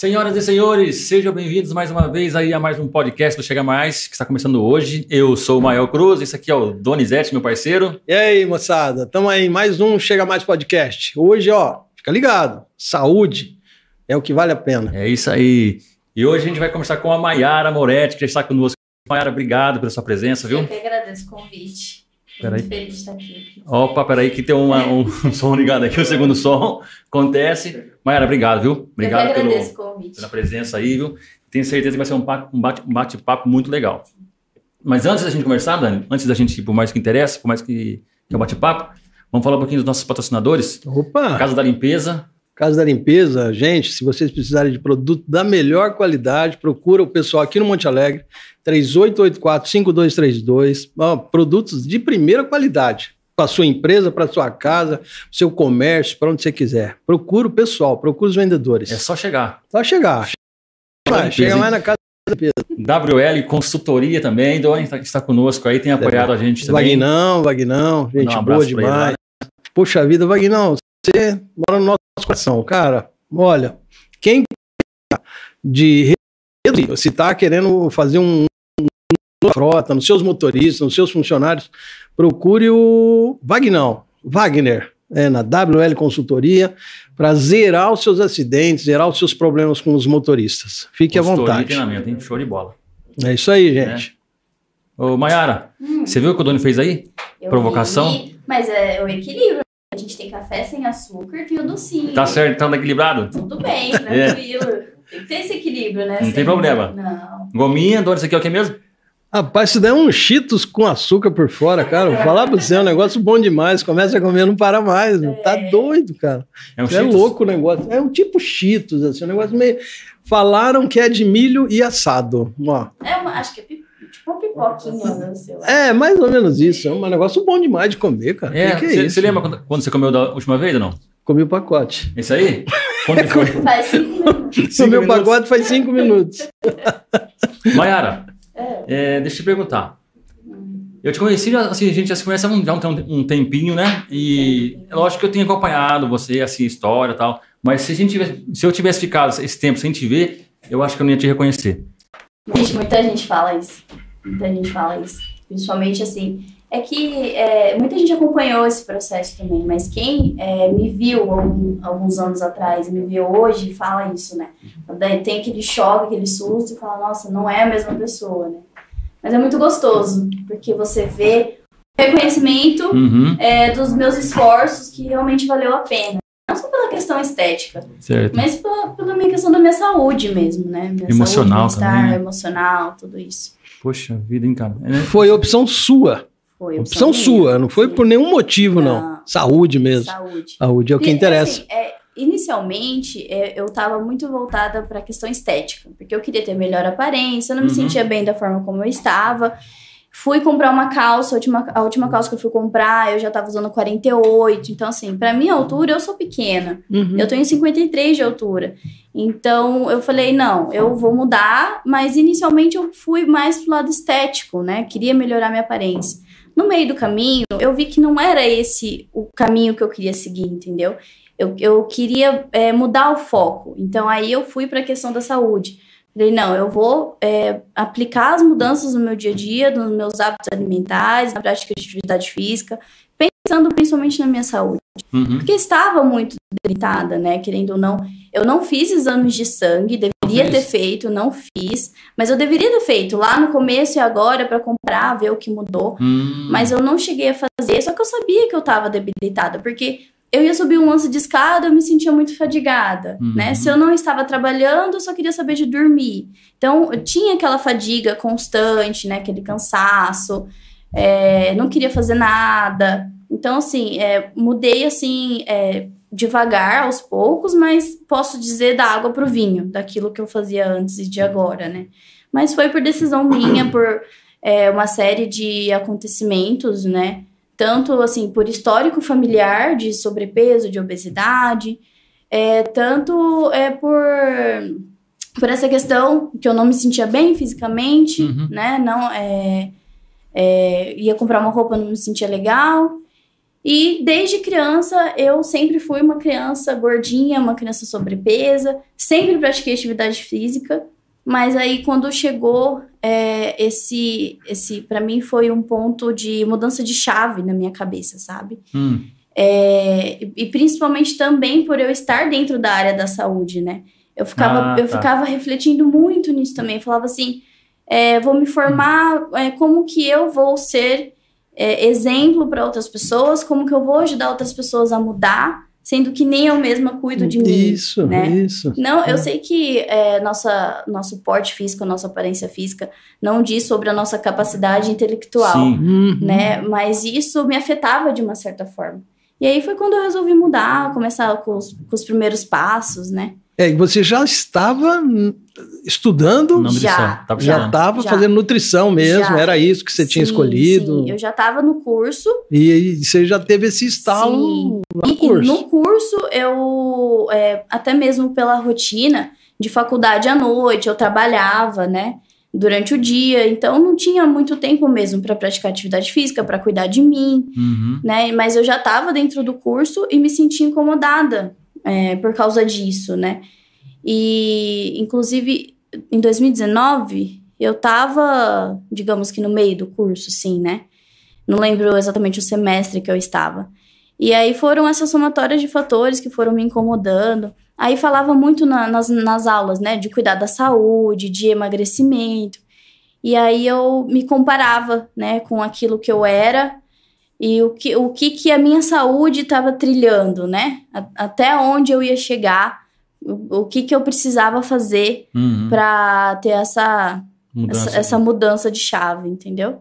Senhoras e senhores, sejam bem-vindos mais uma vez aí a mais um podcast do Chega Mais, que está começando hoje. Eu sou o Mael Cruz, esse aqui é o Donizete, meu parceiro. E aí, moçada, estamos aí, mais um Chega Mais Podcast. Hoje, ó, fica ligado, saúde é o que vale a pena. É isso aí. E hoje a gente vai conversar com a Maiara Moretti, que já está conosco. Maiara, obrigado pela sua presença, viu? Eu que agradeço o convite. Peraí. Muito feliz de estar aqui. Opa, peraí que tem uma, um som ligado aqui, o segundo som acontece. Maiara, obrigado, viu? Obrigado pelo, agradeço o convite. pela presença aí, viu? Tenho certeza que vai ser um pa- bate- bate-papo muito legal. Mas antes da gente conversar, Dani, antes da gente ir por mais que interessa, por mais que, que é um bate-papo, vamos falar um pouquinho dos nossos patrocinadores. Opa, Casa da Limpeza, Casa da Limpeza, gente, se vocês precisarem de produto da melhor qualidade, procura o pessoal aqui no Monte Alegre, 3884-5232, ó, produtos de primeira qualidade. Para sua empresa, para sua casa, seu comércio, para onde você quiser. Procura o pessoal, procura os vendedores. é só chegar. Só chegar. Chega hein? mais na casa da limpeza. WL Consultoria também, Doni está, está conosco aí, tem apoiado a gente também. Vagnão, Vagnão, gente um boa pra ele demais. Poxa vida, Vagnão, você mora no nosso coração, cara. Olha, quem de se está querendo fazer um, uma frota nos seus motoristas, nos seus funcionários, procure o Vagnão, Wagner, é, na WL Consultoria, para zerar os seus acidentes, zerar os seus problemas com os motoristas. Fique à Consultoria e vontade. treinamento, hein? Show de bola. É isso aí, gente. Ô, Maiara, Hum, você viu o que o Doni fez aí? eu provocação? vi, mas é o equilíbrio. A gente tem café sem açúcar, tem o docinho. Tá certo, tá equilibrado? Tudo bem, tranquilo. Tem que ter esse equilíbrio, né? Não tem Sem- problema. Não. Gominha, Doni, isso aqui é o que mesmo? Rapaz, isso daí é um cheetos com açúcar por fora, cara. Vou falar pra você, é um negócio bom demais. Começa a comer, não para mais. meu. Tá doido, cara. É um é louco o negócio. É um tipo cheetos, assim, um negócio meio... Falaram que é de milho e assado. Ó. É uma, acho que é pi- tipo uma pipoquinha, né? Sei lá. É, mais ou menos isso. É um negócio bom demais de comer, cara. É, Que que é você isso? você lembra quando, quando você comeu da última vez ou não? Comi o pacote. Esse aí? Quando foi? Faz cinco minutos. Comi o pacote faz cinco minutos. Maiara, É. é, deixa eu te perguntar. Eu te conheci, assim, a gente já se conhece há um, já um, um tempinho, né? E é lógico que eu tenho acompanhado você, assim, história e tal. Mas se, a gente tivesse, se eu tivesse ficado esse tempo sem te ver, eu acho que eu não ia te reconhecer. Gente, muita gente fala isso. Muita gente fala isso. Principalmente assim. É que é, muita gente acompanhou esse processo também, mas quem é, me viu algum- alguns anos atrás e me viu hoje fala isso, né? Tem aquele choque, aquele susto e fala, nossa, não é a mesma pessoa, né? Mas é muito gostoso, porque você vê o reconhecimento Uhum, é, dos meus esforços que realmente valeu a pena. Não só pela questão estética, certo. mas pela, pela minha questão da minha saúde mesmo, né? Minha Emocional saúde, também, né? emocional, tudo isso. Poxa vida, hein, cara? É, Foi opção sua. Foi Opção minha, sua. Não foi sim. por nenhum motivo, não. Não. Saúde mesmo. Saúde. Saúde é o que E, interessa. assim, é, inicialmente, é, eu estava muito voltada para a questão estética, porque eu queria ter melhor aparência, eu não me Uhum. sentia bem da forma como eu estava. Fui comprar uma calça, a última, a última calça que eu fui comprar, eu já estava usando 48. Então, assim, para minha altura, eu sou pequena. Uhum. Eu tenho 53 de altura. Então eu falei, não, eu vou mudar, mas inicialmente eu fui mais pro lado estético, né? Queria melhorar minha aparência. No meio do caminho, eu vi que não era esse o caminho que eu queria seguir, entendeu? Eu, eu queria é, mudar o foco. Então aí eu fui para a questão da saúde. Falei, não, eu vou é, aplicar as mudanças no meu dia a dia, nos meus hábitos alimentares, na prática de atividade física, pensando principalmente na minha saúde Uhum. porque estava muito debilitada, né? Querendo ou não, eu não fiz exames de sangue, deveria Não ter fez? feito, não fiz, mas eu deveria ter feito lá no começo e agora para comparar, ver o que mudou, Hum, mas eu não cheguei a fazer, só que eu sabia que eu estava debilitada, porque eu ia subir um lance de escada, eu me sentia muito fadigada, Uhum. né? Se eu não estava trabalhando, eu só queria saber de dormir. Então, eu tinha aquela fadiga constante, né? Aquele cansaço, é, não queria fazer nada. Então, assim, é, mudei, assim, é, devagar, aos poucos, mas posso dizer da água pro vinho, daquilo que eu fazia antes e de agora, né? Mas foi por decisão minha, por é, uma série de acontecimentos, né? Tanto, assim, por histórico familiar de sobrepeso, de obesidade, é, tanto é por, por essa questão que eu não me sentia bem fisicamente, Uhum. né? Não, é, é, ia comprar uma roupa, não me sentia legal. E desde criança eu sempre fui uma criança gordinha, uma criança sobrepesa, sempre pratiquei atividade física, mas aí quando chegou é, esse, esse para mim foi um ponto de mudança de chave na minha cabeça, sabe? Hum. É, e principalmente também por eu estar dentro da área da saúde, né? Eu ficava, Ah, eu tá. ficava refletindo muito nisso também. Eu falava assim, é, vou me formar, é, como que eu vou ser é, exemplo para outras pessoas, como que eu vou ajudar outras pessoas a mudar, sendo que nem eu mesma cuido de mim. Isso, né? isso. Não, eu É. sei que é, nossa, nosso porte físico, nossa aparência física não diz sobre a nossa capacidade intelectual Sim. Uhum. né? Mas isso me afetava de uma certa forma. E aí foi quando eu resolvi mudar, começar com os, com os primeiros passos, né? É, e você já estava estudando. Já, Tava já estava fazendo nutrição mesmo, Já. era isso que você tinha Sim, escolhido. Sim, eu já estava no curso. E, e você já teve esse estalo Sim. no E, e curso. no curso, eu, é, até mesmo pela rotina de faculdade à noite, eu trabalhava, né? Durante o dia, então não tinha muito tempo mesmo para praticar atividade física, para cuidar de mim. Uhum. né? Mas eu já estava dentro do curso e me sentia incomodada é, por causa disso, né? E, inclusive, em 2019, eu estava, digamos que no meio do curso, sim, né? Não lembro exatamente o semestre que eu estava. E aí foram essas somatórias de fatores que foram me incomodando. Aí falava muito na- nas, nas aulas, né? De cuidar da saúde, de emagrecimento. E aí eu me comparava, né? Com aquilo que eu era e o que, o que, que a minha saúde estava trilhando, né? A- até onde eu ia chegar, o, o que, que eu precisava fazer Uhum. para ter essa, Mudança. essa, essa mudança de chave, entendeu?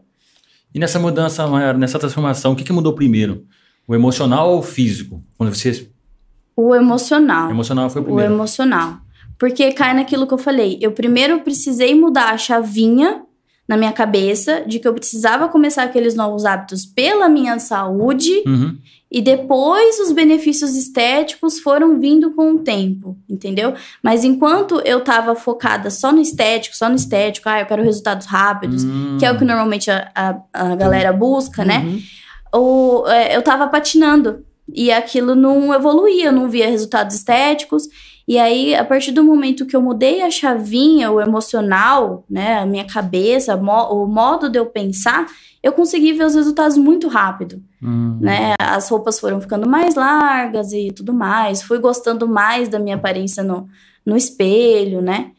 E nessa mudança, Mayara, nessa transformação, o que, que mudou primeiro? O emocional ou o físico? Quando você. O emocional. O emocional foi o O primeiro. emocional. Porque cai naquilo que eu falei. Eu primeiro precisei mudar a chavinha na minha cabeça de que eu precisava começar aqueles novos hábitos pela minha saúde Uhum. e depois os benefícios estéticos foram vindo com o tempo, entendeu? Mas enquanto eu tava focada só no estético, só no estético, ah, eu quero resultados rápidos, Hum. que é o que normalmente a, a, a galera busca, né? Uhum. ou é, eu tava patinando e aquilo não evoluía, eu não via resultados estéticos. E aí, a partir do momento que eu mudei a chavinha, o emocional, né, a minha cabeça, mo- o modo de eu pensar, eu consegui ver os resultados muito rápido, Hum. né? As roupas foram ficando mais largas e tudo mais. Fui gostando mais da minha aparência no, no espelho, né?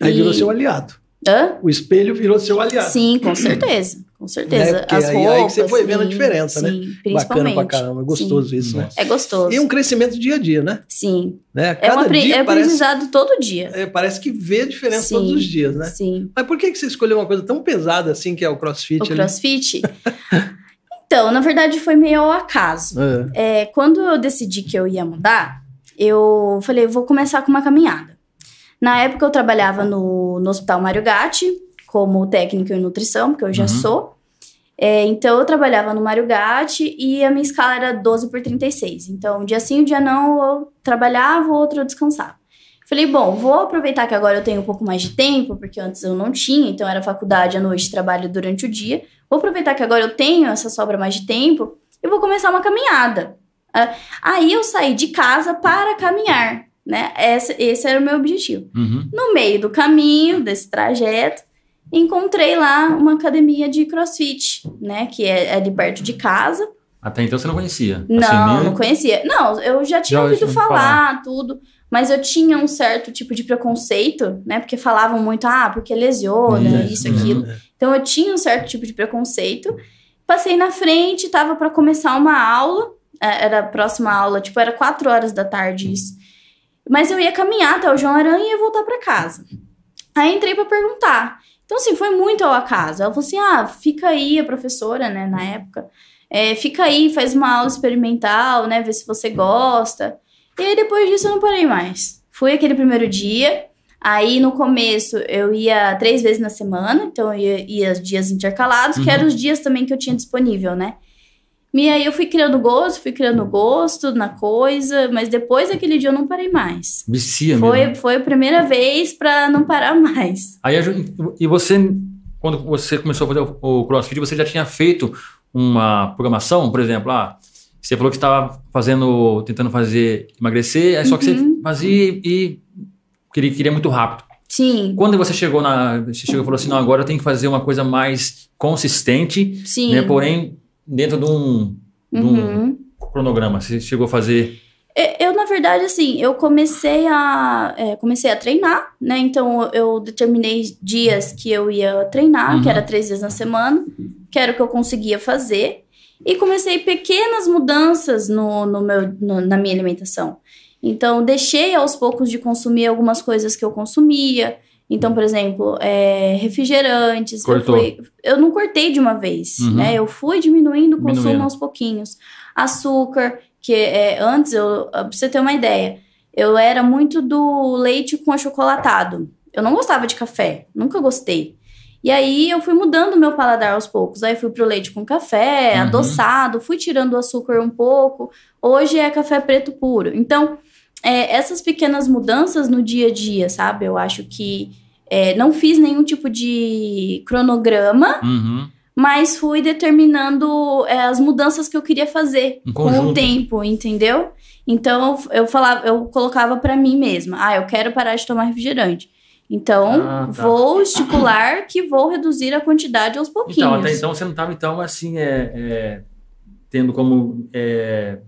Aí E- virou seu aliado. Hã? O espelho virou seu aliado. Sim, com certeza. Com certeza. Né? Porque As aí- roupas. aí que você foi vendo a sim, diferença, né? sim, Bacana Principalmente. pra caramba, gostoso isso, né? É gostoso. E um crescimento dia a dia, né? Sim. né? É um Cada apre- dia é parece, aprendizado todo dia. é, parece que vê a diferença Sim. todos os dias, né? Sim. Mas por que, você escolheu uma coisa tão pesada assim que é o crossfit? O ali? crossfit. então, na verdade, foi meio ao acaso. É. É, quando eu decidi que eu ia mudar, eu falei, vou começar com uma caminhada. Na época, eu trabalhava no, no Hospital Mário Gatti, como técnico em nutrição, porque eu já Uhum. sou. É, então, eu trabalhava no Mário Gatti e a minha escala era 12 por 36. Então, um dia sim, um dia não, eu trabalhava, outro eu descansava. Falei, bom, vou aproveitar que agora eu tenho um pouco mais de tempo, porque antes eu não tinha, então era faculdade à noite, trabalho durante o dia. Vou aproveitar que agora eu tenho essa sobra mais de tempo e vou começar uma caminhada. Ah, Aí eu saí de casa para caminhar, né? Esse, esse era o meu objetivo. Uhum. No meio do caminho, desse trajeto, encontrei lá uma academia de crossfit, né? Que é ali perto de casa. Até então você não conhecia. Não, Assim, nem- não conhecia. Não, eu já tinha Já ouvido ouvi falar, tudo. Mas eu tinha um certo tipo de preconceito, né? Porque falavam muito, ah, porque lesiona, Isso, isso, aquilo. Então eu tinha um certo tipo de preconceito. Passei na frente, tava para começar uma aula. é, Era a próxima aula, tipo, era quatro horas da tarde isso. Mas eu ia caminhar até o João Aranha e ia voltar para casa. Aí entrei para perguntar. Então, assim, foi muito ao acaso. Ela falou assim: ah, fica aí, a professora, né, na época. é, fica aí, faz uma aula experimental, né? Vê se você gosta. E aí, depois disso, eu não parei mais. Fui aquele primeiro dia. Aí, no começo, eu ia três vezes na semana. Então, eu ia, ia dias intercalados, que Uhum. eram os dias também que eu tinha disponível, né? E aí, eu fui criando gosto, fui criando gosto na coisa. Mas depois daquele dia, eu não parei mais. Vicia Foi, mesmo. foi a primeira vez pra não parar mais. Aí, e você, quando você começou a fazer o, crossfit, você já tinha feito uma programação, por exemplo, ah, Você falou que estava fazendo, tentando fazer emagrecer, aí só que você Uhum. fazia e queria, queria muito rápido. Sim, Quando você chegou na. Você chegou e falou assim: não, agora eu tenho que fazer uma coisa mais consistente, sim. né? Porém, dentro de um, de um Uhum. cronograma. Você chegou a fazer. Eu, na verdade, assim, eu comecei a, é, comecei a treinar, né? Então, eu determinei dias que eu ia treinar, Uhum. que era três vezes na semana, que era o que eu conseguia fazer. E comecei pequenas mudanças no, no meu, no- na minha alimentação. Então, deixei aos poucos de consumir algumas coisas que eu consumia. Então, por exemplo, é, refrigerantes. Eu, Cortou. fui- eu não cortei de uma vez, Uhum. né? Eu fui diminuindo o consumo Diminuindo. aos pouquinhos. Açúcar, que é, antes, eu, pra você ter uma ideia, eu era muito do leite com achocolatado. Eu não gostava de café, nunca gostei. E aí eu fui mudando o meu paladar aos poucos. Aí fui pro leite com café, Uhum. adoçado, fui tirando o açúcar um pouco. Hoje é café preto puro. Então, é, essas pequenas mudanças no dia a dia, sabe? Eu acho que é, não fiz nenhum tipo de cronograma, Uhum. mas fui determinando é, as mudanças que eu queria fazer Um com o tempo, entendeu? Então eu, falava, eu colocava pra mim mesma, ah, eu quero parar de tomar refrigerante. Então, Ah, tá. vou estipular que vou reduzir a quantidade aos pouquinhos. Então, até então você não estava, então, assim, é, é, tendo como é,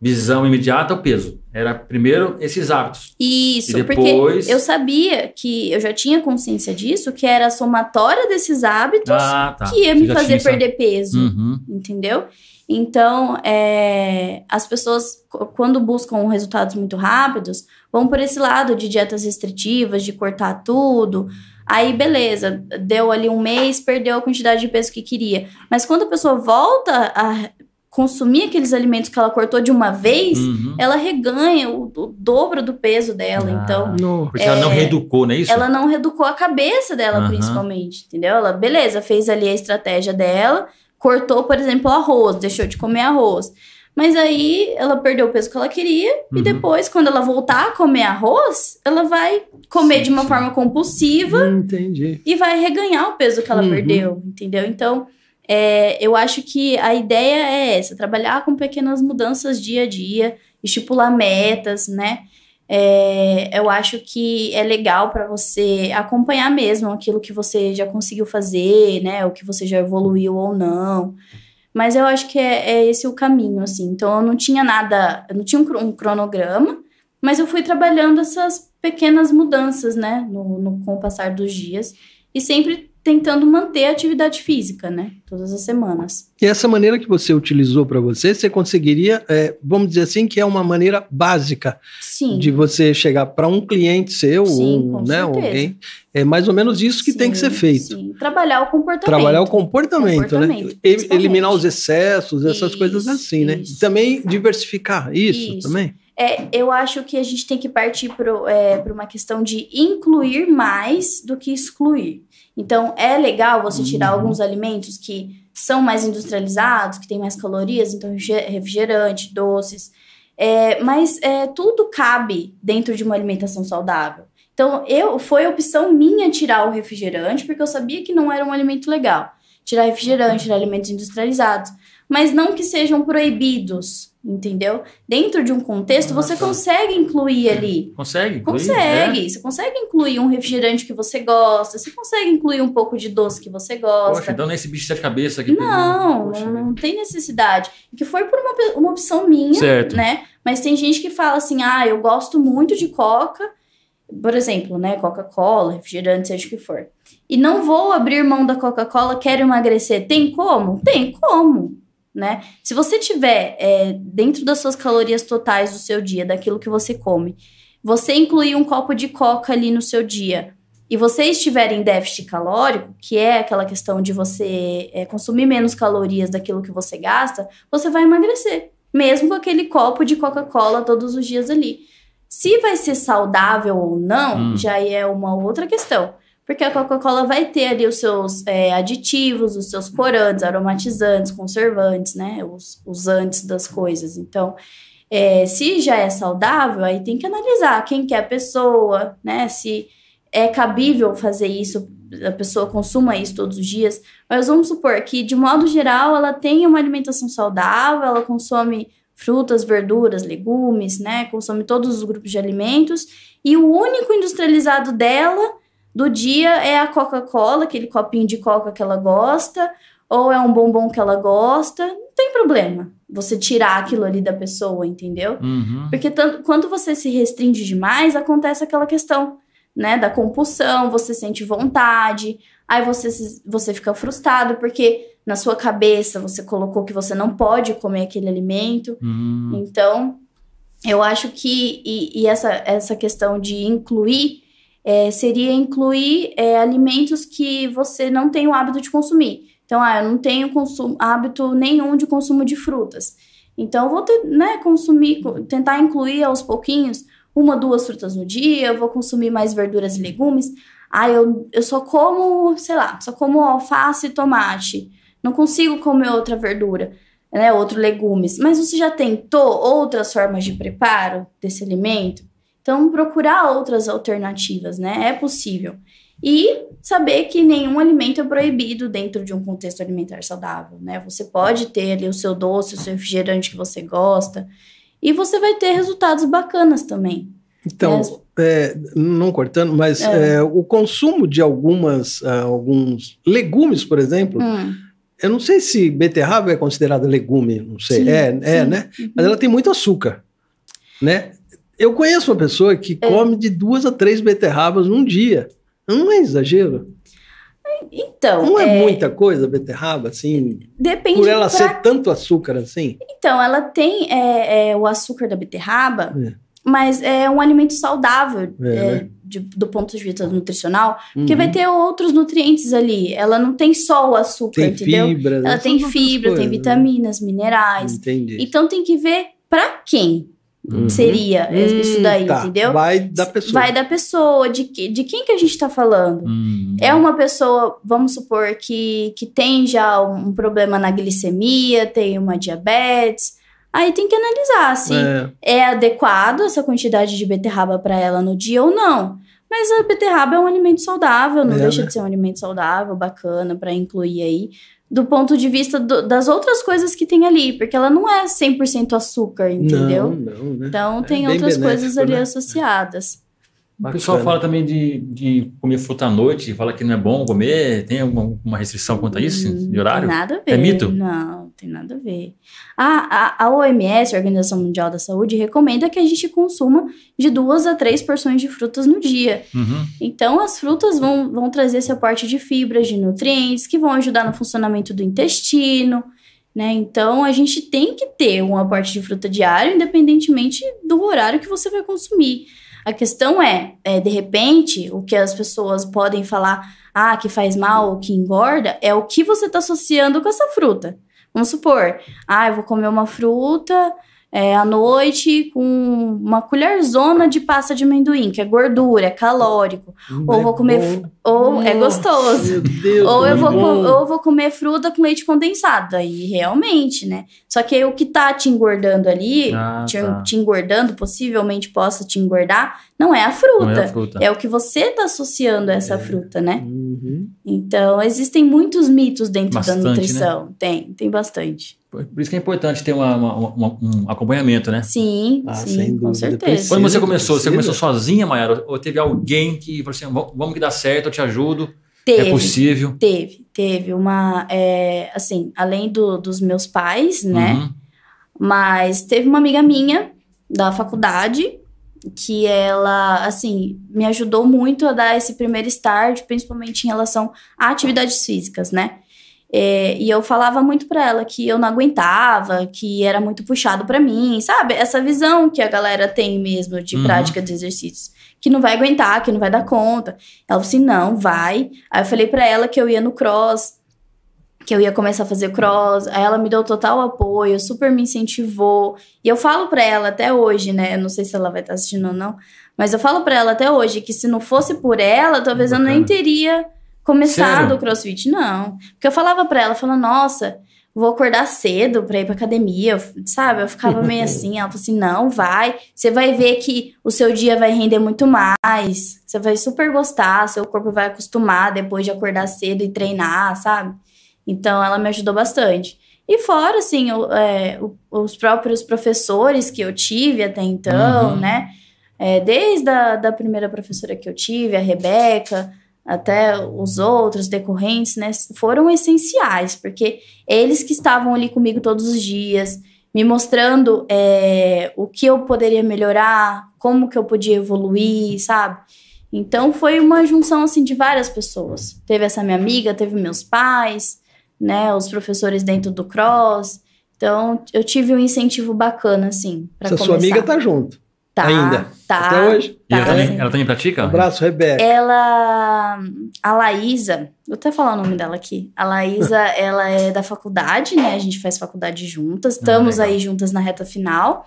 visão imediata o peso. Era primeiro esses hábitos. Isso, E porque depois- eu sabia que eu já tinha consciência disso, que era a somatória desses hábitos Ah, tá. que ia me fazer perder peso. Uhum. entendeu? Então, é, as pessoas, qu- quando buscam resultados muito rápidos, vão por esse lado de dietas restritivas, de cortar tudo. Aí, beleza, deu ali um mês, perdeu a quantidade de peso que queria. Mas quando a pessoa volta a consumir aqueles alimentos que ela cortou de uma vez, Uhum. ela reganha o, o dobro do peso dela. Ah. Então, No- Porque ela não É, reeducou, não é isso? ela não reeducou a cabeça dela, Aham. principalmente, entendeu? Ela, beleza, fez ali a estratégia dela, cortou, por exemplo, arroz, deixou de comer arroz. Mas aí ela perdeu o peso que ela queria Uhum. e depois, quando ela voltar a comer arroz, ela vai comer Sim, de uma sim. forma compulsiva Entendi. e vai reganhar o peso que ela Uhum. perdeu, entendeu? Então, é, eu acho que a ideia é essa: trabalhar com pequenas mudanças dia a dia, estipular metas, né? É, eu acho que é legal para você acompanhar mesmo aquilo que você já conseguiu fazer, né? O que você já evoluiu ou não. Mas eu acho que é, é esse o caminho, assim. Então, eu não tinha nada, eu não tinha um, cro- cronograma, mas eu fui trabalhando essas pequenas mudanças, né? No, no- com o passar dos dias. E sempre tentando manter a atividade física, né? Todas as semanas. E essa maneira que você utilizou para você, você conseguiria, é, vamos dizer assim, que é uma maneira básica Sim. de você chegar para um cliente seu, Sim, ou né, alguém. É mais ou menos isso que tem que ser Sim, feito. Sim. Trabalhar o comportamento. Trabalhar o comportamento, Comportamento, né? E- principalmente. Eliminar os excessos, essas Isso, coisas assim, né? E também diversificar isso, Isso. também. É, eu acho que a gente tem que partir para uma questão de incluir mais do que excluir. Então, é legal você tirar Uhum. alguns alimentos que são mais industrializados, que têm mais calorias, então refriger- refrigerante, doces. É, mas é, tudo cabe dentro de uma alimentação saudável. Então, eu foi opção minha tirar o refrigerante, porque eu sabia que não era um alimento legal. Tirar refrigerante, tirar alimentos industrializados. Mas não que sejam proibidos, entendeu? Dentro de um contexto, você Ah, tá. consegue incluir ali. Consegue? incluir? Consegue. Você consegue incluir um refrigerante que você gosta. Você consegue incluir um pouco de doce que você É. gosta. Poxa, então não é esse bicho de sete cabeças aqui. Não, Poxa não, não tem necessidade. Que foi por uma, uma opção minha, Certo. né? Mas tem gente que fala assim: ah, eu gosto muito de coca, por exemplo, né? Coca-Cola, refrigerante, seja o que for. E não vou abrir mão da Coca-Cola, quero emagrecer. Tem como? Tem como. Né? Se você tiver é, dentro das suas calorias totais do seu dia, daquilo que você come, você incluir um copo de coca ali no seu dia e você estiver em déficit calórico, que é aquela questão de você é, consumir menos calorias daquilo que você gasta, você vai emagrecer, mesmo com aquele copo de Coca-Cola todos os dias ali. Se vai ser saudável ou não, Hum. já é uma outra questão. Porque a Coca-Cola vai ter ali os seus é, aditivos, os seus corantes, aromatizantes, conservantes, né? Os, os antes das coisas. Então, é, se já é saudável, aí tem que analisar quem que é a pessoa, né? Se é cabível fazer isso, a pessoa consuma isso todos os dias. Mas vamos supor que, de modo geral, ela tem uma alimentação saudável, ela consome frutas, verduras, legumes, né? Consome todos os grupos de alimentos. E o único industrializado dela do dia é a Coca-Cola, aquele copinho de coca que ela gosta, ou é um bombom que ela gosta. Não tem problema você tirar aquilo ali da pessoa, entendeu? Uhum. Porque tanto, quando você se restringe demais, acontece aquela questão, né, da compulsão, você sente vontade, aí você, você fica frustrado porque na sua cabeça você colocou que você não pode comer aquele alimento. Uhum. Então, eu acho que e, e essa, essa questão de incluir é, seria incluir é, alimentos que você não tem o hábito de consumir. Então, ah, eu não tenho consumo, hábito nenhum de consumo de frutas. Então, vou ter, né, consumir, co- tentar incluir aos pouquinhos uma, duas frutas no dia, eu vou consumir mais verduras e legumes. Ah, eu, eu só como, sei lá, só como alface e tomate. Não consigo comer outra verdura né, outro legumes, mas você já tentou outras formas de preparo desse alimento? Então, procurar outras alternativas, né? É possível. E saber que nenhum alimento é proibido dentro de um contexto alimentar saudável, né? Você pode ter ali o seu doce, o seu refrigerante que você gosta, e você vai ter resultados bacanas também. Então, é, não cortando, mas É. é, o consumo de algumas, ah, alguns legumes, por exemplo, Hum, eu não sei se beterraba é considerada legume, não sei. Sim, é, é, sim. né? uhum. Mas ela tem muito açúcar, né? Eu conheço uma pessoa que É. come de duas a três beterrabas num dia. Não é exagero? Então, Não é, é, muita coisa a beterraba, assim, depende por ela pra ser tanto açúcar assim? Então, ela tem é, é, o açúcar da beterraba, É. mas é um alimento saudável É, é, né? de- do ponto de vista nutricional, porque Uhum. vai ter outros nutrientes ali. Ela não tem só o açúcar, Tem entendeu? fibra. Ela tem fibra, tem coisas, né? vitaminas, minerais. Entendi. Então tem que ver pra quem Uhum. seria isso Hum, daí, tá. entendeu? Vai da pessoa. Vai da pessoa, de, que, de quem que a gente tá falando. Uhum. É uma pessoa, vamos supor, que, que tem já um problema na glicemia, tem uma diabetes. Aí tem que analisar se É, é adequado essa quantidade de beterraba para ela no dia ou não. Mas a beterraba é um alimento saudável, não É, deixa né? de ser um alimento saudável, bacana para incluir aí. Do ponto de vista do- das outras coisas que tem ali, porque ela não é 100% açúcar, entendeu? Não, não, né? Então É tem outras coisas benéfico, ali né? associadas. O pessoal Bacana. fala também de, de comer fruta à noite, fala que não é bom comer. Tem alguma uma restrição quanto a isso, Hum, de horário? Tem nada a ver. É mito? Não, tem nada a ver. A, a, a OMS, a Organização Mundial da Saúde, recomenda que a gente consuma de duas a três porções de frutas no dia. Uhum. Então, as frutas vão, vão trazer esse aporte de fibras, de nutrientes, que vão ajudar no funcionamento do intestino, né? Então, a gente tem que ter um aporte de fruta diário, independentemente do horário que você vai consumir. A questão é, é, de repente, o que as pessoas podem falar, ah, que faz mal ou que engorda, é o que você está associando com essa fruta. Vamos supor, ah, eu vou comer uma fruta é, à noite com uma colherzona de pasta de amendoim, que é gordura, é calórico. Ou É vou comer bom. Ou é Nossa, gostoso. Meu Deus, Ou eu, vou, bom. co- ou eu vou comer fruta com leite condensado. Aí, realmente, né? Só que aí o que tá te engordando ali, Ah, te, tá. te engordando, possivelmente possa te engordar, não é a fruta. É a fruta. É o que você tá associando a essa É. fruta, né? Uhum. Então, existem muitos mitos dentro Bastante, da né? nutrição. Tem, tem bastante. Por isso que é importante ter uma- uma- uma- um acompanhamento, né? Sim, Ah, sim, sem com dúvida. certeza. Precisa. Quando você começou, você precisa. começou sozinha, Mayara? Ou teve alguém que falou assim, "Vamos- vamos que dá certo, eu te ajudo, Teve, é possível? teve, teve uma, é, assim, além do- dos meus pais, né? Uhum. Mas teve uma amiga minha da faculdade que ela, assim, me ajudou muito a dar esse primeiro start, principalmente em relação a atividades físicas, né? É, e eu falava muito pra ela que eu não aguentava, que era muito puxado pra mim, sabe? Essa visão que a galera tem mesmo de Uhum. prática de exercícios, que não vai aguentar, que não vai dar conta. Ela falou assim: "Não, vai". Aí eu falei pra ela que eu ia no cross, que eu ia começar a fazer cross. Aí ela me deu total apoio, super me incentivou. E eu falo pra ela até hoje, né? Eu não sei se ela vai estar assistindo ou não, mas eu falo pra ela até hoje que se não fosse por ela, talvez eu nem teria começado Sério? o crossfit. Não. Porque eu falava pra ela, falando, nossa, vou acordar cedo pra ir pra academia, sabe? Eu ficava meio assim. Ela falou assim: não, vai. Você vai ver que o seu dia vai render muito mais. Você vai super gostar, seu corpo vai acostumar depois de acordar cedo e treinar, sabe? Então ela me ajudou bastante. E fora, assim, o- é, os próprios professores que eu tive até então, Uhum. né? É, desde a da primeira professora que eu tive, a Rebeca, até os outros decorrentes, né? Foram essenciais, porque eles que estavam ali comigo todos os dias, me mostrando é, o que eu poderia melhorar, como que eu podia evoluir, sabe? Então foi uma junção assim de várias pessoas. Teve essa minha amiga, teve meus pais, né, os professores dentro do cross. Então eu tive um incentivo bacana assim para começar. sua amiga tá junto. Tá, ainda? tá. Até hoje? E ela, Tá, também, ela também pratica? Um abraço, Rebeca. Ela, a Laísa, vou até falar o nome dela aqui. A Laísa, ela é da faculdade, né? A gente faz faculdade juntas, estamos legal. aí juntas na reta final.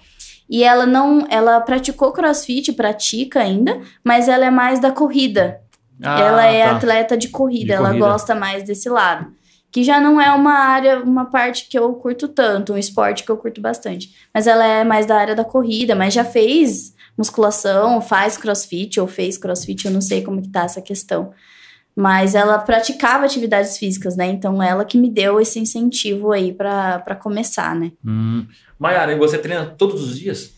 E ela não, ela praticou crossfit, pratica ainda, mas ela é mais da corrida. Ah, ela é tá. atleta de corrida, De ela corrida. gosta mais desse lado. Que já não é uma área, uma parte que eu curto tanto, um esporte que eu curto bastante. Mas ela é mais da área da corrida, mas já fez musculação, faz crossfit ou fez crossfit, eu não sei como que tá essa questão. Mas ela praticava atividades físicas, né? Então ela que me deu esse incentivo aí pra começar, né? Hum. Maiara, e você treina todos os dias?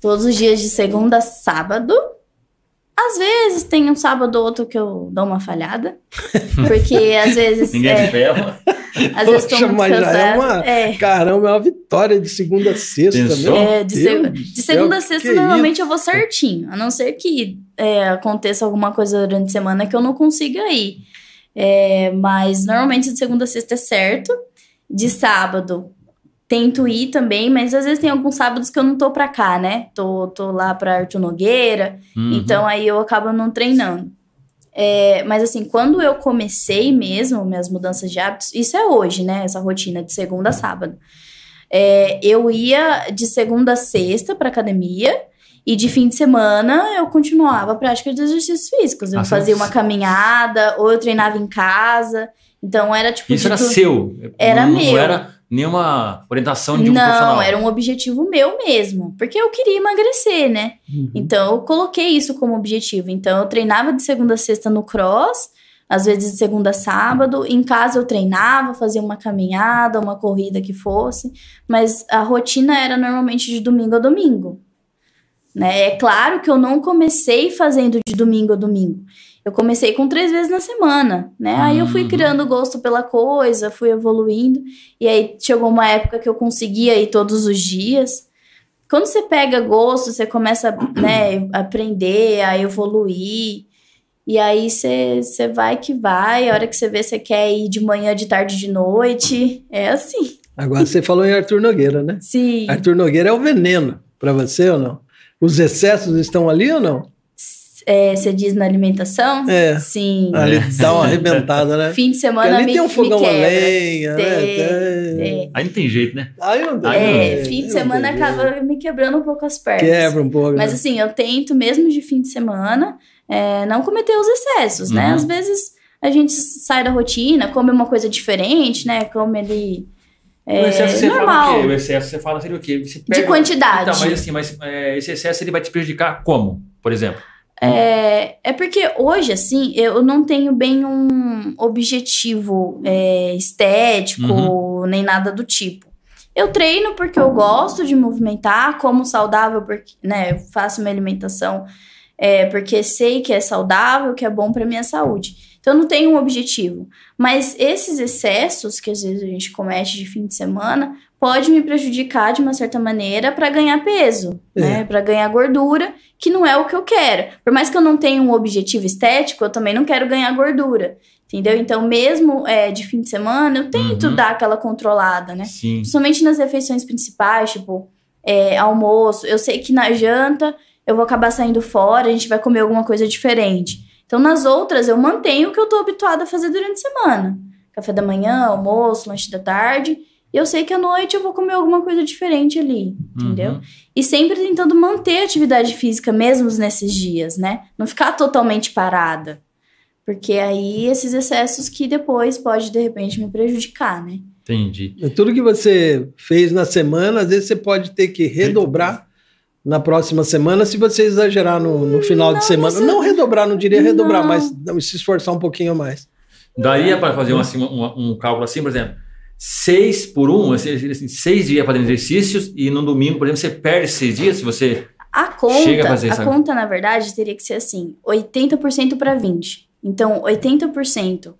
Todos os dias de segunda a sábado. Às vezes tem um sábado ou outro que eu dou uma falhada. Porque às vezes. Ninguém é, te ferra. às vezes Poxa, mas já é uma- É, Caramba, é uma vitória de segunda a sexta, Pensou? meu é, de, Deus seg- de céu, segunda a sexta, normalmente eu vou certinho. A não ser que é, aconteça alguma coisa durante a semana que eu não consiga ir. É, mas normalmente de segunda a sexta é certo. De sábado, tento ir também, mas às vezes tem alguns sábados que eu não tô pra cá, né? Tô, tô lá pra Arthur Nogueira. Uhum. Então aí eu acabo não treinando. É, mas assim, quando eu comecei mesmo minhas mudanças de hábitos, isso é hoje, né? Essa rotina de segunda a sábado. É, eu ia de segunda a sexta pra academia e de fim de semana eu continuava a prática de exercícios físicos. Eu Ah, fazia uma caminhada ou eu treinava em casa. Então era tipo. Isso era tu- seu? Era não, meu. Não era nenhuma orientação de um Não, profissional? era um objetivo meu mesmo. Porque eu queria emagrecer, né? Uhum. Então, eu coloquei isso como objetivo. Então, eu treinava de segunda a sexta no cross, às vezes de segunda a sábado. Em casa, eu treinava, fazia uma caminhada, uma corrida que fosse. Mas a rotina era normalmente de domingo a domingo. Né? É claro que eu não comecei fazendo de domingo a domingo. Eu comecei com três vezes na semana, né? Aí eu fui Uhum. criando gosto pela coisa, fui evoluindo. E aí chegou uma época que eu conseguia ir todos os dias. Quando você pega gosto, você começa né, a aprender, a evoluir. E aí você, você vai que vai. A hora que você vê, você quer ir de manhã, de tarde, de noite. É assim. Agora você falou em Arthur Nogueira, né? Sim. Arthur Nogueira é o veneno pra você ou não? Os excessos estão ali ou não? É, você diz na alimentação? É. Sim. Ali É. dá uma arrebentada, né? Fim de Porque semana ali me, tem um fogão a lenha, né? Tem, Tem- tem. Aí não tem jeito, né? Aí não dá. É, fim de semana tem acaba me quebrando um pouco as pernas. Quebra um pouco. Mas né? assim, eu tento, mesmo de fim de semana, é, não cometer os excessos, né? Uhum. Às vezes a gente sai da rotina, come uma coisa diferente, né? Come ali. É, o excesso você normal. fala o quê? O excesso você fala seria o quê? Você De quantidade. Então, mas assim, mas é, esse excesso ele vai te prejudicar como, por exemplo? É, é porque hoje, assim, eu não tenho bem um objetivo é, estético, Uhum. nem nada do tipo. Eu treino porque eu gosto de movimentar, como saudável, porque, né, eu faço minha alimentação é, porque sei que é saudável, que é bom para minha saúde. Então, eu não tenho um objetivo. Mas esses excessos que às vezes a gente comete de fim de semana pode me prejudicar de uma certa maneira para ganhar peso, É. né? Para ganhar gordura, que não é o que eu quero. Por mais que eu não tenha um objetivo estético, eu também não quero ganhar gordura. Entendeu? Então, mesmo é, de fim de semana, eu tento Uhum. dar aquela controlada, né? Sim. Principalmente nas refeições principais, tipo, é, almoço. Eu sei que na janta eu vou acabar saindo fora, a gente vai comer alguma coisa diferente. Então, nas outras, eu mantenho o que eu tô habituada a fazer durante a semana. Café da manhã, almoço, lanche da tarde. E eu sei que à noite eu vou comer alguma coisa diferente ali, entendeu? Uhum. E sempre tentando manter a atividade física, mesmo nesses dias, né? Não ficar totalmente parada. Porque aí esses excessos que depois pode, de repente, me prejudicar, né? Entendi. Tudo que você fez na semana, às vezes você pode ter que redobrar na próxima semana se você exagerar no, no final de semana. eu- Não redobrar, não diria redobrar, Não. mas não, se esforçar um pouquinho mais. Daria para fazer um, assim, um, um cálculo assim, por exemplo, seis por um, assim, seis dias fazendo exercícios e no domingo, por exemplo, você perde seis dias se você. A conta, Chega a fazer, a sabe? conta, na verdade, teria que ser assim: 80% para 20%. Então, 80%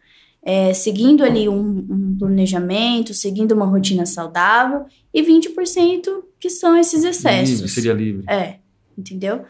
é, seguindo ali um, um planejamento, seguindo uma rotina saudável, e 20% que são esses excessos. Livre, seria livre. É, entendeu?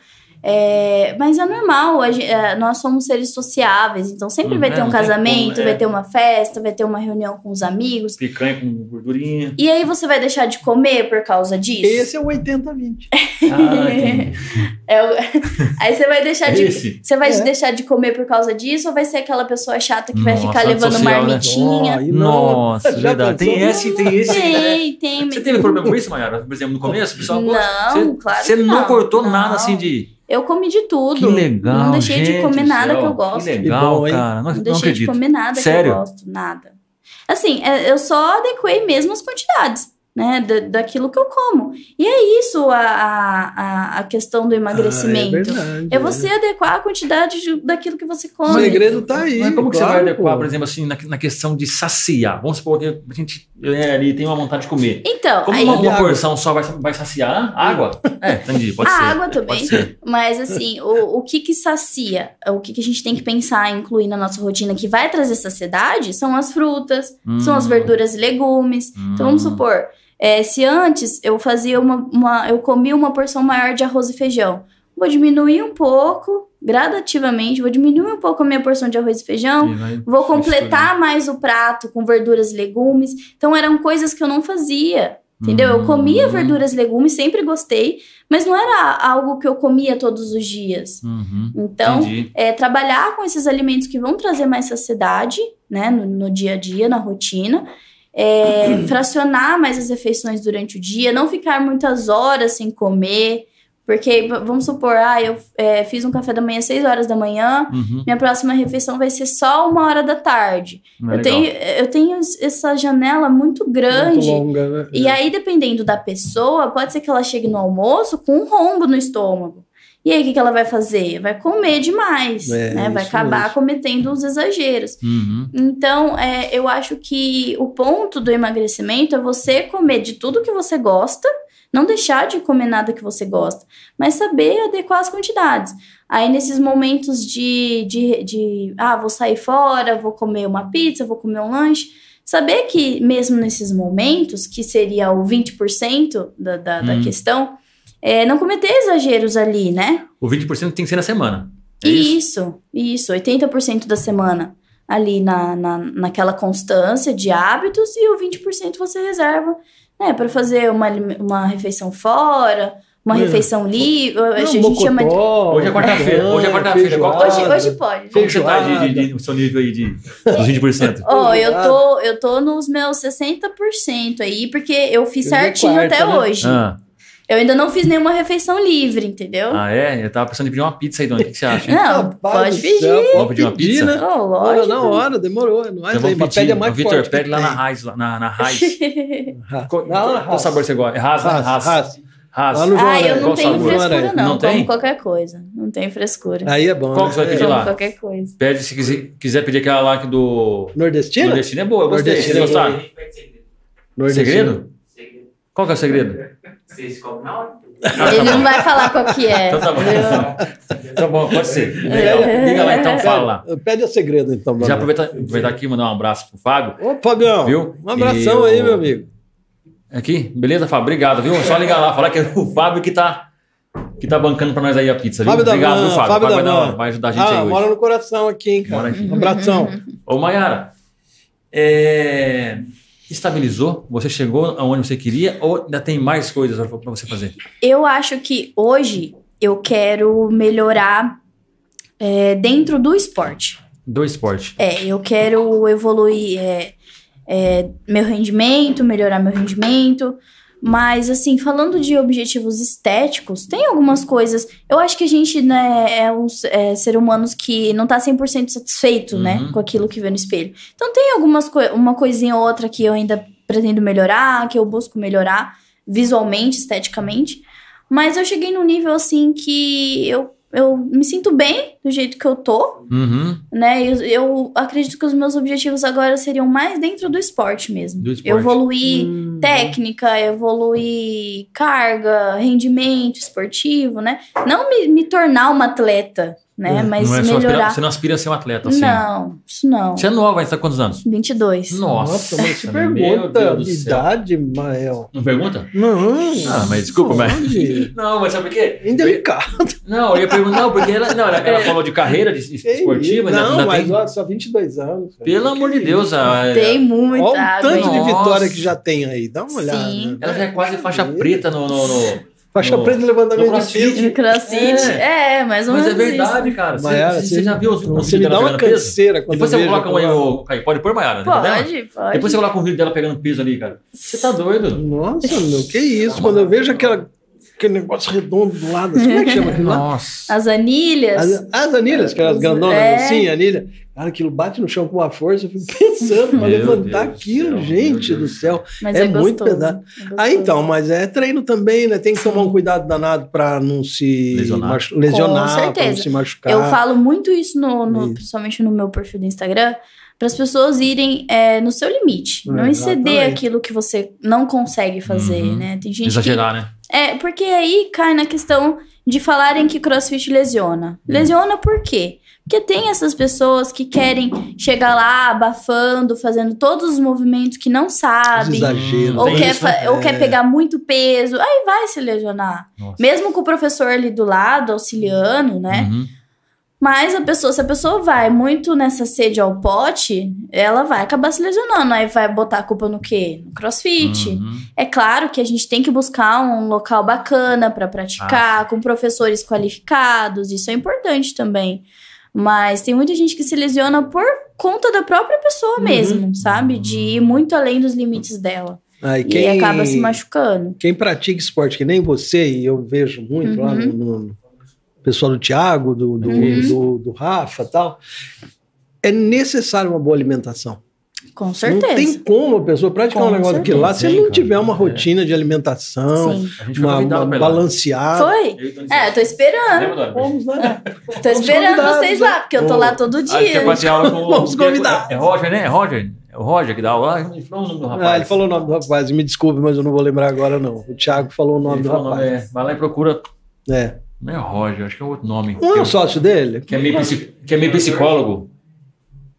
É, mas é normal, a gen- é, nós somos seres sociáveis, então sempre Hum, vai é, ter um tem casamento, como, é. vai ter uma festa, vai ter uma reunião com os amigos. Picanha com gordurinha. E aí você vai deixar de comer por causa disso? Esse é o 80-20. Ah. É o- aí você vai deixar de. Esse. Você vai É. deixar de comer por causa disso ou vai ser aquela pessoa chata que vai Nossa, ficar levando social, né? marmitinha? Não- Nossa, Já verdade. Tem esse, tem esse. né? Tem, tem. Você teve problema com isso, Mayara? Por exemplo, no começo, o pessoal Não, você, claro Você que não, não. cortou Não. nada assim de. Eu comi de tudo. Que legal. Não deixei de gente comer do nada céu, que eu gosto. Que legal, Que bom, hein? cara. Não, Não não deixei de acredito. comer nada Sério? que eu gosto, nada. Assim, é, eu só adequei mesmo as quantidades, né? da- daquilo que eu como. E é isso a, a, a- questão do emagrecimento. Ah, é verdade, é você adequar a quantidade de- daquilo que você O come. segredo tá aí. Mas como que você claro, vai adequar, pô. por exemplo, assim, na, na questão de saciar? Vamos supor que a gente é, ali tem uma vontade de comer. Então, Como aí, uma, uma Água. porção só vai, vai saciar? Água? É, entendi. Pode a ser. água também. Pode ser. Mas assim, o, o que que sacia, o que que a gente tem que pensar em incluir na nossa rotina que vai trazer saciedade são as frutas, são as Hum. verduras e legumes. Então vamos Hum. supor, é, se antes eu fazia uma, uma- eu comia uma porção maior de arroz e feijão, vou diminuir um pouco, gradativamente, vou diminuir um pouco a minha porção de arroz e feijão, E vou completar mais o prato com verduras e legumes. Então eram coisas que eu não fazia. Entendeu? Eu comia Hum. verduras e legumes, sempre gostei, mas não era algo que eu comia todos os dias. Uhum. Então, é, trabalhar com esses alimentos que vão trazer mais saciedade, né, no, no dia a dia, na rotina. É, fracionar mais as refeições durante o dia, não ficar muitas horas sem comer. Porque, vamos supor, ah, eu é, fiz um café da manhã às 6 horas da manhã, Uhum. minha próxima refeição vai ser só uma hora da tarde. Não é Eu legal. tenho, eu tenho essa janela muito grande. Muito longa, né? E aí, dependendo da pessoa, pode ser que ela chegue no almoço com um rombo no estômago. E aí, o que, que ela vai fazer? Vai comer demais, É, né? Vai acabar mesmo. cometendo os exageros. Uhum. Então, é, eu acho que o ponto do emagrecimento é você comer de tudo que você gosta, não deixar de comer nada que você gosta, mas saber adequar as quantidades. Aí, nesses momentos de, de, de ah, vou sair fora, vou comer uma pizza, vou comer um lanche, saber que mesmo nesses momentos, que seria o 20% da, da, da Hum. questão, é, não cometer exageros ali, né? O 20% tem que ser na semana. É isso? Isso, isso, 80% da semana ali na, na, naquela constância de hábitos e o 20% você reserva, né, para fazer uma, uma refeição fora, uma É. refeição livre, a gente chama de... Hoje é quarta-feira, hoje é quarta-feira, qual- Hoje, hoje pode. Como você tá de, de- de- o seu nível aí de dos 20%? Ó, eu Feijoada. tô, eu tô nos meus 60% aí, porque eu fiz Hoje é certinho quarta, até né? hoje. Ah, Eu ainda não fiz nenhuma refeição livre, entendeu? ah, é? Eu tava pensando em pedir uma pizza aí, Dona. O que que você acha? hein? Não, pode do pedir. Vamos Pode pedir uma pizza? né? Oh, lógico. na hora, demorou. É nóis Então aí, pede pedir. a mais o Vitor, pede lá na. Raiz. lá Na, na Raiz. Ra- Qual, qual sabor você gosta? É Haas, né? Haas, Ah, eu não Qual tenho sabor? frescura, não. Não Como tem? qualquer coisa. Não tem frescura. Aí é bom. Qual né? que você vai pedir É. lá? Como qualquer coisa. Pede se quiser, quiser pedir aquela lá que do. Nordestina? Nordestina é boa, eu gostei. Nordestina é? Nordestina. Segredo? Qual que é o segredo? Na hora? Tá Ele não bom. vai falar qual que é. Então tá bom. Tá bom, pode ser. Legal. Liga lá então, fala lá. Pede, pede o segredo, então. Já Bruno. aproveitar, aproveitar aqui e mandar um abraço pro Fábio. Ô, Fabião. Viu? Um abração E aí, meu amigo. Aqui, beleza, Fábio? Obrigado, viu? Só ligar lá, falar que é o Fábio que tá, que tá bancando pra nós aí a pizza, viu? Fábio Obrigado, viu, Fábio? Fábio Fábio da vai, vai ajudar a gente Ah, aí hoje. mora no coração aqui, hein, cara. Mora aqui. Um abração. Ô, Mayara, é, estabilizou? Você chegou aonde você queria ou ainda tem mais coisas pra você fazer? Eu acho que hoje eu quero melhorar é, dentro do esporte. Do esporte. É, eu quero evoluir é, é, meu rendimento, melhorar meu rendimento. Mas, assim, falando de objetivos estéticos, tem algumas coisas. Eu acho que a gente, né, é um é, ser humanos que não tá 100% satisfeito, né, Uhum. com aquilo que vê no espelho. Então, tem algumas coi uma coisinha ou outra que eu ainda pretendo melhorar, que eu busco melhorar visualmente, esteticamente. Mas eu cheguei num nível, assim, que eu, eu me sinto bem do jeito que eu tô, Uhum. né? Eu, eu acredito que os meus objetivos agora seriam mais dentro do esporte mesmo. Do esporte. Eu evoluir Hum. técnica, evoluir carga, rendimento esportivo, né? Não me, me tornar uma atleta, né? É, Mas não é aspirar- melhorar. você não aspira a ser um atleta, assim. Não, isso não. Você é nova, você tá quantos anos? 22. Nossa, Nossa, mas meu pergunta Deus do de céu. idade, Mael. Não pergunta? Não. Ah, mas desculpa, mas-? Não, mas sabe por quê? Indelicado. Não, eu ia perguntar, não, porque ela, não, ela, ela falou de carreira de esportiva, né? Não, ainda mas tem- ó, só 22 anos. cara. Pelo Que amor de? Deus, a, Tem muita Olha o tanto de? Nossa. vitória que já tem aí. Dá uma olhada. Sim. ela já é quase faixa preta no. no- no- Faixa no- preta e levantamento no de peso. Crossfit. É, mais ou Mas é menos verdade, cara. Você, Maiara, você já viu os, os Você vídeos me dá uma canseira quando Depois você coloca aí, o, Caio, pode pôr, Maiara? isso. vendo? Pode, pode. Depois você coloca um vídeo dela pegando peso ali, cara. Você tá doido? Nossa, meu, que isso? Quando eu vejo aquela, aquele negócio redondo do lado, assim, como é que chama aquilo lá? Nossa. As anilhas. As, as anilhas, aquelas grandonas É. assim, anilha. Cara, aquilo bate no chão com uma força, eu fico pensando pra Meu levantar Deus aquilo, céu, gente do céu. Mas é é, muito gostoso. pesado. É. Ah, então, mas é treino também, né? Tem que tomar um cuidado danado pra não se Lesionar. machu- lesionar, pra não se machucar. Eu falo muito isso, no, no- Isso. principalmente no meu perfil do Instagram, para as pessoas irem é, no seu limite. É, não exceder aquilo que você não consegue fazer, Uhum. né? Tem gente Exagerar, né? que... É, porque aí cai na questão de falarem que crossfit lesiona. Hum. Lesiona por quê? Porque tem essas pessoas que querem chegar lá abafando, fazendo todos os movimentos que não sabem. exageros. Ou, quer, isso, ou quer pegar muito peso, aí vai se lesionar. Nossa. Mesmo com o professor ali do lado, auxiliando, né? Uhum. Mas a pessoa, se a pessoa vai muito nessa sede ao pote, ela vai acabar se lesionando. Aí vai botar a culpa no quê? No crossfit. Uhum. É claro que a gente tem que buscar um local bacana para praticar, com professores qualificados, isso é importante também. Mas tem muita gente que se lesiona por conta da própria pessoa Uhum. mesmo, sabe? De ir muito além dos limites dela. Aí E quem, acaba se machucando. quem pratica esporte que nem você, e eu vejo muito lá no, no pessoal do Thiago, do, do, Uhum. do, do Rafa e tal, é necessário uma boa alimentação. Com Não certeza. tem como a pessoa praticar Com um negócio daquele lá se não tiver uma É. rotina de alimentação, Sim. A gente foi uma, uma balanceada. Foi? Eu É, eu tô esperando. Vamos lá. Tô esperando vocês né? lá, porque eu tô lá todo é dia. pra ter aula com o- Vamos convidar. É Roger, né? É Roger? É o Roger que dá aula. Ah, Ele falou o nome do rapaz. Ah, ele falou o nome do rapaz, me desculpe, mas eu não vou lembrar agora, não. O Thiago falou o nome Ele do rapaz. nome, é. Vai lá e procura. É. Não é Roger, acho que é outro nome. Não é o sócio dele? que é meio, que é meio psicólogo.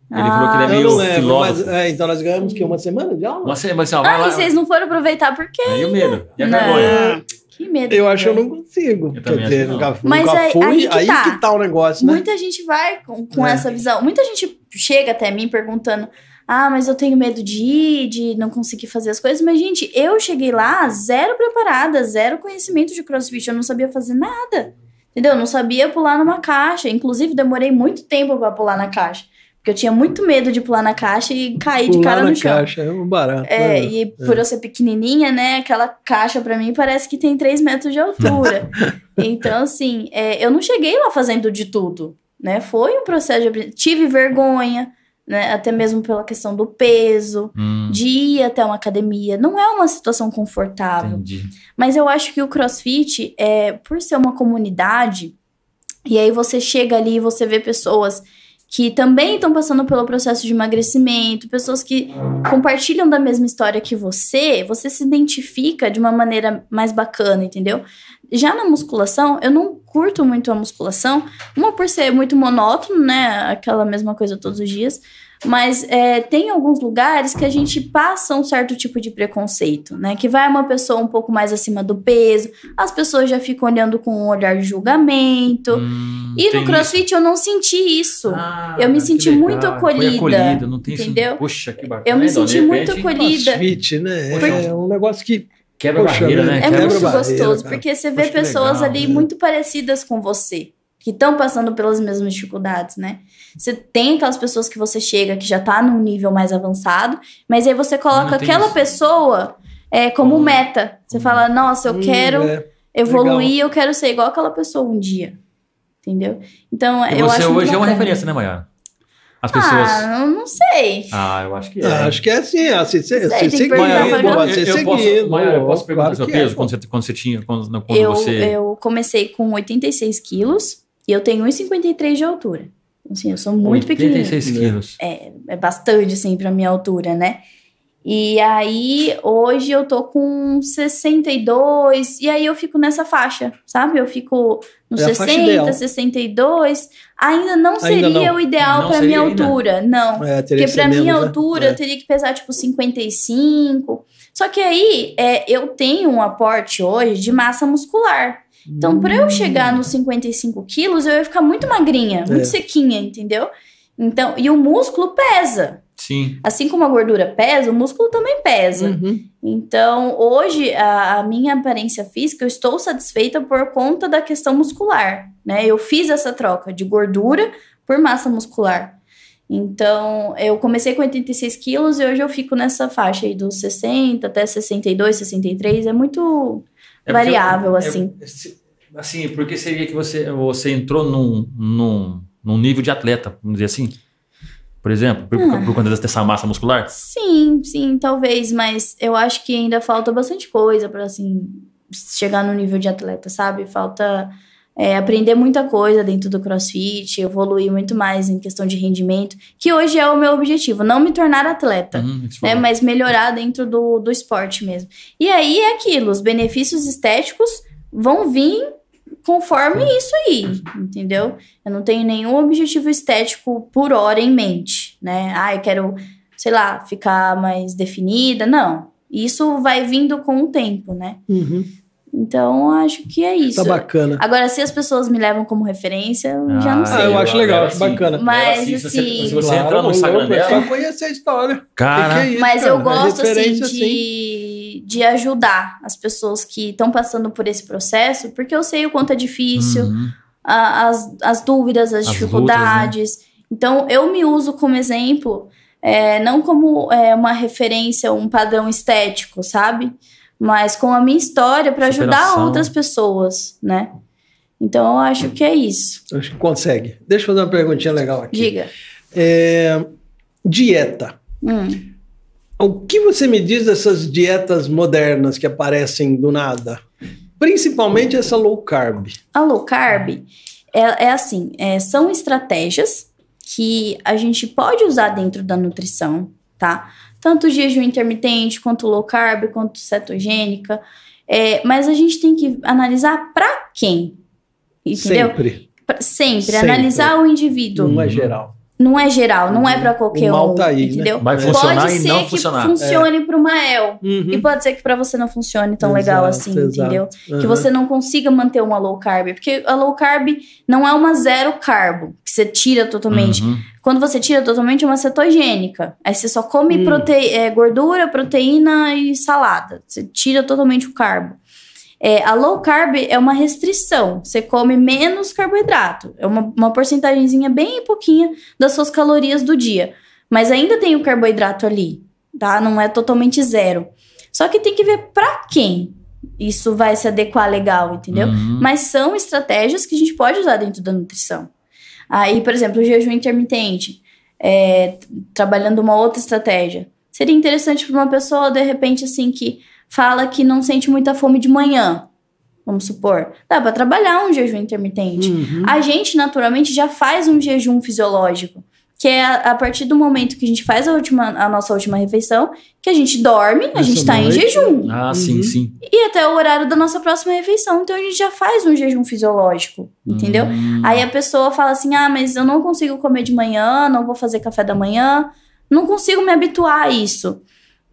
Ele falou que ele é Ah, meio eu não lembro, filósofo. mas é, então nós ganhamos que uma semana de aula? Você, mas assim, ó, vai Ah, lá. e vocês não foram aproveitar por quê? Aí o medo. E a vergonha. Que medo. Eu acho que eu né? não consigo. Eu Quer dizer, que nunca, Mas nunca aí- fui. aí que tá. o negócio, né? Muita gente vai com, com É. essa visão. Muita gente chega até mim perguntando: Ah, mas eu tenho medo de ir, de não conseguir fazer as coisas. Mas, gente, eu cheguei lá zero preparada, zero conhecimento de crossfit. Eu não sabia fazer nada. Entendeu? Eu não sabia pular numa caixa. Inclusive, demorei muito tempo pra pular na caixa. Porque eu tinha muito medo de pular na caixa e cair de Pular cara na no chão. caixa, é um barato. É, né? e por eu ser pequenininha, né, aquela caixa pra mim parece que tem 3 metros de altura. então, assim, é, eu não cheguei lá fazendo de tudo, né? Foi um processo de... Tive vergonha, né, até mesmo pela questão do peso, Hum, de ir até uma academia. Não é uma situação confortável. entendi. Mas eu acho que o CrossFit, é, por ser uma comunidade, e aí você chega ali e você vê pessoas que também estão passando pelo processo de emagrecimento, pessoas que compartilham da mesma história que você, você se identifica de uma maneira mais bacana, entendeu? Já na musculação, eu não curto muito a musculação, uma por ser muito monótono, né? Aquela mesma coisa todos os dias. Mas é, tem alguns lugares que a gente passa um certo tipo de preconceito, né? Que vai uma pessoa um pouco mais acima do peso, as pessoas já ficam olhando com um olhar de julgamento. Hum, e no CrossFit eu não senti isso. isso. Ah, eu me senti legal. muito Foi acolhida, acolhido, não tem entendeu? Isso. Puxa, que bacana. Eu me né, senti muito acolhida. Crossfit, né? Poxa. É um negócio que. Quebra Poxa, barreira, vida. né? É Quebra muito barreira, gostoso, cara. porque você vê Poxa, pessoas legal, ali né? muito parecidas com você, que estão passando pelas mesmas dificuldades, né? Você tem aquelas pessoas que você chega que já tá num nível mais avançado, mas aí você coloca aquela isso. pessoa é, como Hum. meta. Você fala, nossa, eu Hum, quero é. evoluir, eu quero ser igual aquela pessoa um dia. Entendeu? Então, E eu você acho muito hoje é uma referência, né, Maiara? As pessoas. Ah, eu não sei. Ah, eu acho que é. Ah, acho que é assim, assim, você, você seguindo, eu, posso, seguindo. Maiara, eu posso perguntar claro o seu que peso é, quando, você, quando você tinha, quando, quando Eu, você... eu comecei com 86 quilos E eu tenho 1,53 de altura. Assim, eu sou muito pequenininha. 86 quilos. É, é bastante, assim, pra minha altura, né? E aí, hoje eu tô com 62, e aí eu fico nessa faixa, sabe? Eu fico no É a faixa 60, ideal. 62. Ainda não Ainda seria não. o ideal seria minha ainda. altura, não. É, Porque pra minha menos, né? altura É. eu teria que pesar tipo 55. Só que aí é, eu tenho um aporte hoje de massa muscular. Então, pra eu chegar nos 55 quilos, eu ia ficar muito magrinha, muito É. sequinha, entendeu? Então, e o músculo pesa. Sim. Assim como a gordura pesa, o músculo também pesa. Uhum. Então, hoje, a, a minha aparência física, eu estou satisfeita por conta da questão muscular, né? Eu fiz essa troca de gordura por massa muscular. Então, eu comecei com 86 quilos e hoje eu fico nessa faixa aí dos 60 até 62, 63. É muito É variável, é- assim. se- assim, porque seria que você, você entrou num, num, num nível de atleta, vamos dizer assim? Por exemplo, por, Ah. por conta dessa massa muscular? Sim, sim, talvez, mas eu acho que ainda falta bastante coisa para assim chegar no nível de atleta, sabe? Falta é, aprender muita coisa dentro do CrossFit, evoluir muito mais em questão de rendimento, que hoje é o meu objetivo, não me tornar atleta. Você Né, falou. mas melhorar dentro do, do esporte mesmo. E aí é aquilo, os benefícios estéticos vão vir conforme isso aí, entendeu? Eu não tenho nenhum objetivo estético por hora em mente, né? Ah, eu quero, sei lá, ficar mais definida. Não. Isso vai vindo com o tempo, né? Uhum. Então, acho que é isso. Tá bacana. Agora, se as pessoas me levam como referência, eu já Ah, não Ah, sei. eu acho legal, acho bacana. Mas, Leva sim, se assim- se você Claro, entrar no Instagram é dela, só conhecer a história. cara, Que que é isso, Mas cara? eu gosto, assim, de, de ajudar as pessoas que estão passando por esse processo, porque eu sei o quanto é difícil, Uhum. a- as, as dúvidas, as, As dificuldades. Então, eu me uso como exemplo, é, não como é, uma referência, um padrão estético, sabe? Mas com a minha história para ajudar outras pessoas, né? Então, eu acho que é isso. Acho que consegue. Deixa eu fazer uma perguntinha legal aqui. Diga. É, dieta. Hum. O que você me diz dessas dietas modernas que aparecem do nada? Principalmente essa low carb. A low carb é, é assim, é, são estratégias que a gente pode usar dentro da nutrição, tá? Tanto jejum intermitente, quanto low carb, quanto cetogênica. É, mas a gente tem que analisar para quem, entendeu? Sempre. Pra- Sempre, Sempre. analisar o indivíduo. Não é geral. Não é geral, não é para qualquer O mal um, tá aí, né? entendeu? Vai funcionar pode e ser não que funcionar. funcione para uma El. Uhum. E pode ser que para você não funcione tão legal Exato, assim, exato. entendeu? que Uhum. você não consiga manter uma low carb. Porque a low carb não é uma zero carbo, que você tira totalmente. Uhum. Quando você tira totalmente, é uma cetogênica. Aí você só come Hum. prote... é, gordura, proteína e salada. Você tira totalmente o carbo. É, a low carb é uma restrição. Você come menos carboidrato. É uma, uma porcentagemzinha bem pouquinha das suas calorias do dia. Mas ainda tem o carboidrato ali, tá? Não é totalmente zero. Só que tem que ver pra quem isso vai se adequar legal, entendeu? Uhum. Mas são estratégias que a gente pode usar dentro da nutrição. Aí, por exemplo, o jejum intermitente, é, trabalhando uma outra estratégia. Seria interessante para uma pessoa, de repente, assim, que fala que não sente muita fome de manhã. Vamos supor. Dá para trabalhar um jejum intermitente. Uhum. A gente, naturalmente, já faz um jejum fisiológico. Que é a, a partir do momento que a gente faz a, última, a nossa última refeição, que a gente dorme, a Essa gente tá em jejum. Ah, sim, Uhum. sim. E até o horário da nossa próxima refeição. Então a gente já faz um jejum fisiológico, entendeu? Hum. Aí a pessoa fala assim: ah, mas eu não consigo comer de manhã, não vou fazer café da manhã, não consigo me habituar a isso.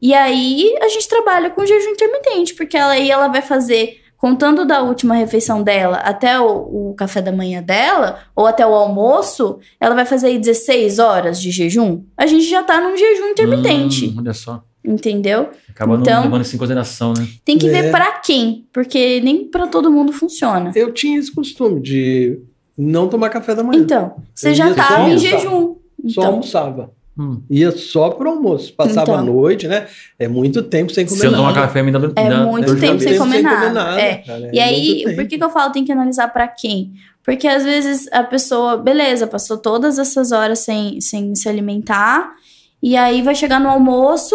E aí a gente trabalha com jejum intermitente, porque ela, aí ela vai fazer, contando da última refeição dela até o, o café da manhã dela, ou até o almoço, ela vai fazer aí 16 horas de jejum. A gente já tá num jejum intermitente, Hum, olha só. entendeu? Acaba Então- não levando isso em consideração, né? Tem que É. ver pra quem, porque nem pra todo mundo funciona. Eu tinha esse costume de não tomar café da manhã. Então, você Eu já só em jejum. só Então, almoçava. Hum. Ia só pro almoço. Passava Então. a noite, né? É muito tempo sem comer Se eu não nada. tomar café, me dá É dá muito de tempo sem cabeça. comer nada. É. cara, E é aí, por tempo. que, que eu falo tem que analisar pra quem? Porque às vezes a pessoa, beleza, passou todas essas horas sem, sem se alimentar, e aí vai chegar no almoço,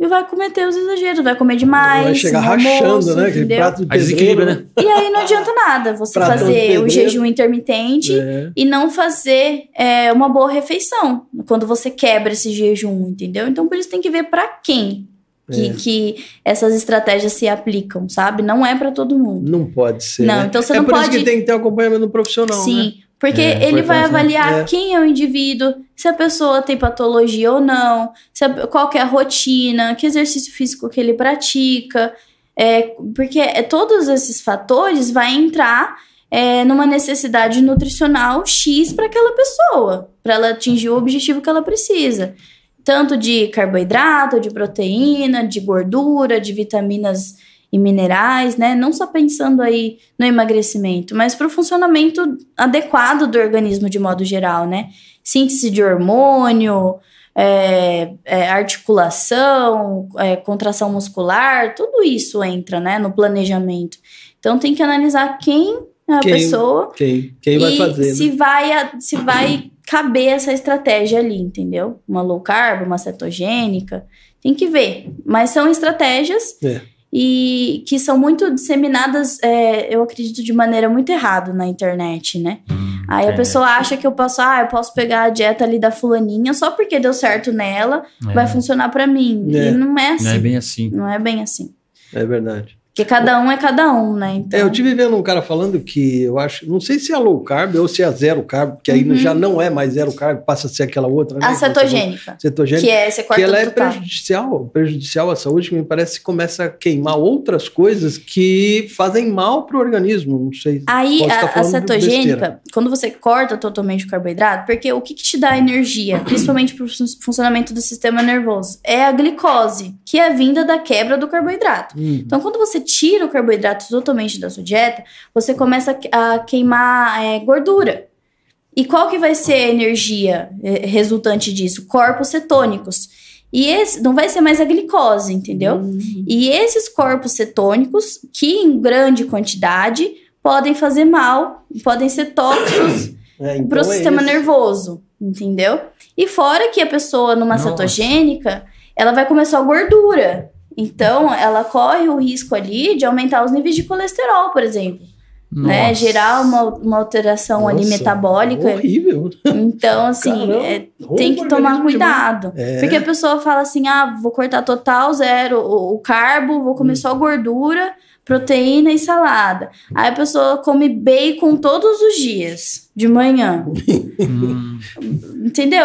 e vai cometer os exageros, vai comer demais. Vai chegar rachando, almoço, né? Aquele prato de pedreiro, né? E aí não adianta nada você Pratão fazer o jejum intermitente É. e não fazer é, uma boa refeição quando você quebra esse jejum, entendeu? Então por isso tem que ver pra quem que, É. que essas estratégias se aplicam, sabe? Não é pra todo mundo. Não pode ser. Não, né? então você é não por isso que tem que ter acompanhamento profissional, né? Porque É, ele vai né? avaliar É. quem é o indivíduo, se a pessoa tem patologia ou não, se a- qual que é a rotina, que exercício físico que ele pratica, é, porque é, todos esses fatores vai entrar é, numa necessidade nutricional X para aquela pessoa, para ela atingir o objetivo que ela precisa. Tanto de carboidrato, de proteína, de gordura, de vitaminas e minerais, né? Não só pensando aí no emagrecimento, mas para o funcionamento adequado do organismo de modo geral, né? Síntese de hormônio, é, é, articulação, é, contração muscular, tudo isso entra, né, no planejamento. Então tem que analisar quem é a Quem- pessoa Quem, quem vai fazer, se né? vai a- se vai caber essa estratégia ali, entendeu? Uma low carb, uma cetogênica, tem que ver. Mas são estratégias É. e que são muito disseminadas, é, eu acredito, de maneira muito errada na internet, né? Hum, Aí a é. pessoa acha que eu posso, ah, eu posso pegar a dieta ali da fulaninha só porque deu certo nela, É. vai funcionar pra mim. É. E não é assim. Não é bem assim. Não é bem assim. É verdade. Porque cada um é cada um, né? Então, É, eu tive vendo um cara falando que eu acho, não sei se é low carb ou se é zero carb, que aí Uhum. já não é mais zero carb, passa a ser aquela outra, né? a cetogênica, Cetogênica. que é você corta que ela é prejudicial, prejudicial à saúde, que me parece que começa a queimar outras coisas que fazem mal para o organismo. Não sei. Aí, a, a cetogênica, quando você corta totalmente o carboidrato, porque o que, que te dá energia, principalmente para o funcionamento do sistema nervoso, é a glicose, que é a vinda da quebra do carboidrato. Hum, Então, quando você tira o carboidrato totalmente da sua dieta, você começa a que- a queimar é, gordura. E qual que vai ser a energia é, resultante disso? Corpos cetônicos. E esse não vai ser mais a glicose, entendeu? hum, E esses corpos cetônicos, que em grande quantidade podem fazer mal, podem ser tóxicos é, então para o é sistema esse. nervoso, entendeu? E fora que a pessoa numa Nossa. cetogênica, ela vai comer só gordura. Então, ela corre o risco ali de aumentar os níveis de colesterol, por exemplo, né? Gerar uma, uma alteração ali Nossa, metabólica. Horrível. Então, assim, é, tem que tomar cuidado. É. Porque a pessoa fala assim: ah, vou cortar total, zero o, o carbo, vou Hum. comer só gordura, proteína e salada. Aí a pessoa come bacon todos os dias, de manhã. Hum, Entendeu?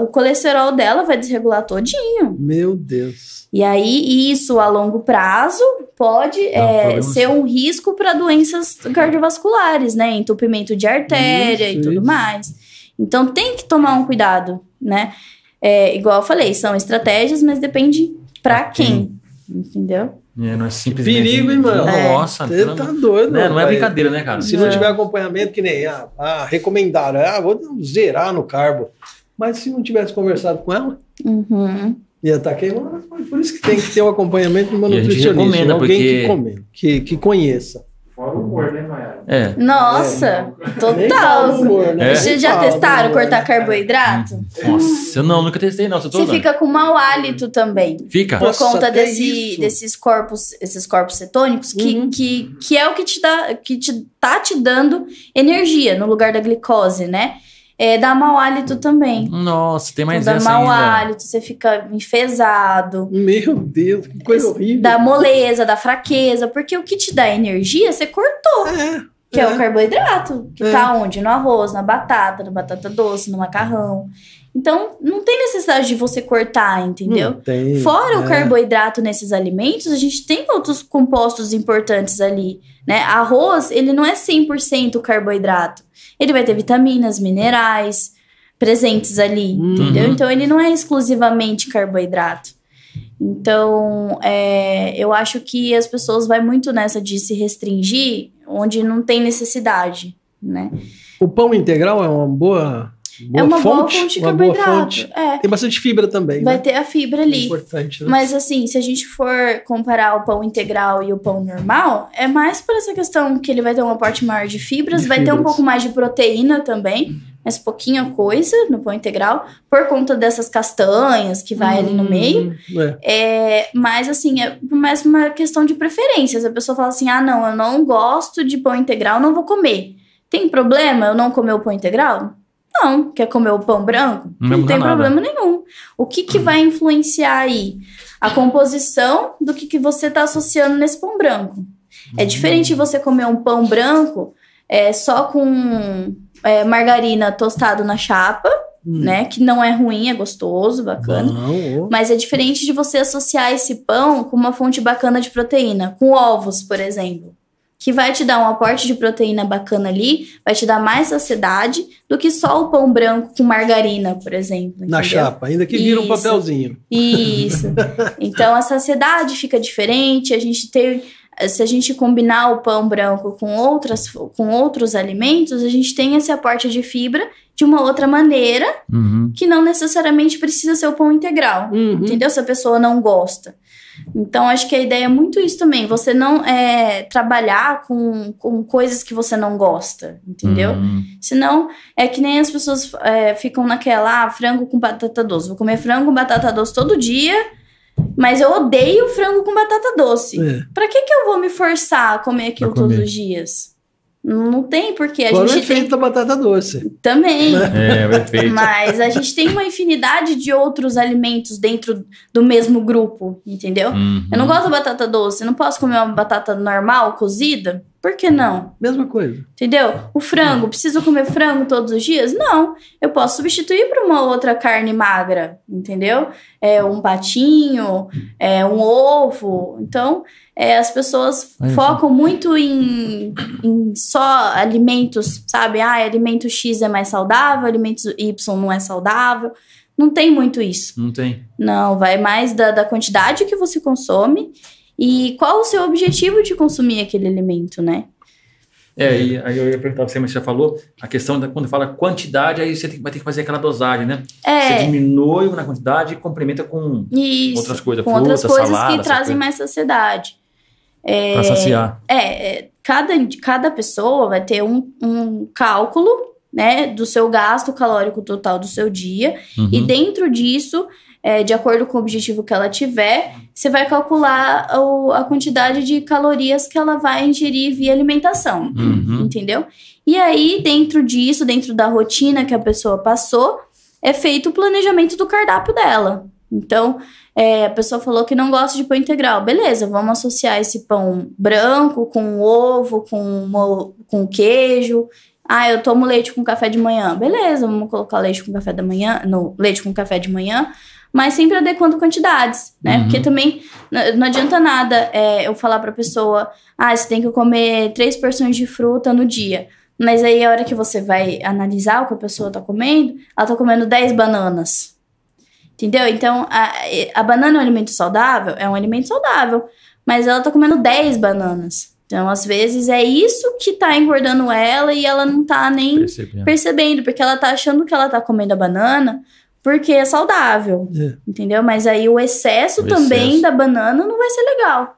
O colesterol dela vai desregular todinho. Meu Deus. E aí, isso a longo prazo pode é, ser um risco para doenças cardiovasculares, né? Entupimento de artéria Isso, e tudo isso. mais. Então tem que tomar um cuidado, né? É, igual eu falei, são estratégias, mas depende para Pra quem. Entendeu? É, não é simplesmente. Perigo, hein, mano? Nossa, Você pelo tá amor- doido, né? Não é brincadeira, né, cara? Se não É. tiver acompanhamento, que nem ah, ah, recomendaram, ah, vou zerar no carbo. Mas se não tivesse conversado com ela, Uhum. ia estar queimando. Por isso que tem que ter o acompanhamento de uma E a gente nutricionista, recomenda, alguém porque- que, come, que, que conheça. Fora o humor, né, Mayara? É. Nossa, fala total. humor, né? É. Vocês já testaram cortar carboidrato? Nossa, eu não, nunca testei, não. Você, Você fica com mau hálito também. Fica? Por Nossa, conta desse, desses corpos, esses corpos cetônicos, que, Uhum. que, que é o que te dá, que te tá te dando energia no lugar da glicose, né? É, dá mau hálito também. Nossa, tem mais Então, dá essa mau ainda. hálito, você fica enfesado, Meu Deus, que coisa horrível. dá moleza, dá fraqueza, porque o que te dá energia, você cortou, É, que é, é. o carboidrato, que É. tá onde? No arroz, na batata, na batata doce, no macarrão. Então, não tem necessidade de você cortar, entendeu? Não tem, Fora o é. carboidrato nesses alimentos, a gente tem outros compostos importantes ali, né? Arroz, ele não é 100% carboidrato. Ele vai ter vitaminas, minerais presentes ali, Uhum. entendeu? Então, ele não é exclusivamente carboidrato. Então, é, eu acho que as pessoas vão muito nessa de se restringir onde não tem necessidade, né? O pão integral é uma boa, boa é uma fonte, boa fonte de carboidrato. É, Tem bastante fibra também, vai né? ter a fibra É ali. importante, né? Mas assim, se a gente for comparar o pão integral e o pão normal, é mais por essa questão que ele vai ter um aporte maior de fibras, De vai ter um fibras. pouco mais de proteína também, mas pouquinha coisa no pão integral, por conta dessas castanhas que vai ali no meio. Hum, é. É, mas assim, é mais uma questão de preferências. A pessoa fala assim: ah, não, eu não gosto de pão integral, não vou comer. Tem problema eu não comer o pão integral? Não. Quer comer o pão branco? Não Não, tem nada. problema nenhum. O que, que vai influenciar aí? A composição do que, que você está associando nesse pão branco. É diferente você comer um pão branco é, só com é, margarina tostado na chapa, Hum. né? Que não é ruim, é gostoso, bacana. Não, ó. Mas é diferente de você associar esse pão com uma fonte bacana de proteína, com ovos, por exemplo. Que vai te dar um aporte de proteína bacana ali, vai te dar mais saciedade do que só o pão branco com margarina, por exemplo. Na entendeu? chapa, ainda que vira um papelzinho. Isso. Então a saciedade fica diferente, a gente tem se a gente combinar o pão branco com outras com outros alimentos, a gente tem esse aporte de fibra de uma outra maneira, Uhum. que não necessariamente precisa ser o pão integral. Uhum. Entendeu? Se a pessoa não gosta. Então, acho que a ideia é muito isso também. Você não é, trabalhar com, com coisas que você não gosta, entendeu? Uhum. Senão, é que nem as pessoas é, ficam naquela, ah, frango com batata doce. Vou comer frango com batata doce todo dia, mas eu odeio frango com batata doce. É. Pra que que eu vou me forçar a comer aquilo todos os dias? Não tem porquê. A Fora o gente efeito tem da batata doce. também. É, perfeito. Mas a gente tem uma infinidade de outros alimentos dentro do mesmo grupo, entendeu? Uhum. Eu não gosto da batata doce, eu não posso comer uma batata normal, cozida? Por que não? Mesma coisa. Entendeu? O frango, preciso comer frango todos os dias? Não. Eu posso substituir por uma outra carne magra, entendeu? É um patinho, é um ovo. Então, é, as pessoas Aí, focam muito em, em só alimentos, sabe? Ah, alimento X é mais saudável, alimento Y não é saudável. Não tem muito isso. Não tem. Não, vai mais da, da quantidade que você consome e qual o seu objetivo de consumir aquele alimento, né? É, e aí eu ia perguntar pra você, mas você já falou, a questão da quando fala quantidade, aí você tem- vai ter que fazer aquela dosagem, né? Você É, diminui na quantidade e complementa com isso. outras coisas, com fruta, outras coisas salada, que trazem mais saciedade. É, pra saciar. é, é, cada, cada pessoa vai ter um, um cálculo, né, do seu gasto calórico total do seu dia. Uhum. E dentro disso, é, de acordo com o objetivo que ela tiver, você vai calcular o- a quantidade de calorias que ela vai ingerir via alimentação. Uhum. Entendeu? E aí, dentro disso, dentro da rotina que a pessoa passou, é feito o planejamento do cardápio dela. Então, é, a pessoa falou que não gosta de pão integral. Beleza, vamos associar esse pão branco com ovo, com, com queijo. Ah, eu tomo leite com café de manhã. Beleza, vamos colocar leite com café da manhã, no leite com café de manhã, mas sempre adequando quantidades, né? Uhum. Porque também não adianta nada é, eu falar pra pessoa, ah, você tem que comer três porções de fruta no dia. Mas aí a hora que você vai analisar o que a pessoa tá comendo, ela tá comendo 10 bananas. Entendeu? Então, a, a banana é um alimento saudável? É um alimento saudável. Mas ela tá comendo 10 bananas. Então, às vezes, é isso que tá engordando ela e ela não tá nem Percebi. percebendo, porque ela tá achando que ela tá comendo a banana porque é saudável. É. Entendeu? Mas aí o excesso O também excesso. da banana não vai ser legal.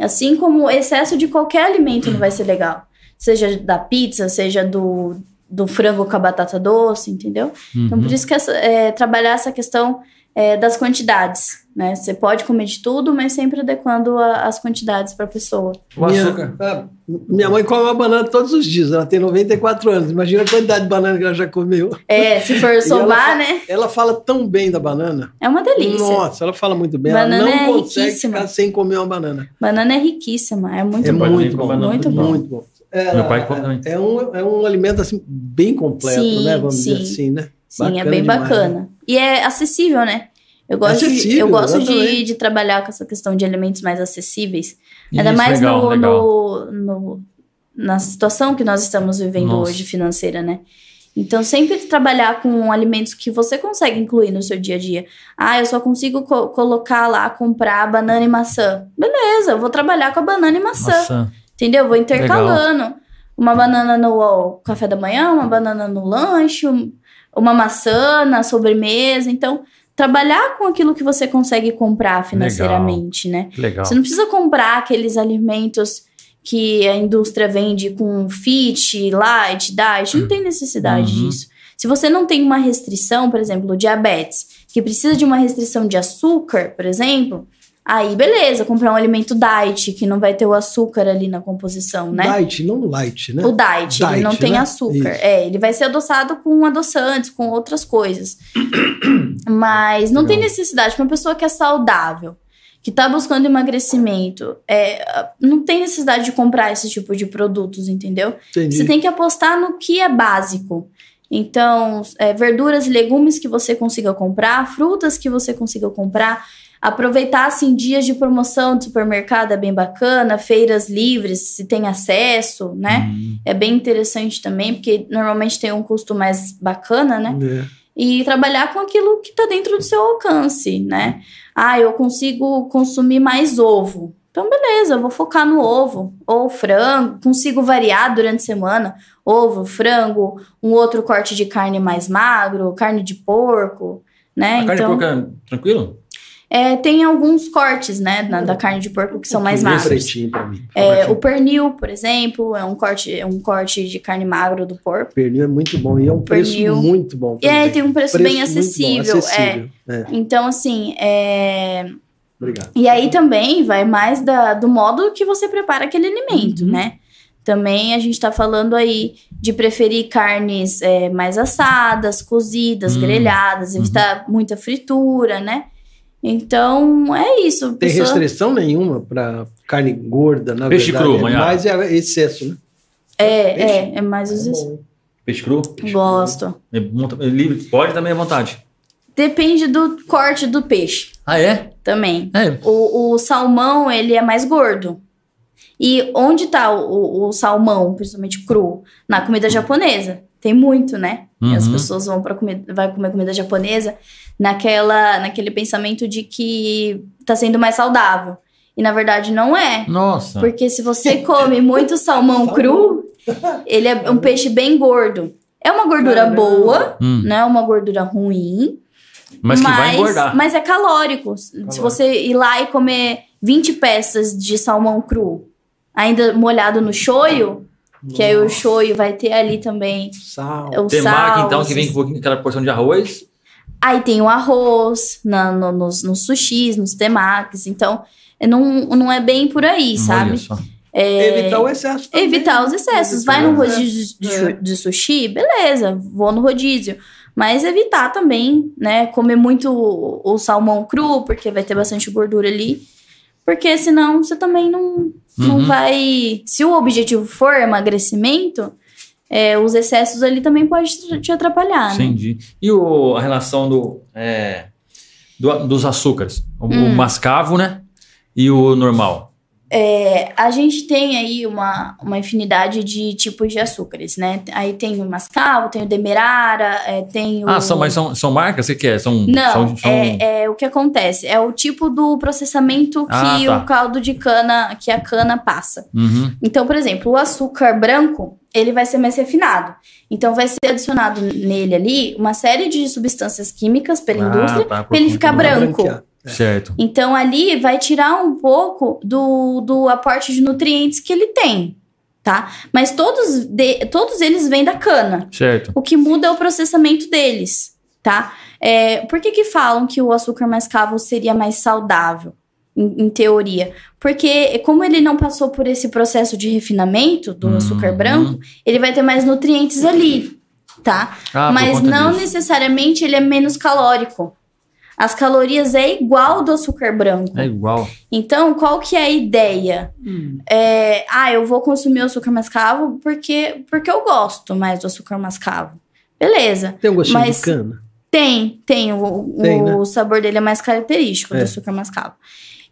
Assim como o excesso de qualquer alimento não vai ser legal. Seja da pizza, seja do, do frango com a batata doce, entendeu? Então, Uhum. por isso que essa- é, trabalhar essa questão é, das quantidades, né? Você pode comer de tudo, mas sempre adequando a- as quantidades para a pessoa. O açúcar. Minha, ah, minha mãe come uma banana todos os dias. Ela tem 94 anos. Imagina a quantidade de banana que ela já comeu. É, se for ela somar, fa- né? Ela fala tão bem da banana. É uma delícia. Nossa, ela fala muito bem. Banana ela é não consegue riquíssima. ficar sem comer uma banana. Banana é riquíssima, é muito É bom. muito bom. Muito bom. Muito bom. É, Meu pai come também. é, um, é um alimento assim, bem completo, Sim, né? Vamos dizer sim. assim, né? Sim, é Bacana bem demais, bacana. E é acessível, né? Eu gosto, de, Acessível, eu gosto de, de trabalhar com essa questão de alimentos mais acessíveis. Ainda Isso, mais legal, no, legal. no- no- na situação que nós estamos vivendo Nossa. hoje financeira, né? Então, sempre trabalhar com alimentos que você consegue incluir no seu dia a dia. Ah, eu só consigo co- colocar lá, comprar banana e maçã. Beleza, eu vou trabalhar com a banana e maçã. Maçã. Entendeu? Vou intercalando. Uma banana no ó, café da manhã, uma banana no lanche, um- uma maçã na sobremesa. Então, trabalhar com aquilo que você consegue comprar financeiramente, né? Que legal. Você não precisa comprar aqueles alimentos que a indústria vende com fit, light, diet. Não tem necessidade Uhum. disso. Se você não tem uma restrição, por exemplo, diabetes, que precisa de uma restrição de açúcar, por exemplo, aí beleza, comprar um alimento diet, que não vai ter o açúcar ali na composição, né? Diet, não light, né? O diet, ele Diet, não tem né? açúcar. Isso. É, ele vai ser adoçado com adoçantes, com outras coisas. Mas não tem Legal. necessidade para uma pessoa que é saudável, que tá buscando emagrecimento, é, não tem necessidade de comprar esse tipo de produtos, entendeu? Entendi. Você tem que apostar no que é básico. Então, é, verduras e legumes que você consiga comprar, frutas que você consiga comprar, aproveitar assim dias de promoção de supermercado é bem bacana, feiras livres, se tem acesso, né? Hum. É bem interessante também, porque normalmente tem um custo mais bacana, né? É. E trabalhar com aquilo que está dentro do seu alcance, né? Ah, eu consigo consumir mais ovo. Então, beleza, eu vou focar no ovo. Ou frango, consigo variar durante a semana. Ovo, frango, um outro corte de carne mais magro, carne de porco, né? A carne então, de porco é tranquilo? É, tem alguns cortes, né, na- da carne de porco que são mais magros. pretinho pra mim. É, o pernil, por exemplo, é um corte, é um corte de carne magro do porco. pernil é muito bom e é um preço Pernil. muito bom. E aí também. tem um preço, bem muito bom, acessível. É. acessível. É. Então, assim, é... Obrigado. E aí também vai mais da, do modo que você prepara aquele alimento, Uhum. né? Também a gente tá falando aí de preferir carnes é, mais assadas, cozidas, Hum. grelhadas, Uhum. evitar muita fritura, né? Então, é isso. Tem pessoa- restrição nenhuma para carne gorda, na Peixe verdade. cru, é Maiara. mais é excesso, né? É, Peixe? é, é mais os... bom. Peixe cru? Gosto. É monta- é livre, pode também à vontade. Depende do corte do peixe Ah, é? também. É. O, o salmão, ele é mais gordo. E onde tá o, o- o salmão, principalmente cru? Na comida japonesa. Tem muito, né? E as Uhum. pessoas vão para comer, vai comer comida japonesa naquela, naquele pensamento de que tá sendo mais saudável. E na verdade não é. Nossa. Porque se você come muito salmão cru, ele é um peixe bem gordo. É uma gordura boa, Hum, não é uma gordura ruim, mas que vai engordar. mas é calórico. Se você ir lá e comer 20 peças de salmão cru, ainda molhado no shoyu, que aí o Nossa, shoyu vai ter ali também Sal. o Temaki, sal. então, que vem com um pouquinho aquela porção de arroz. Aí tem o arroz na, no- nos, nos sushis, nos temakis. Então, é, não, não é bem por aí, sabe? É, Evitar o excesso. também, evitar né? os excessos. Evitar Vai no rodízio de, É. de sushi, beleza, vou no rodízio. Mas evitar também, né? Comer muito o, o salmão cru, porque vai ter bastante gordura ali. Porque senão você também não, não Uhum. vai. Se o objetivo for emagrecimento, é, os excessos ali também podem te- atrapalhar, né? Entendi. E o, a relação do, é, do- dos açúcares? O, o Hum. mascavo, né? E o normal. É, a gente tem aí uma, uma infinidade de tipos de açúcares, né? Aí tem o mascavo, tem o demerara, é, tem o... Ah, são, mas são, são marcas? O que que é? São, Não, são, são- é, é o que acontece. É o tipo do processamento que Ah, tá. o caldo de cana, que a cana passa. Uhum. Então, por exemplo, o açúcar branco, ele vai ser mais refinado. Então, vai ser adicionado nele ali uma série de substâncias químicas pela Ah, indústria tá, por pra ele ficar branco. Branquear. Certo. Então, ali vai tirar um pouco do, do aporte de nutrientes que ele tem, tá? Mas todos, de- todos eles vêm da cana. Certo. O que muda é o processamento deles, tá? É, por que que falam que o açúcar mascavo seria mais saudável, em, em teoria? Porque como ele não passou por esse processo de refinamento do Uhum. açúcar branco, ele vai ter mais nutrientes ali, tá? Ah, Mas não disso. necessariamente ele é menos calórico. As calorias é igual do açúcar branco. É igual. Então, qual que é a ideia? Hum. É, ah, eu vou consumir o açúcar mascavo porque, porque eu gosto mais do açúcar mascavo. Beleza. Tem um gostinho Mas- de cana. Tem, tem. O, Tem, o né? sabor dele é mais característico É. do açúcar mascavo.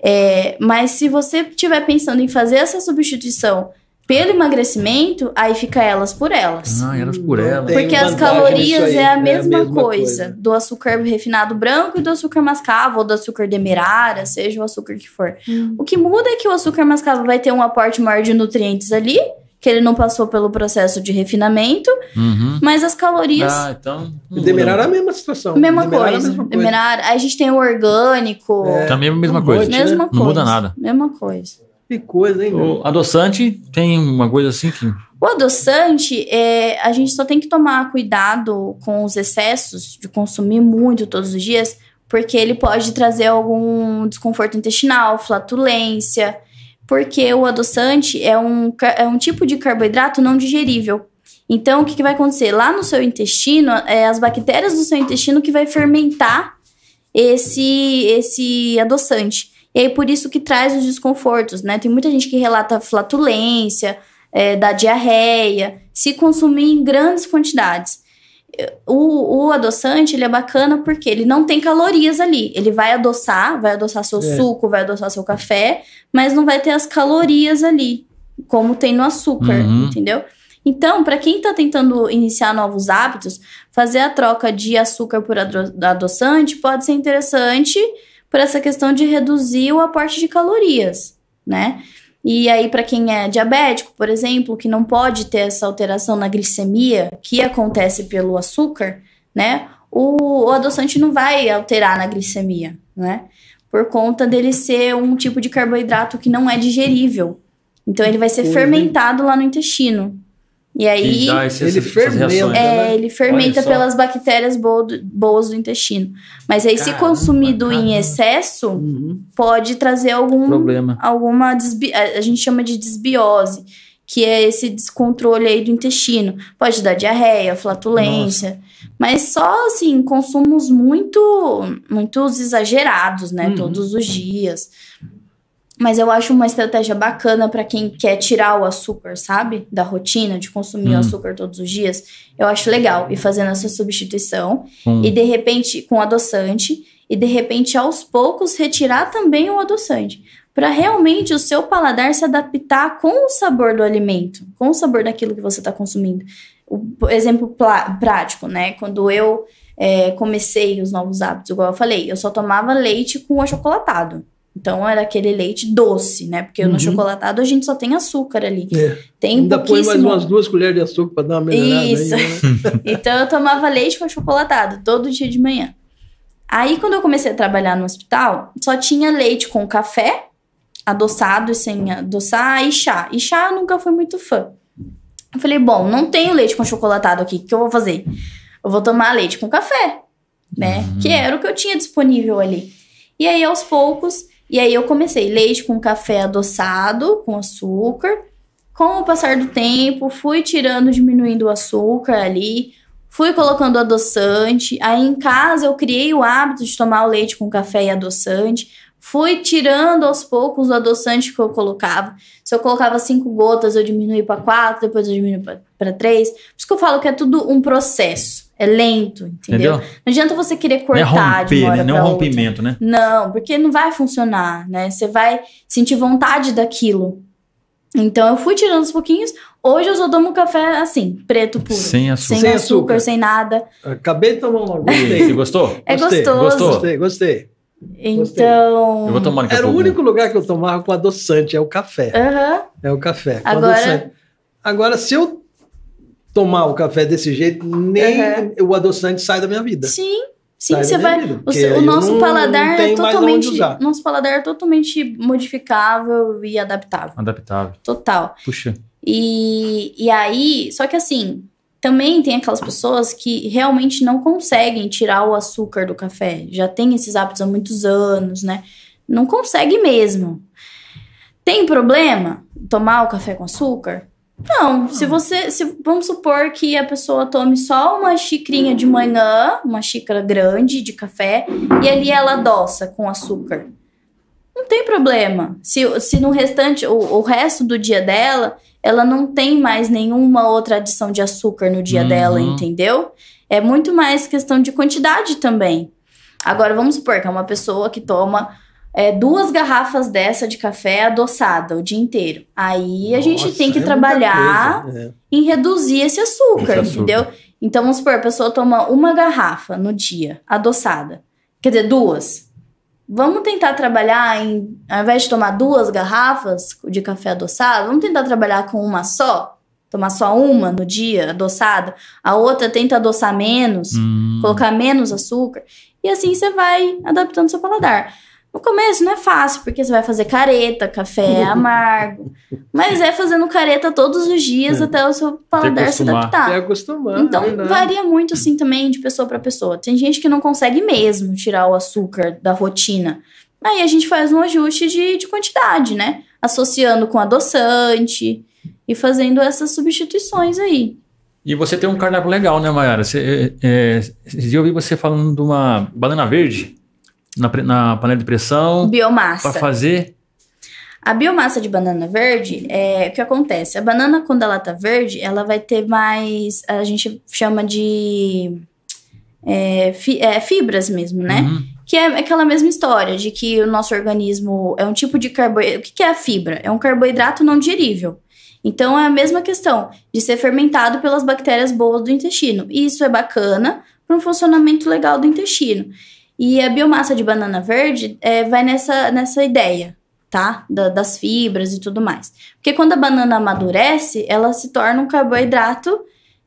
É, mas se você estiver pensando em fazer essa substituição pelo emagrecimento, aí fica elas por elas. Ah, elas por Não ela. tem Porque as calorias aí, é a mesma, coisa, coisa. do açúcar refinado branco e do açúcar mascavo, ou do açúcar demerara, seja o açúcar que for. Hum. O que muda é que o açúcar mascavo vai ter um aporte maior de nutrientes ali, que ele não passou pelo processo de refinamento, Uhum. mas as calorias. Ah, então. O Demerara é a mesma situação. Mesma Demerara é a coisa. mesma Demerara. Aí a gente tem o orgânico. É. Também é a mesma coisa. monte, Mesma Não coisa. muda nada. Mesma coisa. Que coisa, hein? meu? O adoçante tem uma coisa assim que. O adoçante, é, a gente só tem que tomar cuidado com os excessos de consumir muito todos os dias, porque ele pode trazer algum desconforto intestinal, flatulência, porque o adoçante é um, é um tipo de carboidrato não digerível. Então, o que, que vai acontecer? Lá no seu intestino, é as bactérias do seu intestino que vai fermentar esse, esse adoçante. E aí, por isso que traz os desconfortos, né? Tem muita gente que relata flatulência, é, da diarreia, se consumir em grandes quantidades. O, o adoçante, ele é bacana porque ele não tem calorias ali. Ele vai adoçar, vai adoçar seu É. suco, vai adoçar seu café, mas não vai ter as calorias ali, como tem no açúcar, Uhum. entendeu? Então, para quem tá tentando iniciar novos hábitos, fazer a troca de açúcar por ado- adoçante pode ser interessante por essa questão de reduzir o aporte de calorias, né? E aí, para quem é diabético, por exemplo, que não pode ter essa alteração na glicemia que acontece pelo açúcar, né? O, o adoçante não vai alterar na glicemia, né? Por conta dele ser um tipo de carboidrato que não é digerível. Então, ele vai ser hein? fermentado lá no intestino. E aí. que dá esse- ele fermenta. reações. É, né? ele fermenta pelas bactérias boas do intestino. Mas aí, se Caramba, consumido em caramba. excesso, Uhum. pode trazer algum Problema. alguma desbi- a gente chama de desbiose, que é esse descontrole aí do intestino. Pode dar diarreia, flatulência, mas só assim, consumos muito muitos exagerados, né, Uhum. todos os dias. Mas eu acho uma estratégia bacana para quem quer tirar o açúcar, sabe? Da rotina de consumir o Hum. açúcar todos os dias. Eu acho legal ir fazendo essa substituição Com- e de repente com adoçante e de repente aos poucos retirar também o adoçante, para realmente o seu paladar se adaptar com o sabor do alimento, com o sabor daquilo que você está consumindo. O exemplo prático, né? Quando eu é, comecei os novos hábitos, igual eu falei, eu só tomava leite com achocolatado. Então era aquele leite doce, né? Porque no Uhum. achocolatado a gente só tem açúcar ali. É. Tem Ainda põe mais pouquíssimo. umas duas colheres de açúcar para dar uma melhorada. Isso. Aí, né? Então eu tomava leite com achocolatado todo dia de manhã. Aí quando eu comecei a trabalhar no hospital, só tinha leite com café, adoçado e sem adoçar, e chá. E chá eu nunca fui muito fã. Eu falei, bom, não tenho leite com achocolatado aqui, o que eu vou fazer? Eu vou tomar leite com café, né? Uhum. Que era o que eu tinha disponível ali. E aí aos poucos, e aí eu comecei leite com café adoçado, com açúcar. Com o passar do tempo, fui tirando, diminuindo o açúcar ali, fui colocando adoçante. Aí em casa eu criei o hábito de tomar o leite com café e adoçante. Fui tirando aos poucos o adoçante que eu colocava. Se eu colocava cinco gotas, eu diminui para quatro, depois eu diminuo para três. Por isso que eu falo que é tudo um processo. É lento, entendeu? Entendeu? Não adianta você querer Não é cortar de romper, uma hora né? Não é outra. rompimento, né? Não, porque não vai funcionar, né? Você vai sentir vontade daquilo. Então eu fui tirando aos pouquinhos. Hoje eu só tomo café assim, preto puro. Sem açúcar. Sem, Sem açúcar, açúcar. sem nada. Acabei de tomar um. Você Gostei. gostou? É Gostei, gostoso. gostou? Gostei, gostei. Então. Eu vou tomar Era o único lugar que eu tomava com adoçante, é o café. Aham. É o café. com Agora- adoçante. Agora, se eu tomar o café desse jeito, nem Aham. o adoçante sai da minha vida. Sim. Sim, Sai você vai. vida, O, o nosso não- paladar não é totalmente. Nosso paladar é totalmente modificável e adaptável. Adaptável. Total. Puxa. E, e aí, só que assim, também tem aquelas pessoas que realmente não conseguem tirar o açúcar do café. Já tem esses hábitos há muitos anos, né? Não consegue mesmo. Tem problema tomar o café com açúcar? Não, se você. Se, vamos supor que a pessoa tome só uma xicrinha de manhã, uma xícara grande de café, e ali ela adoça com açúcar. Não tem problema. Se, se no restante, o, o resto do dia dela, ela não tem mais nenhuma outra adição de açúcar no dia Uhum. dela, entendeu? É muito mais questão de quantidade também. Agora, vamos supor que é uma pessoa que toma é, duas garrafas dessa de café adoçada o dia inteiro. Aí a gente Nossa, tem que é trabalhar. É. em reduzir esse açúcar, Esse açúcar. entendeu? Então, vamos supor, a pessoa toma uma garrafa no dia, adoçada. Quer dizer, duas. Vamos tentar trabalhar em, ao invés de tomar duas garrafas de café adoçado, vamos tentar trabalhar com uma só? Tomar só uma no dia, adoçada. A outra tenta adoçar menos, Hum. colocar menos açúcar. E assim você vai adaptando seu paladar. No começo não é fácil, porque você vai fazer careta, café é amargo. mas é fazendo careta todos os dias É. até o seu paladar se adaptar. É acostumar. Então, verdade. varia muito assim também de pessoa para pessoa. Tem gente que não consegue mesmo tirar o açúcar da rotina. Aí a gente faz um ajuste de, de quantidade, né? Associando com adoçante e fazendo essas substituições aí. E você tem um cardápio legal, né, Mayara? Você, é, é, eu ouvi você falando de uma banana verde na, na panela de pressão Biomassa. para fazer. A biomassa de banana verde, é o que acontece? A banana, quando ela tá verde, ela vai ter mais. A gente chama de. é, fi- é, fibras mesmo, né? Uhum. Que é aquela mesma história de que o nosso organismo é um tipo de carboidrato. O que que é a fibra? É um carboidrato não digerível. Então é a mesma questão de ser fermentado pelas bactérias boas do intestino. E isso é bacana para um funcionamento legal do intestino. E a biomassa de banana verde é, vai nessa, nessa ideia, tá? Da- das fibras e tudo mais. Porque quando a banana amadurece, ela se torna um carboidrato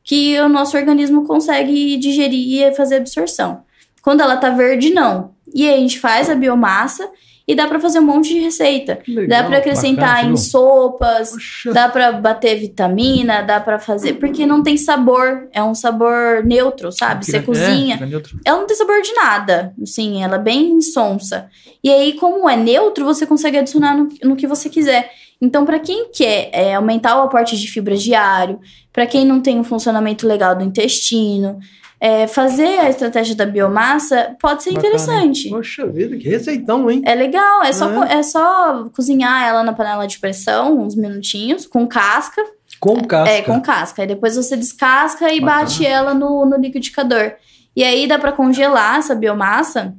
que o nosso organismo consegue digerir e fazer absorção. Quando ela tá verde, não. E aí a gente faz a biomassa e dá pra fazer um monte de receita. Legal, dá pra acrescentar bacana, em sopas, Poxa, dá pra bater vitamina, dá pra fazer, porque não tem sabor, é um sabor neutro, sabe? Você Fica- cozinha, É, ela não tem sabor de nada, assim, ela é bem sonsa. E aí, como é neutro, você consegue adicionar no, no que você quiser. Então, pra quem quer é, aumentar o aporte de fibra diário, pra quem não tem um funcionamento legal do intestino, é, fazer a estratégia da biomassa pode ser Bacana, interessante. poxa vida, que receitão, hein? É legal, é só, É. é só cozinhar ela na panela de pressão, uns minutinhos, com casca. Com casca. É, com casca. Aí depois você descasca e Bacana. bate ela no, no liquidificador. E aí dá pra congelar essa biomassa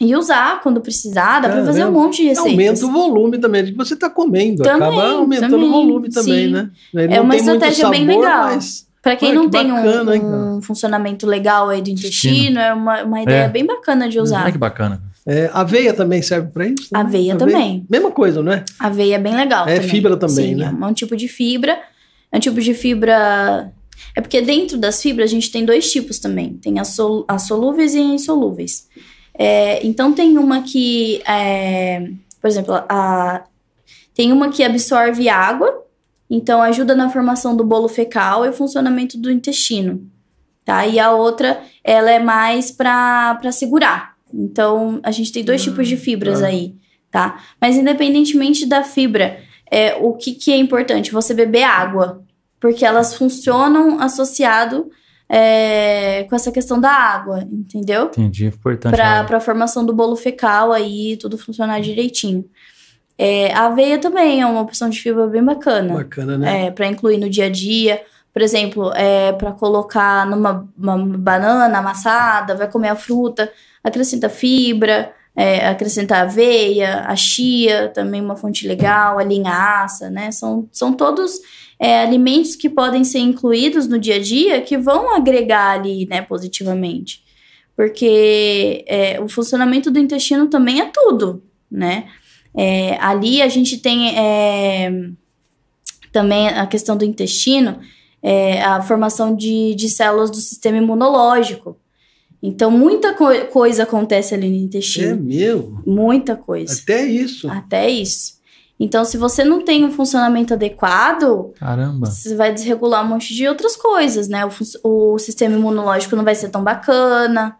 e usar quando precisar. Dá pra fazer um monte de receitas. Aumenta o volume também que você está comendo. Também, Acaba aumentando também, o volume também, sim. né? Ele É uma estratégia bem sabor, legal. mas- Pra quem Olha, não que tem bacana, um, um funcionamento legal aí do intestino, é uma, uma ideia É. bem bacana de usar. Olha que bacana. É, aveia também serve para isso? né? Aveia também. Mesma coisa, não é? Aveia é bem legal É também. fibra também, Sim, né? É um tipo de fibra. É um tipo de fibra... É porque dentro das fibras a gente tem dois tipos também. Tem as, sol... as solúveis e as insolúveis. É, então tem uma que... é, Por exemplo, a... tem uma que absorve água. Então ajuda na formação do bolo fecal e o funcionamento do intestino. Tá? E a outra, ela é mais para segurar. Então a gente tem dois Hum, tipos de fibras tá. aí, tá? Mas independentemente da fibra, é, o que, que é importante? Você beber água. Porque elas funcionam associado é, com essa questão da água, entendeu? Entendi. Importante. Para a formação do bolo fecal aí, tudo funcionar direitinho. É, a aveia também é uma opção de fibra bem bacana. Bacana, né? É, para incluir no dia a dia. Por exemplo, é, para colocar numa uma banana amassada, vai comer a fruta, acrescenta fibra, é, acrescenta aveia, a chia, também uma fonte legal, a linhaça, né? São, são todos é, alimentos que podem ser incluídos no dia a dia que vão agregar ali, né, positivamente. Porque é, o funcionamento do intestino também é tudo, né? É, ali a gente tem é, também a questão do intestino, é, a formação de, de células do sistema imunológico. Então, muita co- coisa acontece ali no É intestino. mesmo. Muita coisa. Até isso. Até isso. Então, se você não tem um funcionamento adequado, Caramba. você vai desregular um monte de outras coisas, né? O, o sistema imunológico não vai ser tão bacana.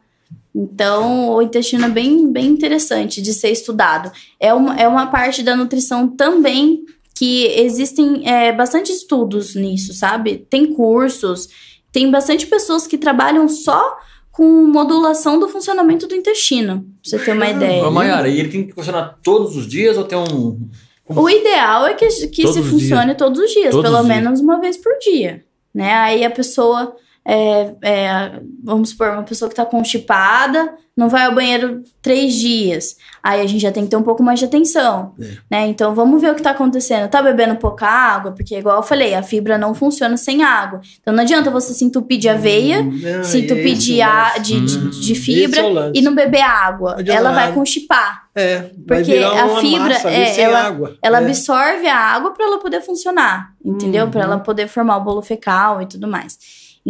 Então, o intestino é bem, bem interessante de ser estudado. É uma, é uma parte da nutrição também que existem é, bastante estudos nisso, sabe? Tem cursos, tem bastante pessoas que trabalham só com modulação do funcionamento do intestino, pra você ter uma ideia. Mayara, e ele tem que funcionar todos os dias ou tem um. O ideal é que, que Todos se funcione todos os dias, Todos pelo os dias. menos uma vez por dia, né? Aí a pessoa, é, é, vamos supor, uma pessoa que tá constipada, não vai ao banheiro três dias. Aí a gente já tem que ter um pouco mais de atenção, É. né? Então vamos ver o que tá acontecendo. Tá bebendo pouca água? Porque igual eu falei, a fibra não funciona sem água. Então não adianta você se entupir de aveia, Não, se entupir de, a, de, de, Hum, de fibra é e não beber água. Não Ela vai constipar. É, Porque a fibra, é, ela- água. Ela é. absorve a água para ela poder funcionar, entendeu? Uhum. Para ela poder formar o bolo fecal e tudo mais.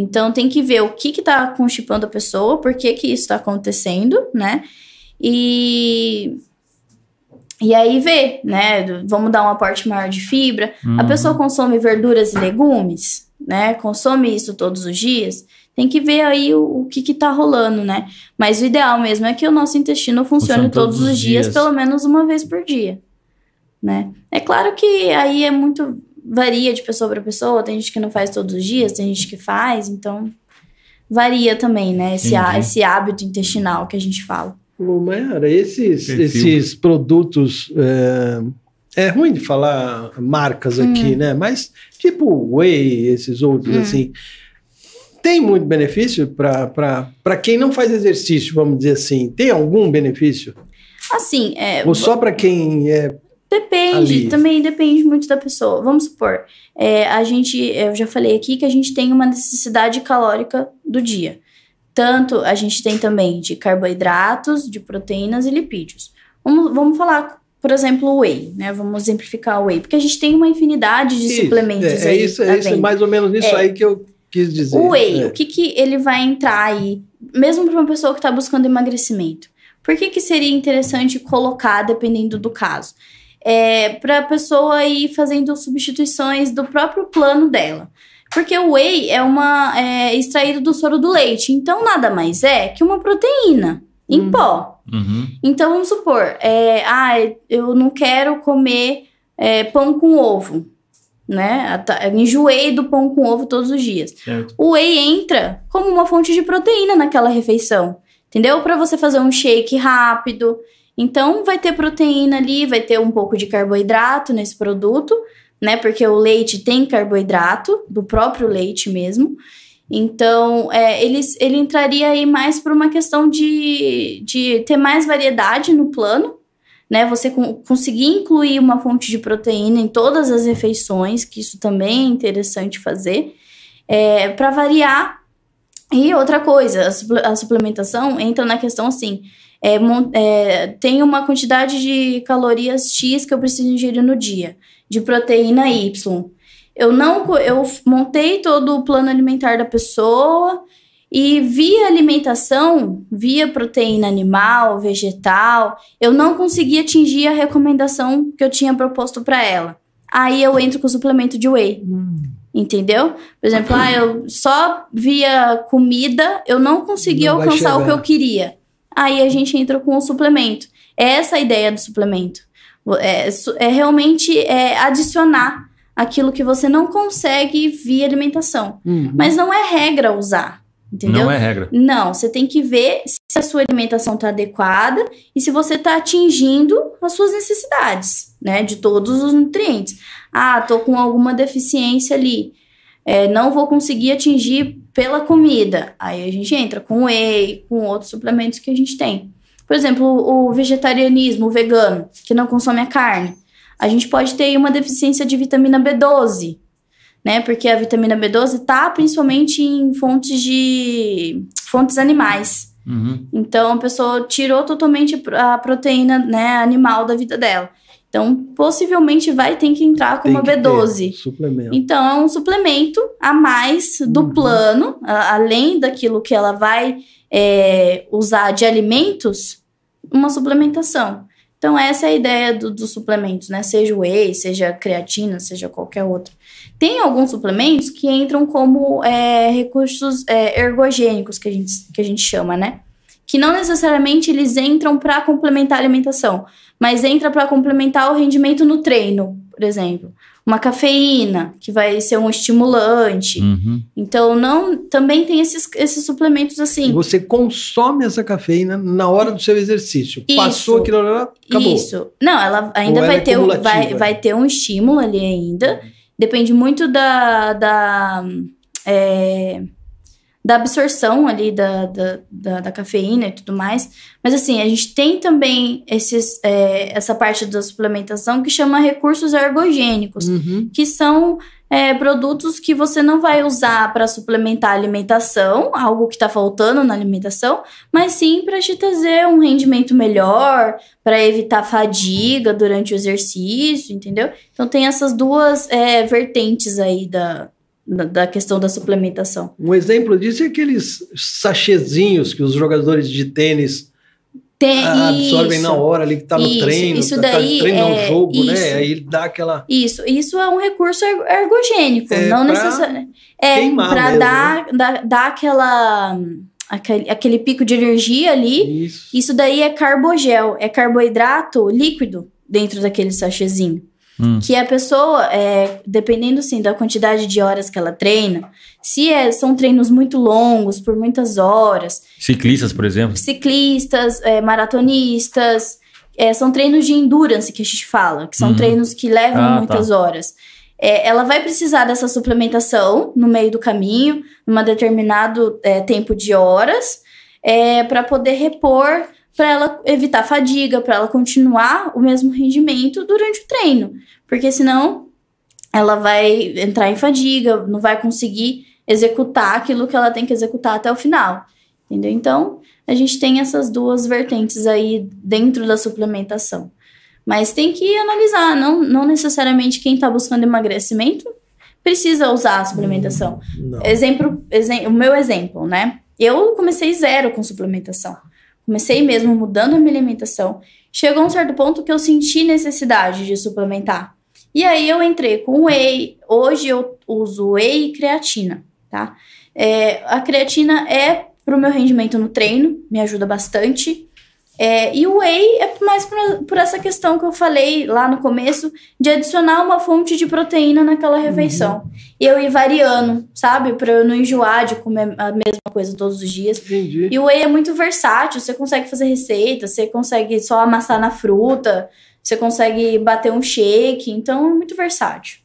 Então tem que ver o que que tá constipando a pessoa, por que que isso tá acontecendo, né? E E aí vê, né? Vamos dar um aporte maior de fibra. A Uhum. pessoa consome verduras e legumes, né? Consome isso todos os dias. Tem que ver aí o, o que que tá rolando, né? Mas o ideal mesmo é que o nosso intestino funcione todos, todos os os dias, dias. pelo menos uma vez por dia, né? É claro que aí é muito varia de pessoa para pessoa. Tem gente que não faz todos os dias, tem gente que faz, então varia também, né? Esse, esse hábito intestinal que a gente fala. Ô, Mayara, esses, Perfil. esses produtos. É, é ruim de falar marcas aqui, né? Mas, tipo, Whey, esses outros Hum. assim. Tem muito benefício para quem não faz exercício, vamos dizer assim. Tem algum benefício? Assim, é, Ou só para quem é. Depende, ali. também depende muito da pessoa. Vamos supor, é, a gente, eu já falei aqui que a gente tem uma necessidade calórica do dia. Tanto a gente tem também de carboidratos, de proteínas e lipídios. Vamos, vamos falar, por exemplo, o whey, né? Vamos exemplificar o whey, porque a gente tem uma infinidade de Isso, suplementos é, é isso, é isso, mais ou menos isso É. aí que eu quis dizer. O whey, É. o que, que ele vai entrar aí, mesmo para uma pessoa que está buscando emagrecimento? Por que, que seria interessante colocar, dependendo do caso? É, para a pessoa ir fazendo substituições do próprio plano dela. Porque o whey é uma é extraído do soro do leite, então nada mais é que uma proteína em Hum. pó. Uhum. Então vamos supor, é, ah, eu não quero comer é, pão com ovo, né? Eu Enjoei do pão com ovo todos os dias Certo. o whey entra como uma fonte de proteína naquela refeição, entendeu? Para você fazer um shake rápido. Então, vai ter proteína ali, vai ter um pouco de carboidrato nesse produto, né? Porque o leite tem carboidrato, do próprio leite mesmo. Então, é, ele, ele entraria aí mais por uma questão de, de ter mais variedade no plano, né? Você con- conseguir incluir uma fonte de proteína em todas as refeições, que isso também é interessante fazer é, para variar. E outra coisa, a suplementação entra na questão assim: é, é, tem uma quantidade de calorias X que eu preciso ingerir no dia, de proteína Y. Eu não eu montei todo o plano alimentar da pessoa e via alimentação, via proteína animal, vegetal, eu não consegui atingir a recomendação que eu tinha proposto para ela. Aí eu entro com o suplemento de whey. Entendeu? Por exemplo, ah, eu só via comida, eu não conseguia Não alcançar o que eu queria. Aí a gente entra com o suplemento. É essa a ideia do suplemento. É, é realmente é, adicionar aquilo que você não consegue via alimentação. Uhum. Mas não é regra usar. Entendeu? Não é regra. Não, você tem que ver se a sua alimentação está adequada e se você está atingindo as suas necessidades, né? De todos os nutrientes. Ah, tô com alguma deficiência ali. É, não vou conseguir atingir pela comida. Aí a gente entra com whey, com outros suplementos que a gente tem. Por exemplo, o vegetarianismo, o vegano, que não consome a carne. A gente pode ter uma deficiência de vitamina B12, né? Porque a vitamina B12 tá principalmente em fontes de fontes animais. Uhum. Então a pessoa tirou totalmente a proteína, né, animal da vida dela. Então, possivelmente vai ter que entrar com Tem uma que ter B12. Suplemento. Então, é um suplemento a mais do Uhum. plano, a- além daquilo que ela vai é, usar de alimentos, uma suplementação. Então, essa é a ideia do- dos suplementos, né? Seja o whey, seja a creatina, seja qualquer outro. Tem alguns suplementos que entram como é, recursos é, ergogênicos, que a, gente, que a gente chama, né? Que não necessariamente eles entram para complementar a alimentação, mas entra para complementar o rendimento no treino, por exemplo uma cafeína, que vai ser um estimulante. Uhum. Então, não, também tem esses, esses suplementos assim. Você consome essa cafeína na hora do seu exercício. Isso. Passou aquilo lá, acabou. Isso. Não, ela ainda Ou ela vai é ter, um- vai, vai ter um estímulo ali ainda. Depende muito da, da, é, da absorção ali da, da, da, da cafeína e tudo mais. Mas assim, a gente tem também esses, é, essa parte da suplementação que chama recursos ergogênicos. Uhum. que são é, produtos que você não vai usar para suplementar a alimentação, algo que está faltando na alimentação, mas sim para te trazer um rendimento melhor, para evitar fadiga durante o exercício, entendeu? Então tem essas duas é, vertentes aí da, da, questão da suplementação. Um exemplo disso é aqueles sachezinhos que os jogadores de tênis Tem, Ah, absorvem isso. na hora ali que tá no Isso, treino. isso tá, daí tá treino é- um jogo, isso. né? Aí dá aquela. Isso, isso é um recurso er- ergogênico, É não necessariamente. É queimar para dar, dar, dar aquela aquele, aquele pico de energia ali. Isso. Isso daí é carbogel, é carboidrato líquido dentro daquele sachêzinho. Hum. Que a pessoa, é, dependendo sim da quantidade de horas que ela treina, se é- são treinos muito longos, por muitas horas, Ciclistas, por exemplo. ciclistas, é, maratonistas, é, são treinos de endurance que a gente fala, que são Uhum. treinos que levam Ah, muitas horas. É, ela vai precisar dessa suplementação no meio do caminho, num determinado é, tempo de horas, para poder repor, para ela evitar fadiga, para ela continuar o mesmo rendimento durante o treino. Porque senão ela vai entrar em fadiga, não vai conseguir executar aquilo que ela tem que executar até o final. Entendeu? Então, a gente tem essas duas vertentes aí dentro da suplementação. Mas tem que analisar, não, não necessariamente quem está buscando emagrecimento precisa usar a suplementação. Não. Exemplo, exem- o meu exemplo, né? Eu comecei zero com suplementação. Comecei mesmo mudando a minha alimentação. Chegou um certo ponto que eu senti necessidade de suplementar. E aí eu entrei com whey. Hoje eu uso whey e creatina, tá? É, a creatina é pro meu rendimento no treino, me ajuda bastante. É, e o whey é mais por, por essa questão que eu falei lá no começo, de adicionar uma fonte de proteína naquela refeição. E eu ir variando, sabe? Pra eu não enjoar de comer a mesma coisa todos os dias. Entendi. E o whey é muito versátil, você consegue fazer receita, você consegue só amassar na fruta, você consegue bater um shake, então é muito versátil.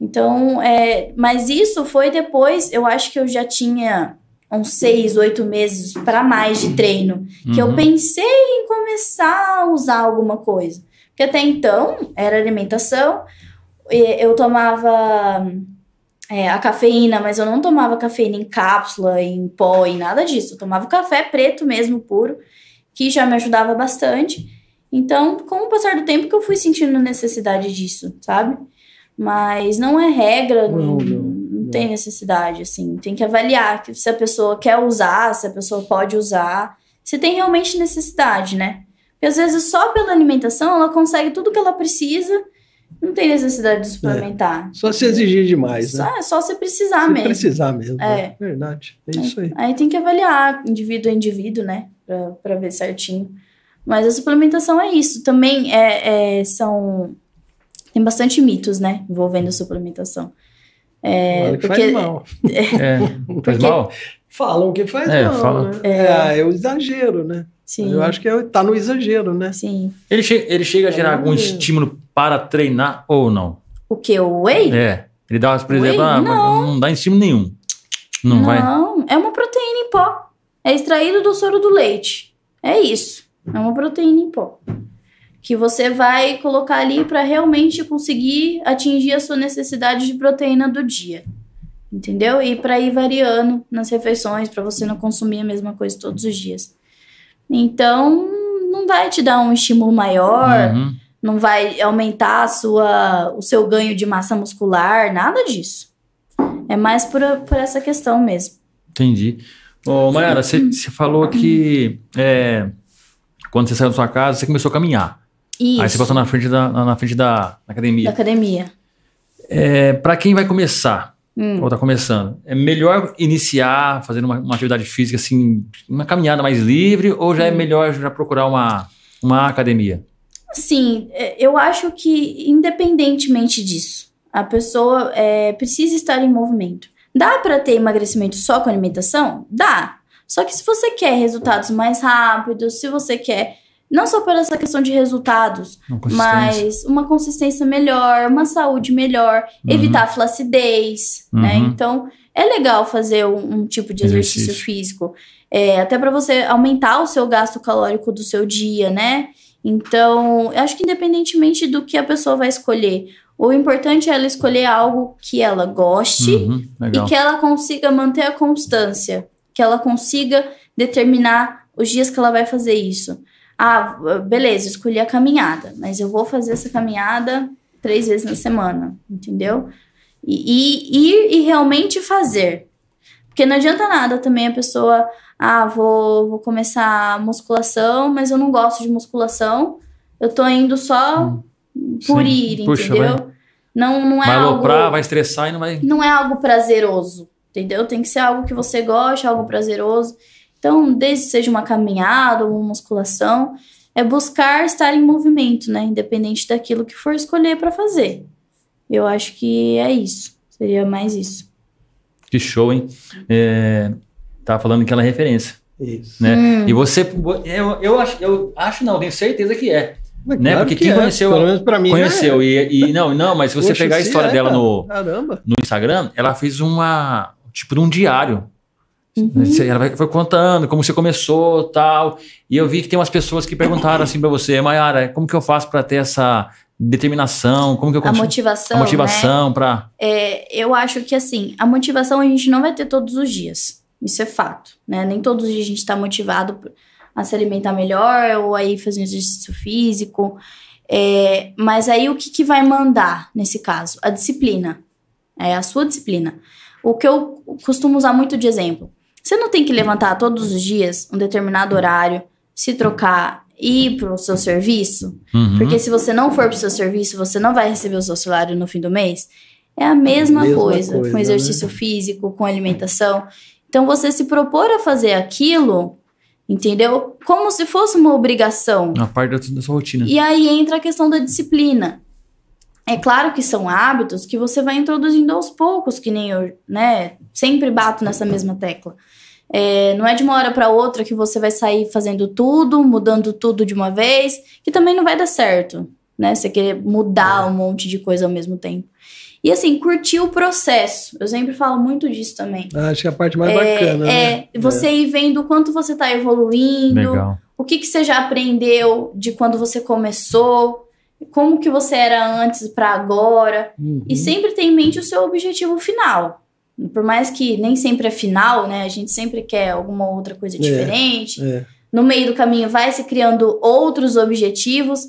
Então, é, mas isso foi depois, eu acho que eu já tinha uns seis, oito meses para mais de treino, que eu Uhum. pensei em começar a usar alguma coisa. Porque até então era alimentação, e eu tomava é, a cafeína, mas eu não tomava cafeína em cápsula, em pó, em nada disso. Eu tomava café preto mesmo, puro, que já me ajudava bastante. Então, com o passar do tempo que eu fui sentindo necessidade disso, sabe? Mas não é regra, não, Não, não, tem necessidade, assim. Tem que avaliar que se a pessoa quer usar, se a pessoa pode usar, se tem realmente necessidade, né? Porque às vezes só pela alimentação ela consegue tudo que ela precisa, não tem necessidade de suplementar. Só se exigir demais, né? Só, é só você precisar se mesmo. precisar mesmo. É. né? Verdade. É isso aí. Aí tem que avaliar indivíduo a indivíduo, né? Pra, pra ver certinho. Mas a suplementação é isso. Também é, é- são. Tem bastante mitos, né? Envolvendo a suplementação. É, porque- faz mal. É, faz Porque- mal? Falam que faz É, mal, fala- né? É. É, é o exagero, né? Sim. Eu acho que é, tá no exagero, né? Sim. Ele, che ele chega a gerar algum estímulo para treinar ou não? O que? O whey? É. Ele dá, por Whey? exemplo, ah, Não. não dá estímulo nenhum. Não, vai. Não, é uma proteína em pó. É extraído do soro do leite. É isso. É uma proteína em pó. Que você vai colocar ali para realmente conseguir atingir a sua necessidade de proteína do dia. Entendeu? E para ir variando nas refeições, para você não consumir a mesma coisa todos os dias. Então, não vai te dar um estímulo maior, Uhum. não vai aumentar a sua, o seu ganho de massa muscular, nada disso. É mais por, por essa questão mesmo. Entendi. Ô, Mayara, você falou que é, quando você saiu da sua casa, você começou a caminhar. Isso, Aí você passou na frente da, na frente da da academia. academia. É, para quem vai começar, Hum. ou tá começando, é melhor iniciar fazendo uma, uma atividade física, assim, uma caminhada mais livre, ou já é melhor já procurar uma, uma academia? Assim, é, eu acho que independentemente disso, a pessoa é, precisa estar em movimento. Dá para ter emagrecimento só com alimentação? Dá. Só que se você quer resultados mais rápidos, se você quer não só por essa questão de resultados, mas uma consistência melhor, uma saúde melhor, Uhum. evitar a flacidez, né? Uhum. Então, é legal fazer um, um tipo de exercício, Exercício. físico, é, até para você aumentar o seu gasto calórico do seu dia, né? Então, eu acho que independentemente do que a pessoa vai escolher, o importante é ela escolher algo que ela goste Uhum, e que ela consiga manter a constância, que ela consiga determinar os dias que ela vai fazer isso. Ah, beleza, escolhi a caminhada, mas eu vou fazer essa caminhada três vezes na semana, entendeu? E, e ir e realmente fazer. Porque não adianta nada também a pessoa, Ah, vou, vou começar musculação, mas eu não gosto de musculação. Eu tô indo só por Sim. ir, Puxa, entendeu? Não, não é vai algo aloprar, vai estressar e não vai. não é algo prazeroso, entendeu? Tem que ser algo que você goste, algo prazeroso. Então, desde que seja uma caminhada ou uma musculação, é buscar estar em movimento, né? Independente daquilo que for escolher para fazer. Eu acho que é isso. Seria mais isso. Que show, hein? É, tava falando que ela é referência, Isso. né? Hum. E você, eu, eu, acho, eu acho, não, tenho certeza que é. Mas Né? claro Porque que quem é. conheceu- Pelo menos pra mim. Conheceu. né? E, e não, não, mas se você Poxa, pegar a história é, dela no, Caramba. no Instagram, ela fez uma. Tipo, de um diário. Uhum. Ela vai- foi contando como você começou tal. E eu vi que tem umas pessoas que perguntaram assim pra você, Mayara, como que eu faço pra ter essa determinação? Como que eu A consigo- motivação, a né? motivação pra. É, eu acho que assim, a motivação a gente não vai ter todos os dias. Isso é fato, né? Nem todos os dias a gente está motivado a se alimentar melhor ou aí fazer um exercício físico. É, mas aí o que, que vai mandar nesse caso? A disciplina. É a sua disciplina. O que eu costumo usar muito de exemplo. Você não tem que levantar todos os dias um determinado horário, se trocar e ir para o seu serviço, Uhum. porque se você não for pro seu serviço, você não vai receber o seu salário no fim do mês. É a mesma, Mesma coisa, coisa, com exercício físico, com alimentação. Então você se propor a fazer aquilo, entendeu? Como se fosse uma obrigação. Uma parte da, da sua rotina. E aí entra a questão da disciplina. É claro que são hábitos que você vai introduzindo aos poucos, que nem eu, né? Sempre bato nessa mesma tecla. É, não é de uma hora para outra que você vai sair fazendo tudo, mudando tudo de uma vez, que também não vai dar certo, né? Você querer mudar um monte de coisa ao mesmo tempo. E assim, curtir o processo. Eu sempre falo muito disso também. Acho que é a parte mais é, bacana. né? é, você ir vendo o quanto você tá evoluindo, Legal. o que, que você já aprendeu de quando você começou, como que você era antes para agora. Uhum. E sempre ter em mente o seu objetivo final. Por mais que nem sempre é final, né? A gente sempre quer alguma outra coisa diferente. É. No meio do caminho vai se criando outros objetivos,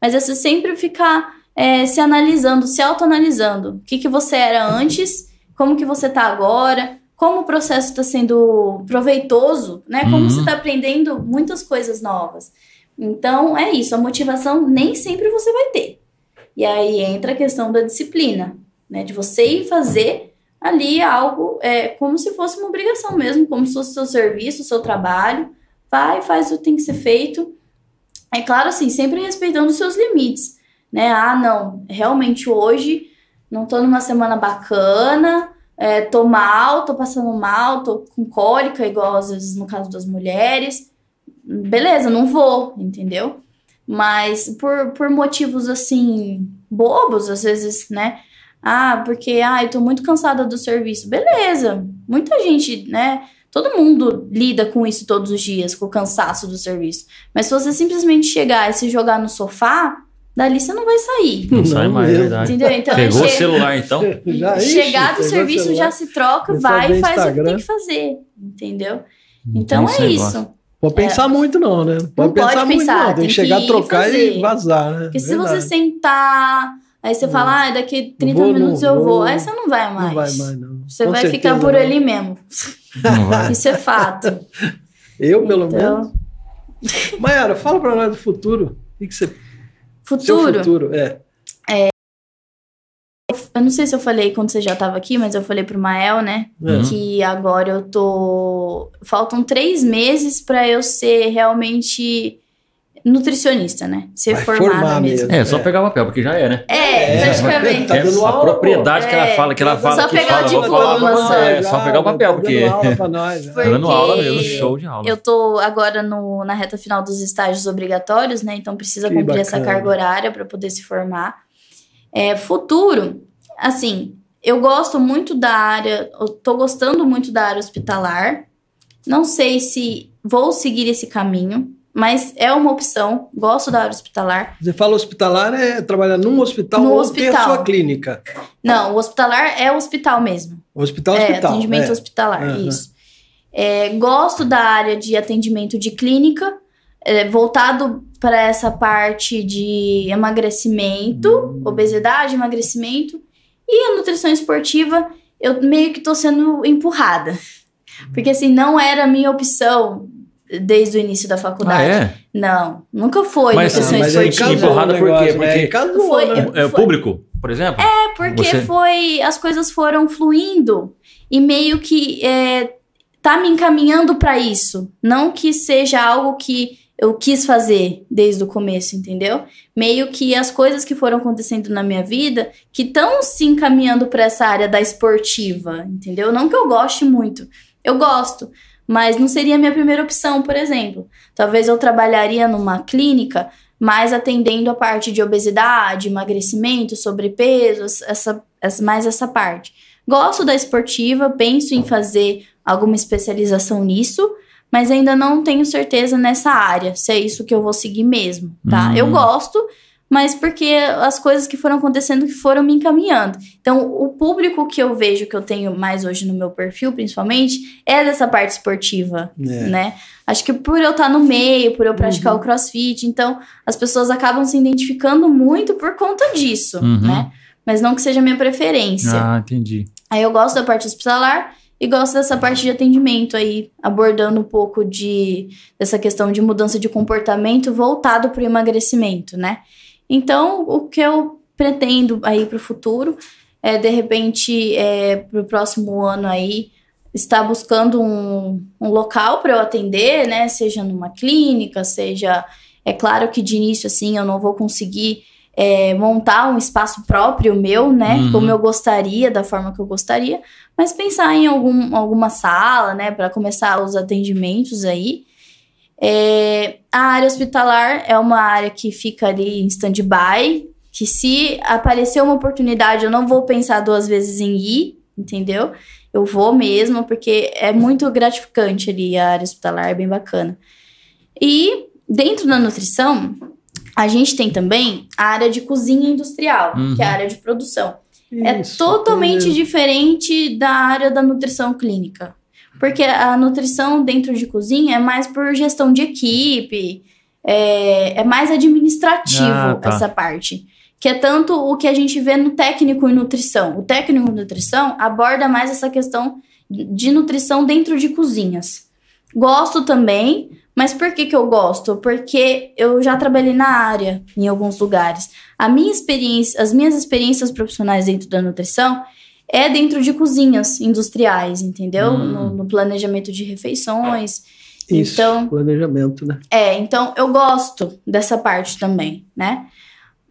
mas é você sempre ficar é, se analisando, se autoanalisando. O que, que você era antes, como que você tá agora, como o processo está sendo proveitoso, né? Como Uhum. você está aprendendo muitas coisas novas. Então, é isso. A motivação nem sempre você vai ter. E aí entra a questão da disciplina, né? De você ir fazer ali algo é, como se fosse uma obrigação mesmo, como se fosse seu serviço, seu trabalho. Vai, faz o que tem que ser feito. É claro, assim, sempre respeitando os seus limites, né? Ah, não, realmente hoje não tô numa semana bacana, é, tô mal, tô passando mal, tô com cólica, igual às vezes no caso das mulheres. Beleza, não vou, entendeu? Mas por, por motivos assim, bobos, às vezes, né? Ah, porque ah, eu tô muito cansada do serviço. Beleza. Muita gente, né? Todo mundo lida com isso todos os dias, com o cansaço do serviço. Mas se você simplesmente chegar e se jogar no sofá, dali você não vai sair. Não, sai mais, é verdade. Entendeu? Então, Pegou o celular, então? Já, ixi, chegar do serviço já se troca, vai e faz o que Instagram. tem que fazer. Entendeu? Então é negócio. isso. Pode pensar muito, não, né? Pode Não pensar pode muito, pensar, não. Tem tem que chegar, que trocar e fazer. vazar, né? Porque se Verdade. você sentar, aí você fala, ah, daqui 30 Vou, não minutos eu vou. vou. Aí você não vai mais. Não vai mais, não. Você Com vai certeza ficar por não. ali mesmo. Isso é fato. Eu, pelo Então, menos. Mayara, fala pra nós do futuro. O que você... Seu futuro. futuro, é. Eu não sei se eu falei quando você já estava aqui, mas eu falei pro Mael, né? É. Que agora eu tô. Faltam três meses pra eu ser realmente nutricionista, né? Ser Vai formada mesmo. mesmo. É, só pegar o papel, porque já é, né? É, É, praticamente. Tá É a propriedade que ela É, fala, que ela fala, só que pegar fala, o vou diploma falar, só. é, só pegar o papel, tá porque dando aula pra nós, já. tá dando aula mesmo, show de aula. Eu tô agora no, na reta final dos estágios obrigatórios, né? Então precisa Que cumprir essa bacana. carga horária para poder se formar. É, futuro, assim, eu gosto muito da área, eu tô gostando muito da área hospitalar. Não sei se vou seguir esse caminho, mas é uma opção. Gosto da área hospitalar. Você fala hospitalar, é trabalhar num hospital No ou ter a hospital. sua clínica. Não, o hospitalar é hospital mesmo. Hospital, é, hospital. atendimento é. hospitalar, Aham. isso. É, gosto da área de atendimento de clínica, é, voltado para essa parte de emagrecimento, Hum. obesidade, emagrecimento. E a nutrição esportiva, eu meio que tô sendo empurrada. Porque assim, não era a minha opção desde o início da Ah, faculdade. é? Não, nunca foi Mas- nutrição Ah, mas esportiva. casou o Empurrada por quê? negócio, né? Porque- Casou, Foi- né? É Foi- público, por exemplo? É porque Você- foi. As coisas foram fluindo e meio que é, tá me encaminhando para isso. Não que seja algo que eu quis fazer desde o começo, entendeu? Meio que as coisas que foram acontecendo na minha vida que estão se encaminhando para essa área da esportiva, entendeu? Não que eu goste muito. Eu gosto, mas não seria a minha primeira opção, por exemplo. Talvez eu trabalharia numa clínica mais atendendo a parte de obesidade, emagrecimento, sobrepeso, essa, essa, mais essa parte. Gosto da esportiva, penso em fazer alguma especialização nisso, mas ainda não tenho certeza nessa área, se é isso que eu vou seguir mesmo, tá? Hum. Eu gosto, mas porque as coisas que foram acontecendo que foram me encaminhando. Então, o público que eu vejo que eu tenho mais hoje no meu perfil, principalmente, é dessa parte esportiva, É. né? Acho que por eu estar no meio, por eu praticar Uhum. o crossfit, então as pessoas acabam se identificando muito por conta disso, Uhum. né? Mas não que seja a minha preferência. Ah, entendi. Aí eu gosto da parte hospitalar e gosto dessa parte de atendimento aí, abordando um pouco de dessa questão de mudança de comportamento voltado para o emagrecimento, né? Então, o que eu pretendo aí para o futuro é, de repente, é, para o próximo ano aí, estar buscando um, um local para eu atender, né? Seja numa clínica, seja. É claro que de início, assim, eu não vou conseguir é, montar um espaço próprio meu, né? Uhum. Como eu gostaria, da forma que eu gostaria, mas pensar em algum, alguma sala, né? Para começar os atendimentos aí. É, a área hospitalar é uma área que fica ali em stand-by, que se aparecer uma oportunidade, eu não vou pensar duas vezes em ir, entendeu? Eu vou mesmo, porque é muito gratificante ali a área hospitalar, é bem bacana. E dentro da nutrição, a gente tem também a área de cozinha industrial, Uhum. que é a área de produção. É Isso, totalmente é. diferente da área da nutrição clínica. Porque a nutrição dentro de cozinha é mais por gestão de equipe, é, é mais administrativo Ah, tá. essa parte. Que é tanto o que a gente vê no técnico em nutrição. O técnico em nutrição aborda mais essa questão de nutrição dentro de cozinhas. Gosto também, mas por que, que eu gosto? Porque eu já trabalhei na área em alguns lugares. A minha experiência, as minhas experiências profissionais dentro da nutrição é dentro de cozinhas industriais, entendeu? Hum. No, no planejamento de refeições. Isso, Então- planejamento, né? É, então eu gosto dessa parte também, né?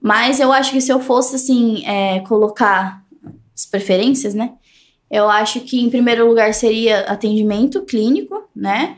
Mas eu acho que se eu fosse, assim, é, colocar as preferências, né? Eu acho que, em primeiro lugar, seria atendimento clínico, né?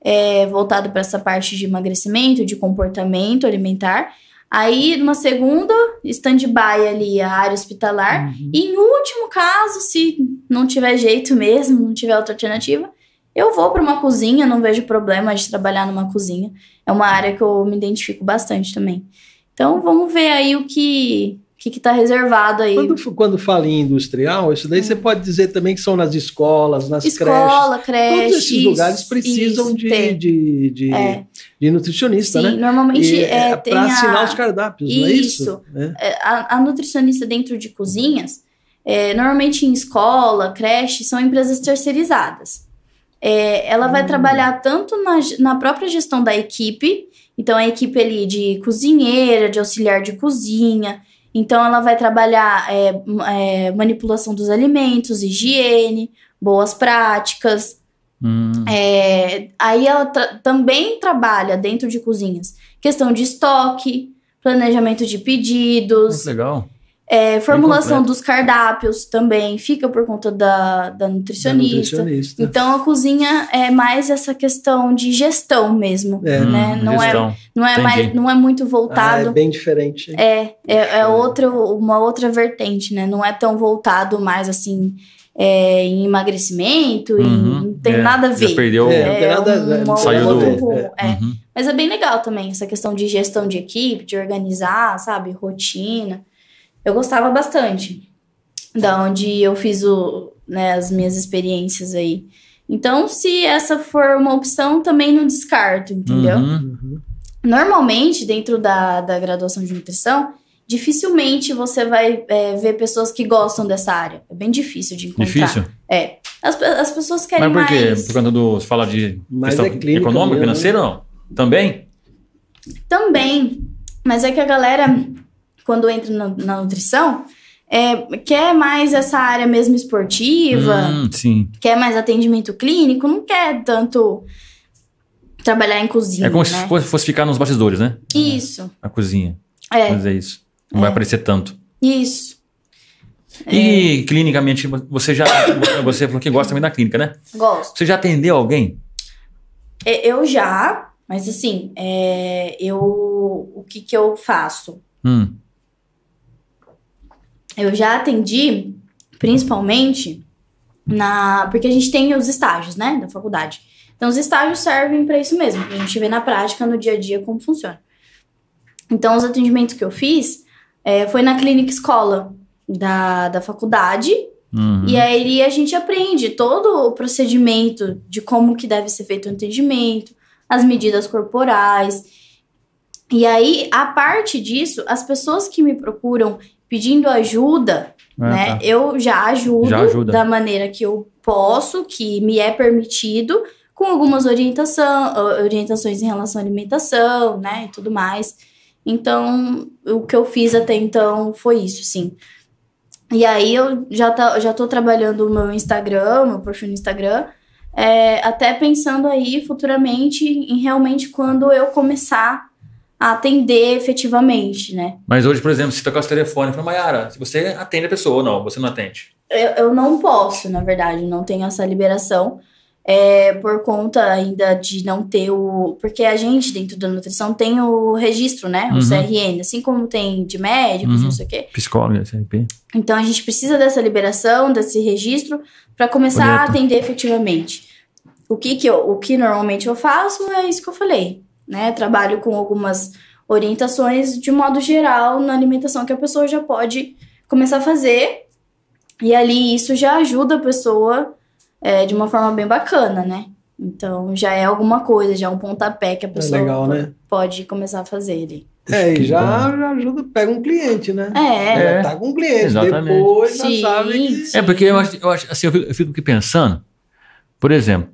É, voltado para essa parte de emagrecimento, de comportamento alimentar. Aí, numa segunda, stand-by ali, a área hospitalar. Uhum. E em último caso, se não tiver jeito mesmo, não tiver outra alternativa, eu vou para uma cozinha, não vejo problema de trabalhar numa cozinha. É uma área que eu me identifico bastante também. Então, vamos ver aí o que que, que tá reservado aí. Quando, quando fala em industrial, isso daí você pode dizer também que são nas escolas, nas creches. Escola, creche. Todos esses isso, lugares precisam isso, de, tem. de, de, É. de nutricionista, Sim, né? normalmente é, tem para a- assinar os cardápios, não é isso? Isso. É. é, a, a nutricionista dentro de cozinhas, é, normalmente em escola, creche, são empresas terceirizadas. É, ela vai Hum. trabalhar tanto na, na própria gestão da equipe, então a equipe ali de cozinheira, de auxiliar de cozinha, então ela vai trabalhar é, é, manipulação dos alimentos, higiene, boas práticas, Hum. é, aí ela tra- também trabalha dentro de cozinhas questão de estoque, planejamento de pedidos, Muito legal. É, formulação dos cardápios também fica por conta da, da Da nutricionista. nutricionista. Então a cozinha é mais essa questão de gestão mesmo, É. né? Hum, não, é, gestão. não é Entendi. mais, não é muito Ah, é voltado. bem diferente. É, é, é outra, uma outra vertente, né? Não é tão voltado mais assim é, em emagrecimento, em- Uhum. não tem É, nada a já ver. perdeu. É, não tem nada- uma- Saiu um do- outro rumo, é. é. Uhum. Mas é bem legal também, essa questão de gestão de equipe, de organizar, sabe? Rotina. Eu gostava bastante da onde eu fiz o, né, as minhas experiências aí. Então, se essa for uma opção, também não descarto, entendeu? Uhum. Uhum. Normalmente, dentro da, da graduação de nutrição, dificilmente você vai é, ver pessoas que gostam dessa área. É bem difícil de encontrar. Difícil? É. As, as pessoas querem Mas por quê? mais. Por conta do. Você fala de questão é clínica econômica, mesmo, financeira, não? Também? Também. Mas é que a galera, quando entra na, na nutrição, é, quer mais essa área mesmo esportiva, Hum, sim. quer mais atendimento clínico, não quer tanto trabalhar em cozinha, É como né? se fosse, ficar nos bastidores, né? Isso. A cozinha. É, Mas é isso. Não vai aparecer tanto. isso. É. E clinicamente, você já. Você falou que gosta também da clínica, né? Gosto. Você já atendeu alguém? É, Eu já, mas assim, é, eu o que que eu faço? Hum. Eu já atendi, principalmente na, porque a gente tem os estágios, né, da faculdade. Então os estágios servem para isso mesmo, pra gente ver na prática, no dia a dia como funciona. Então os atendimentos que eu fiz é, foi na clínica escola da, da faculdade Uhum. e aí a gente aprende todo o procedimento de como que deve ser feito o atendimento, as medidas corporais. E aí, a parte disso, as pessoas que me procuram pedindo ajuda, Ah, né? tá. Eu já ajudo Já da maneira que eu posso, que me é permitido, com algumas orientação, orientações em relação à alimentação, né? E tudo mais. Então, o que eu fiz até então foi isso, sim. E aí eu já, tá, já tô trabalhando o meu Instagram, meu perfil no Instagram, é, até pensando aí futuramente em realmente quando eu começar atender efetivamente, né? Mas hoje, por exemplo, se tocar o telefone falar, Mayara, se você atende a pessoa ou não, você não atende. Eu, eu não posso, na verdade, não tenho essa liberação. É, por conta ainda de não ter o. Porque a gente, dentro da nutrição, tem o registro, né? O Uhum. CRN, assim como tem de médicos, Uhum. não sei o quê. Psicólogo, SRP. Então a gente precisa dessa liberação, desse registro, para começar a atender efetivamente. O que, que eu, o que normalmente eu faço é isso que eu falei, né? Trabalho com algumas orientações de modo geral na alimentação que a pessoa já pode começar a fazer. E ali isso já ajuda a pessoa é, de uma forma bem bacana, né? Então já é alguma coisa, já é um pontapé que a pessoa legal, né? pode começar a fazer ali. É, e já, já ajuda, pega um cliente, né? É, É. Já tá com um cliente. Exatamente. Depois já Sim, sabe que. É, porque eu acho, eu acho assim, eu fico, eu fico aqui pensando, por exemplo,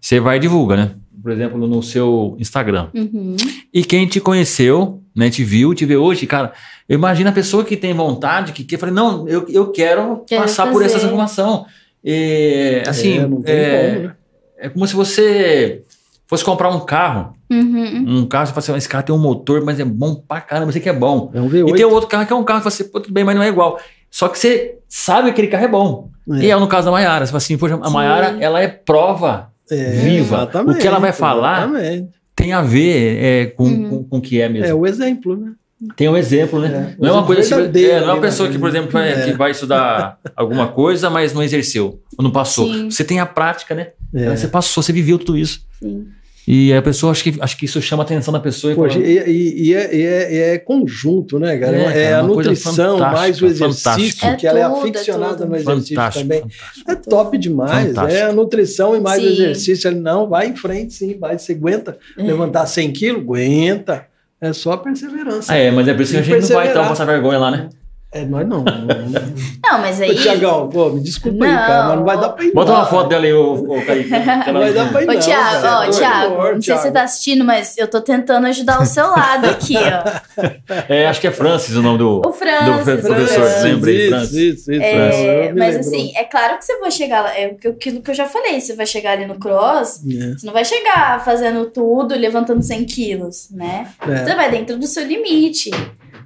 você vai e divulga, né? Por exemplo, no seu Instagram. Uhum. E quem te conheceu, né, te viu, te vê hoje, cara, eu imagino a pessoa que tem vontade, que quer, falei, não, eu, eu quero, Quero passar por essa fazer. transformação. E, assim, É, é, como, né? é como se você fosse comprar um carro, Uhum. um carro, você fala assim, esse carro tem um motor, mas é bom pra caramba, você que é bom. É um E V8. tem outro carro que é um carro que você, pô, tudo bem, mas não é igual. Só que você sabe que aquele carro é bom. É. E é no caso da Maiara. Você fala assim, poxa, a Sim. Maiara, ela é prova, É, viva. O que ela vai falar Exatamente. tem a ver é, com, Uhum. com, com o que é mesmo. É o exemplo, né? Tem um exemplo, né? É, Não é uma coisa assim, verdadeiro é, não é uma ali, pessoa né? que, por exemplo, vai, É. que vai estudar alguma coisa, mas não exerceu, ou não passou. Sim. Você tem a prática, né? É. Você passou, você viveu tudo isso. Sim. E a pessoa, acho que, acho que isso chama a atenção da pessoa. e Poxa, e, e- e é, e é- e é conjunto, né, cara? É, É, a nutrição, mais o exercício. É que ela é tudo, é aficionada tudo. no exercício fantástico, também. fantástico. É top demais. Fantástico. É a nutrição e mais o Sim. exercício. Ele, não, vai em frente, sim, vai. Você aguenta É. levantar 100 quilos? Aguenta. É só perseverança. Ah, é, mas é por isso que a gente não vai então passar vergonha lá, né? É, nós não. Não, mas Ô, aí. Tiagão, pô, me desculpa aí, Não. cara, mas não vai dar pra ir. Bota não. uma foto dela aí, ô, ô Kaique. Não vai dar pra ir, Ô, não. Thiago, cara. ó, Thiago, horror, não sei se você Thiago. tá assistindo, mas eu tô tentando ajudar o seu lado aqui, ó. É, acho que é Francis o nome do. O Francis. Do professor, o Francis. lembrei, Isso, Francis. isso, isso. É, mas assim, é claro que você vai chegar lá, é aquilo que eu já falei, você vai chegar ali no cross, É, você não vai chegar fazendo tudo, levantando 100 quilos, né? é. Você vai dentro do seu limite,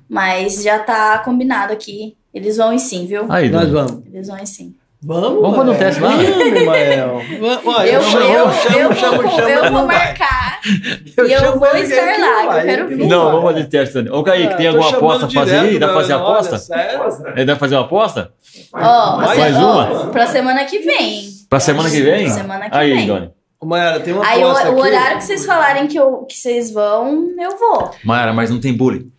mas já tá combinado aqui, eles vão ir sim, viu? Aí, Nós vamos. Eles vão ir sim. Vamos, Vamos fazer um teste lá? Vamos, Mael. Eu, chamo, eu, chamo, eu, chamo, vou, chamo, eu vai. marcar e eu vou estar lá, não eu vai, quero vir. Não, vai. vamos fazer teste. Dani. Ô, Kaique, tem alguma aposta pra fazer aí? Dá pra fazer aposta? Sério? Dá pra fazer uma aposta? Ó, Mais uma? pra semana que vem. Pra semana que vem? Semana que Aí, vem. Doni. Ô, Mayara, tem uma Aí o, aposta o aqui. horário que vocês falarem que, eu, que vocês vão, eu vou. Mayara, mas não tem bullying.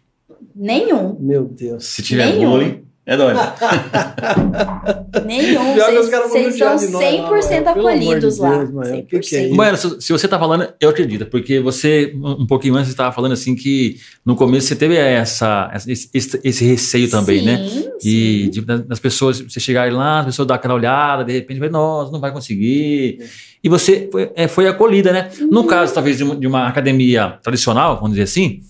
Nenhum. Meu Deus. Se tiver Nenhum. bullying, É, Doni? Nenhum. Vocês são de nós lá, 100% mano. Pelo amor de acolhidos lá. Deus, mano. O que que é 100%. Mano, se, se você tá falando, eu acredito, porque você, um pouquinho antes, você estava falando assim que no começo você teve essa, esse, esse- esse receio também, né? Sim, E sim. de- das pessoas, você chegar lá, as pessoas dar aquela olhada, de repente, vai, nossa, não vai conseguir. E você foi, é, foi acolhida, né? No Uhum. caso, talvez, de uma, de uma academia tradicional, vamos dizer assim,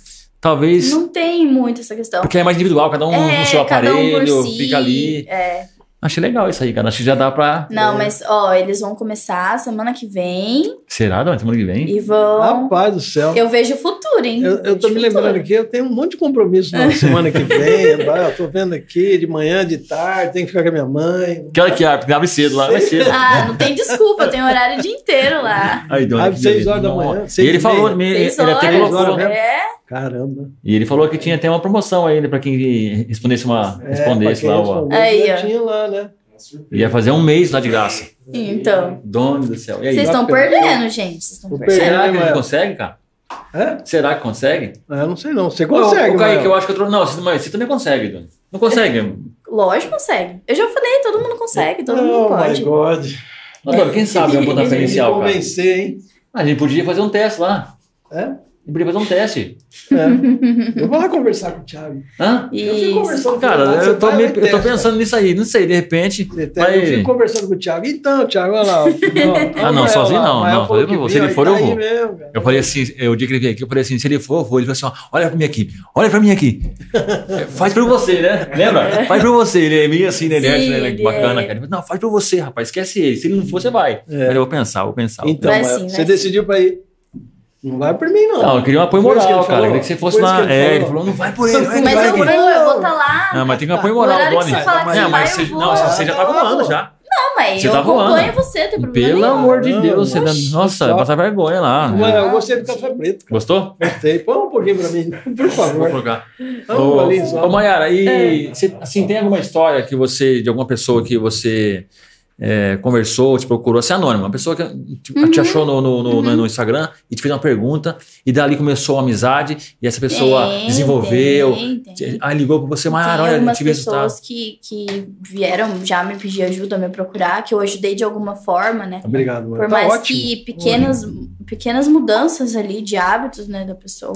talvez. Não tem muito essa questão. Porque é mais individual, cada um é, no seu cada um por aparelho, si, fica ali. É. Achei legal isso aí, cara. Acho que já dá pra. Não, mas ó, eles vão começar semana que vem Será, Dona? Semana que vem? e vão. Rapaz do céu. Eu vejo o futuro, hein? Eu, eu tô me lembrando aqui, eu tenho um monte de compromisso na semana que vem. eu tô vendo aqui de manhã, de tarde, tenho que ficar com a minha mãe. Que hora que abre? Porque abre cedo lá, vai cedo. Ah, não tem desculpa, tem horário o dia inteiro lá. Aí, Dona, Abre que seis beleza. horas da manhã, E ele falou, me- ele até colocou. mesmo? É. Caramba. E ele falou que tinha até uma promoção ainda pra quem respondesse uma. É, respondesse lá. Ó. Aí, ó. tinha lá, né? Ia fazer um mês lá de graça. Então. Dona do céu. E aí? Vocês estão perdendo, gente. Vocês estão perdendo. Será que a gente Mael. consegue, cara? É? Será que consegue? Ah, Eu não sei não. Você consegue, ô, Kaique, eu acho que eu trouxe. Não, você- mas você também consegue, Dona. Não consegue? Lógico que consegue. Eu já falei, todo mundo consegue, todo mundo Oh, pode. my God. Dona, quem sabe é um que inicial, cara. convencer, hein? A gente podia fazer um teste lá. É? Podia fazer um teste. É. Eu vou lá conversar com o Thiago. Hã? Eu fico Isso. conversando com Cara, ele. eu tô, me- eu tô pensando nisso aí. Não sei, de repente. Vai- Eu fico conversando com o Thiago. Então, Thiago, olha lá. Ó, Ah, não, olha sozinho lá, não, o Mael não, não. Se ele for, tá eu vou. mesmo. Eu falei assim, eu, o dia que ele veio aqui, eu falei assim, se ele for, eu vou. Ele falou assim, olha pra mim aqui, olha pra mim aqui. É, faz pra você, né? Lembra? Faz pra você. Ele é meio assim, né? Ele é, Sim, né? ele bacana, é. cara. Ele Não, faz pra você, rapaz, esquece ele. Se ele não for, você vai. É. Eu vou pensar, vou pensar. Então, você decidiu pra ir. Não vai por mim, não. Não, eu queria um apoio Foi isso que moral, ele cara. Eu falou? queria que você fosse Foi isso que ele É, falou? ele falou, não vai por ele. vai, Mas vai, eu vai. vou, eu vou estar lá. Não, mas tem que um apoio moral, horário que Doni. você fala que Não, você mas vai, você, eu vou. não, você já tá voando já. Não, mas Você eu tá acompanho voando. você, tem problema Pelo nenhum. amor de Não, Deus, você dá- oxi. nossa, Só- passa vergonha lá. Mael, eu gostei do café preto. Cara. Gostou? Gostei. Põe um pouquinho pra mim, por Vou favor. colocar. Ô, golinho só. ô Mayara, e É. você, assim, tem alguma história que você, de alguma pessoa que você é, conversou, te procurou, você é anônima, uma pessoa que te, Uhum. te achou no, no, no- no Instagram e te fez uma pergunta, e dali começou a amizade, e essa pessoa Tem, desenvolveu, tem, tem. te- aí ligou pra você, Tem Mayara, olha, algumas tive resultado. pessoas que, que vieram já me pedir ajuda, me procurar, que eu ajudei de alguma forma, né? Obrigado, Mael. Por Tá mais ótimo. que pequenas, pequenas mudanças ali de hábitos, né, da pessoa.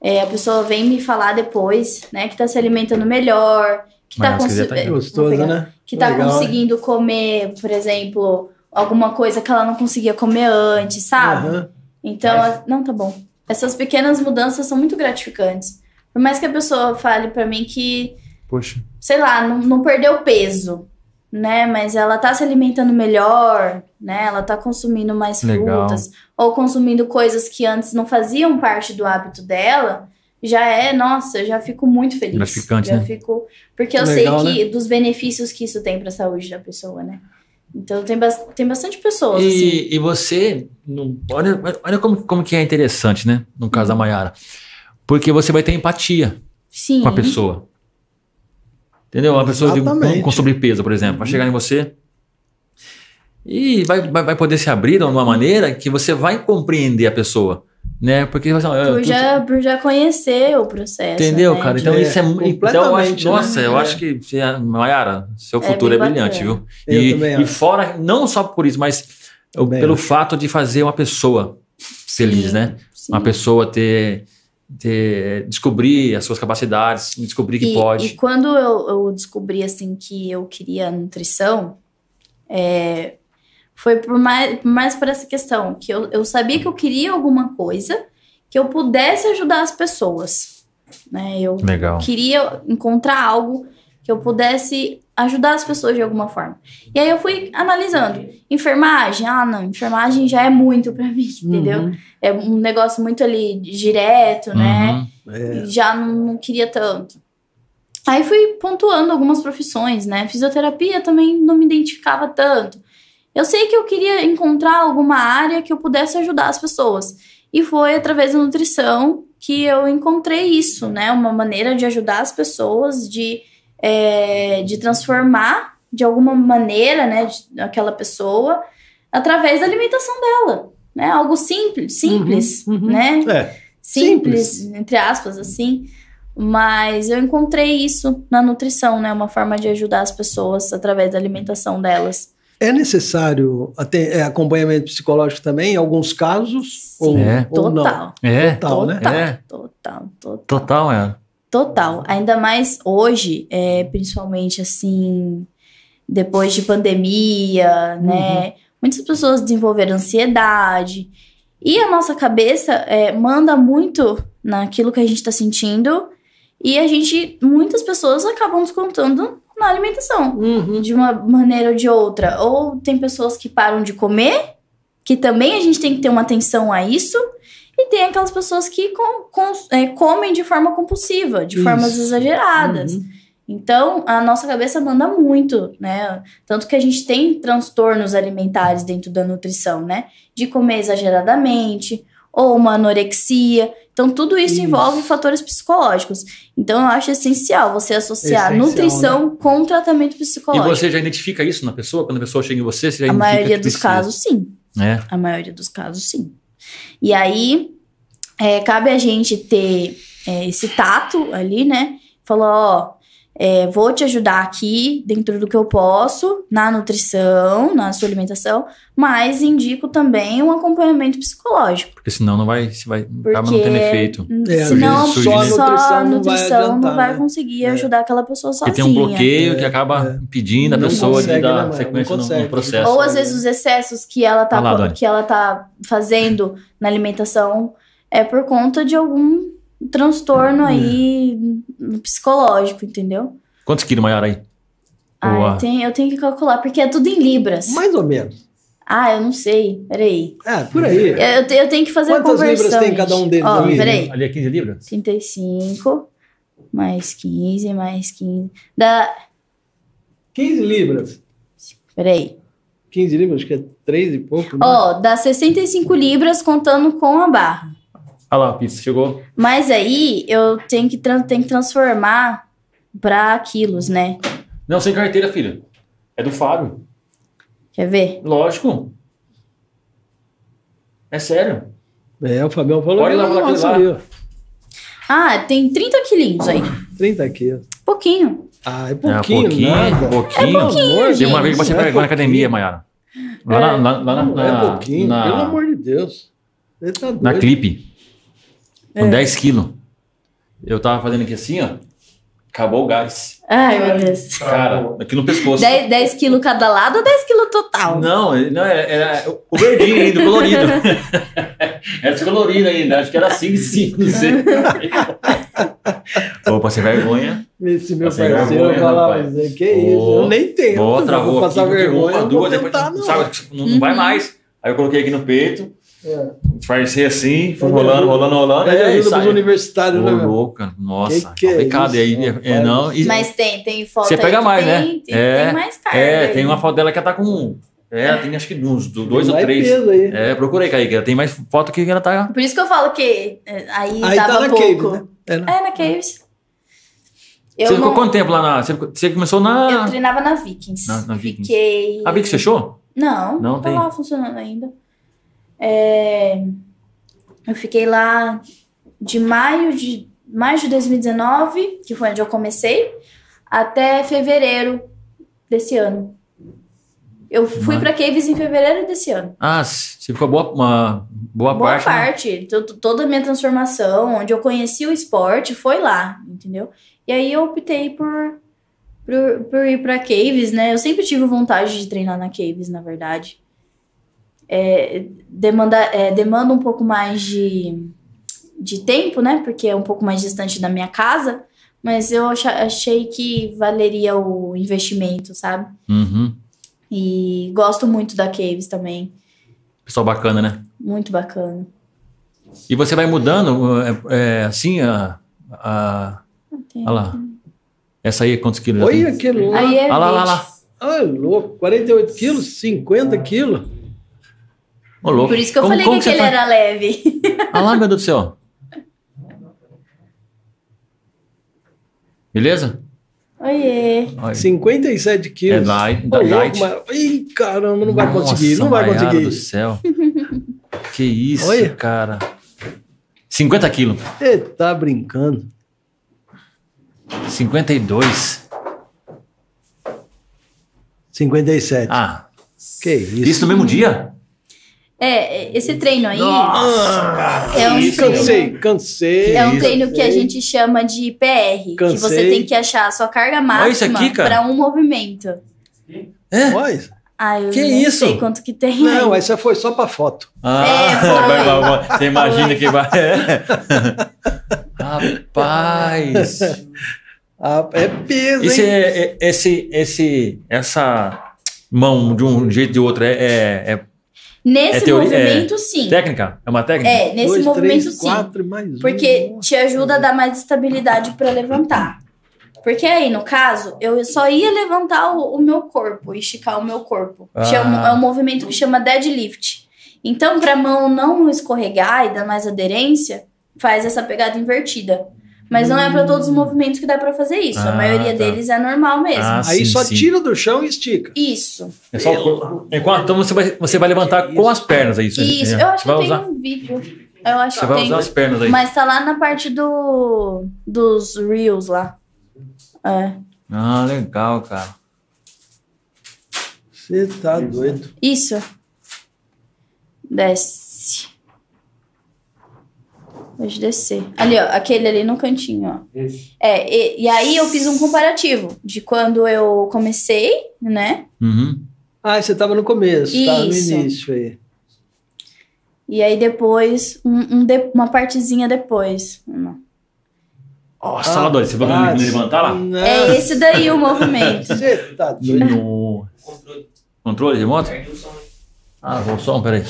É, a pessoa vem me falar depois, né, que tá se alimentando melhor, que tá, consi- tá aí. é, Gostoso, né? que tá Legal, conseguindo comer, por exemplo, alguma coisa que ela não conseguia comer antes, sabe? Aham. Então, a- não, tá bom. Essas pequenas mudanças são muito gratificantes. Por mais que a pessoa fale pra mim que, Poxa, sei lá, não, não perdeu peso, né? Mas ela tá se alimentando melhor, né? Ela tá consumindo mais Legal. frutas ou consumindo coisas que antes não faziam parte do hábito dela. Já é, nossa, eu já fico muito feliz. Gratificante, já né? fico, porque eu Legal, sei que dos benefícios que isso tem pra saúde da pessoa, né? Então tem, bas- tem bastante pessoas assim. E, e você, não- olha, olha como, como que é interessante, né? No caso da Mayara. Porque você vai ter empatia Sim. com a pessoa. Entendeu? Uma pessoa de- com, com sobrepeso, por exemplo, vai chegar em você e vai, vai, vai poder se abrir de uma maneira que você vai compreender a pessoa. Né? Porque assim, eu- Por já, por já conhecer o processo. Entendeu, né? cara? De- Então É, isso é muito. Então, eu acho, né? nossa, eu É. acho que, você- Mayara, seu É futuro é, bem brilhante, viu? Eu E, também e acho. fora, não só por isso, mas Também pelo acho. fato de fazer uma pessoa feliz, Sim, né? sim. Uma pessoa ter, ter. descobrir as suas capacidades, descobrir que e, pode. E quando eu, eu descobri assim que eu queria nutrição, é, foi por mais, por mais por essa questão, que eu, eu sabia que eu queria alguma coisa que eu pudesse ajudar as pessoas. Né? Eu Legal. queria encontrar algo que eu pudesse ajudar as pessoas de alguma forma. E aí eu fui analisando. Enfermagem, ah, não, enfermagem já é muito pra mim, entendeu? Uhum. É um negócio muito ali direto, né? Uhum. É. E já não, não queria tanto. Aí fui pontuando algumas profissões, né? Fisioterapia também não me identificava tanto. Eu sei que eu queria encontrar alguma área que eu pudesse ajudar as pessoas. E foi através da nutrição que eu encontrei isso, né? Uma maneira de ajudar as pessoas, de, é, de transformar de alguma maneira, né? aquela pessoa através da alimentação dela, né? Algo simples, simples, Uhum, uhum. né? É. simples, entre aspas, assim. Mas eu encontrei isso na nutrição, né? Uma forma de ajudar as pessoas através da alimentação delas. É necessário até, é, acompanhamento psicológico também, em alguns casos? Ou, É. ou não? Total. É, Total, né? Total, É. total, total. total, é. Total. Ainda mais hoje, é, principalmente assim, depois de pandemia, né? Muitas pessoas desenvolveram ansiedade. E a nossa cabeça é, manda muito naquilo que a gente está sentindo. E a gente, muitas pessoas acabam descontando na alimentação Uhum. de uma maneira ou de outra. Ou tem pessoas que param de comer, que também a gente tem que ter uma atenção a isso. E tem aquelas pessoas que com- com- é, comem de forma compulsiva, de Isso. formas exageradas. Uhum. Então, a nossa cabeça manda muito, né? Tanto que a gente tem transtornos alimentares dentro da nutrição, né? De comer exageradamente, ou uma anorexia. Então, tudo isso, Isso. envolve fatores psicológicos. Então, eu acho essencial você associar Essencial, nutrição com tratamento E psicológico. você já identifica isso na pessoa? Quando a pessoa chega em você, você já A identifica maioria que dos precisa. casos, sim. É. A maioria dos casos, sim. E aí, é, cabe a gente ter é, esse tato ali, né? Falar, ó, é, vou te ajudar aqui dentro do que eu posso, na nutrição, na sua alimentação, mas indico também um acompanhamento psicológico. Porque senão não vai, se vai Porque acaba não tendo efeito. É, senão só a surge, né? nutrição, Nutrição não vai não adiantar, vai né? conseguir É. ajudar aquela pessoa Porque sozinha. tem um bloqueio É, que acaba é. impedindo a Não pessoa consegue, de dar né, sequência Não no- no, processo. Ou às vezes os excessos que ela tá, Vai lá, que ela tá fazendo na alimentação é por conta de algum transtorno aí psicológico, entendeu? Quantos quilos, Maiara, aí? Ah, eu tenho, eu tenho que calcular, porque é tudo em libras. Mais ou menos. Ah, eu não sei. Peraí. É, por aí. Eu, eu te- eu tenho que fazer a Quantas conversão. libras tem cada um gente. deles Ó, ali? peraí. Ali é 15 libras? 35 mais 15 mais 15. Dá. 15 libras. Peraí. 15 libras, acho que é 3 e pouco. né? Ó, dá 65 libras contando com a barra. Olha lá, a pizza chegou. Mas aí eu tenho que, tenho que transformar pra quilos, né? Não, sem carteira, filho. É do Fábio. Quer ver? Lógico. É sério. É, o Fabião falou Pode que lá, ali, ó. Ah, tem 30 quilinhos aí. 30 aqui, ó. Pouquinho. Ah, é É pouquinho, pouquinho, nada. pouquinho. Pelo amor de Teve uma Deus, vez que você é pegou na academia, pouquinho. Maiara. Lá, na, lá, lá na, Não, na, é pouquinho, na, pelo amor de Deus. Ele tá na doido. clipe. Com É. 10 quilos. Eu tava fazendo aqui assim, ó. Acabou o gás. Ai, meu Deus. Cara, aqui no pescoço. 10, 10 quilos cada lado ou 10 quilos total? Não, não era, era o verdinho ainda, o colorido. era esse colorido ainda, acho que era assim, sim, não sei. Opa, sem vergonha. Esse meu Passei parceiro vergonha, falava, rapaz. "Zé, que isso, Ô, eu nem tenho. Boa, travou vou passar vergonha, uma, não duas, depois tentar, não. sabe, não, não vai Uhum. mais. Aí eu coloquei aqui no peito, É. disfarcei assim, foi Pede rolando, rolando, rolando. É, ajuda pros universitários, né, louco, cara. nossa, Que que é complicado. isso, e aí, é, não, e- Mas tem, tem foto Você pega mais, tem, né? Tem, É, tem mais carga. é, aí. tem uma foto dela que ela tá com. É, tem acho que uns do- dois ou três. aí. É, procura aí, Kaique. Ela tem mais foto que ela tá. Por isso que eu falo que é, aí, Aí tava tá na pouco. cave, né? É, né? É, na Caves. Eu, você ficou não- quanto tempo lá na. Você, começou eu na. treinava na Vikings. Na- na Vikings. Fiquei... A Vix fechou? Não, Não tá tem. lá funcionando ainda. É, Eu fiquei lá de maio de maio de 2019, que foi onde eu comecei, até fevereiro desse ano. Eu fui pra Caves em fevereiro desse ano. Ah, você ficou boa, uma boa, Boa parte. né? parte. to- Toda a minha transformação, onde eu conheci o esporte, foi lá, entendeu? E aí eu optei por, por, por ir pra Caves, né? Eu sempre tive vontade de treinar na Caves, na verdade. É, demanda, é, demanda um pouco mais de, de tempo, né? Porque é um pouco mais distante da minha casa. Mas eu achei que valeria o investimento, sabe? Uhum. E gosto muito da Caves também. Pessoal bacana, né? Muito bacana. E você vai mudando, é, é, assim, a. a olha lá. Essa aí, quantos quilos? Olha aquele lá. Aí é Olha lá, lá, 20. lá. Ai, louco. 48 quilos, 50 quilos. Ô, louco. Por isso que eu Como- falei como que você aquele faz? era leve. Olha lá, meu Deus do céu. Beleza? Oiê. Olha. 57 quilos. É light, louco, light. mas- Ih, caramba, não vai Nossa, conseguir, não vai Maiara conseguir. do céu. que isso, cara. 50 quilos. Você tá brincando. 52. 57. Ah, que isso? isso no mesmo dia? É, esse treino aí Nossa, cara. é um isso, treino- Cansei, cansei. é um treino que a gente chama de PR, que você Cansei. tem que achar a sua carga máxima para um movimento. É? Olha. Ah, eu Que não isso? sei quanto que tem. Não, aí. essa foi só pra foto. Ah, É, vai, vai, vai. Você imagina que vai. É. Rapaz. Ah, é peso, Esse, hein? é, é- esse, esse, essa mão de um jeito ou de outro é, é, é Nesse É teoria- movimento, sim. técnica? É uma técnica? É, nesse Dois, movimento, três, sim. quatro, mais um. Porque te ajuda a dar mais estabilidade para levantar. Porque aí, no caso, eu só ia levantar o, o meu corpo, esticar o meu corpo. Ah. Chama- é um movimento que chama deadlift. Então, para a mão não escorregar e dar mais aderência, faz essa pegada invertida. Mas não é para todos os movimentos que dá para fazer isso. Ah, a maioria tá. deles é normal mesmo. Ah, Aí sim, só sim. tira do chão e estica. Isso. É só o corpo. Enquanto, então você vai, você vai levantar com as pernas, é isso? Isso. É. Eu acho que tem usar, um vídeo. Eu acho Você que vai tem. usar as pernas aí. Mas tá lá na parte do dos reels lá. É. Ah, legal, cara. Você tá doido. Isso. Desce. Pode descer. Ali, ó. Aquele ali no cantinho, ó. Esse. É, e, e aí eu fiz um comparativo de quando eu comecei, né? Uhum. Ah, você tava no começo, tava no Isso. início aí. E aí depois, um, um de- uma partezinha depois. Não. Nossa, ah, doido. Você vai Ah, levantar lá? Não. É esse daí o movimento. Você tá doido. No Controle. controle de moto? Perde o som. Ah, vou som, peraí.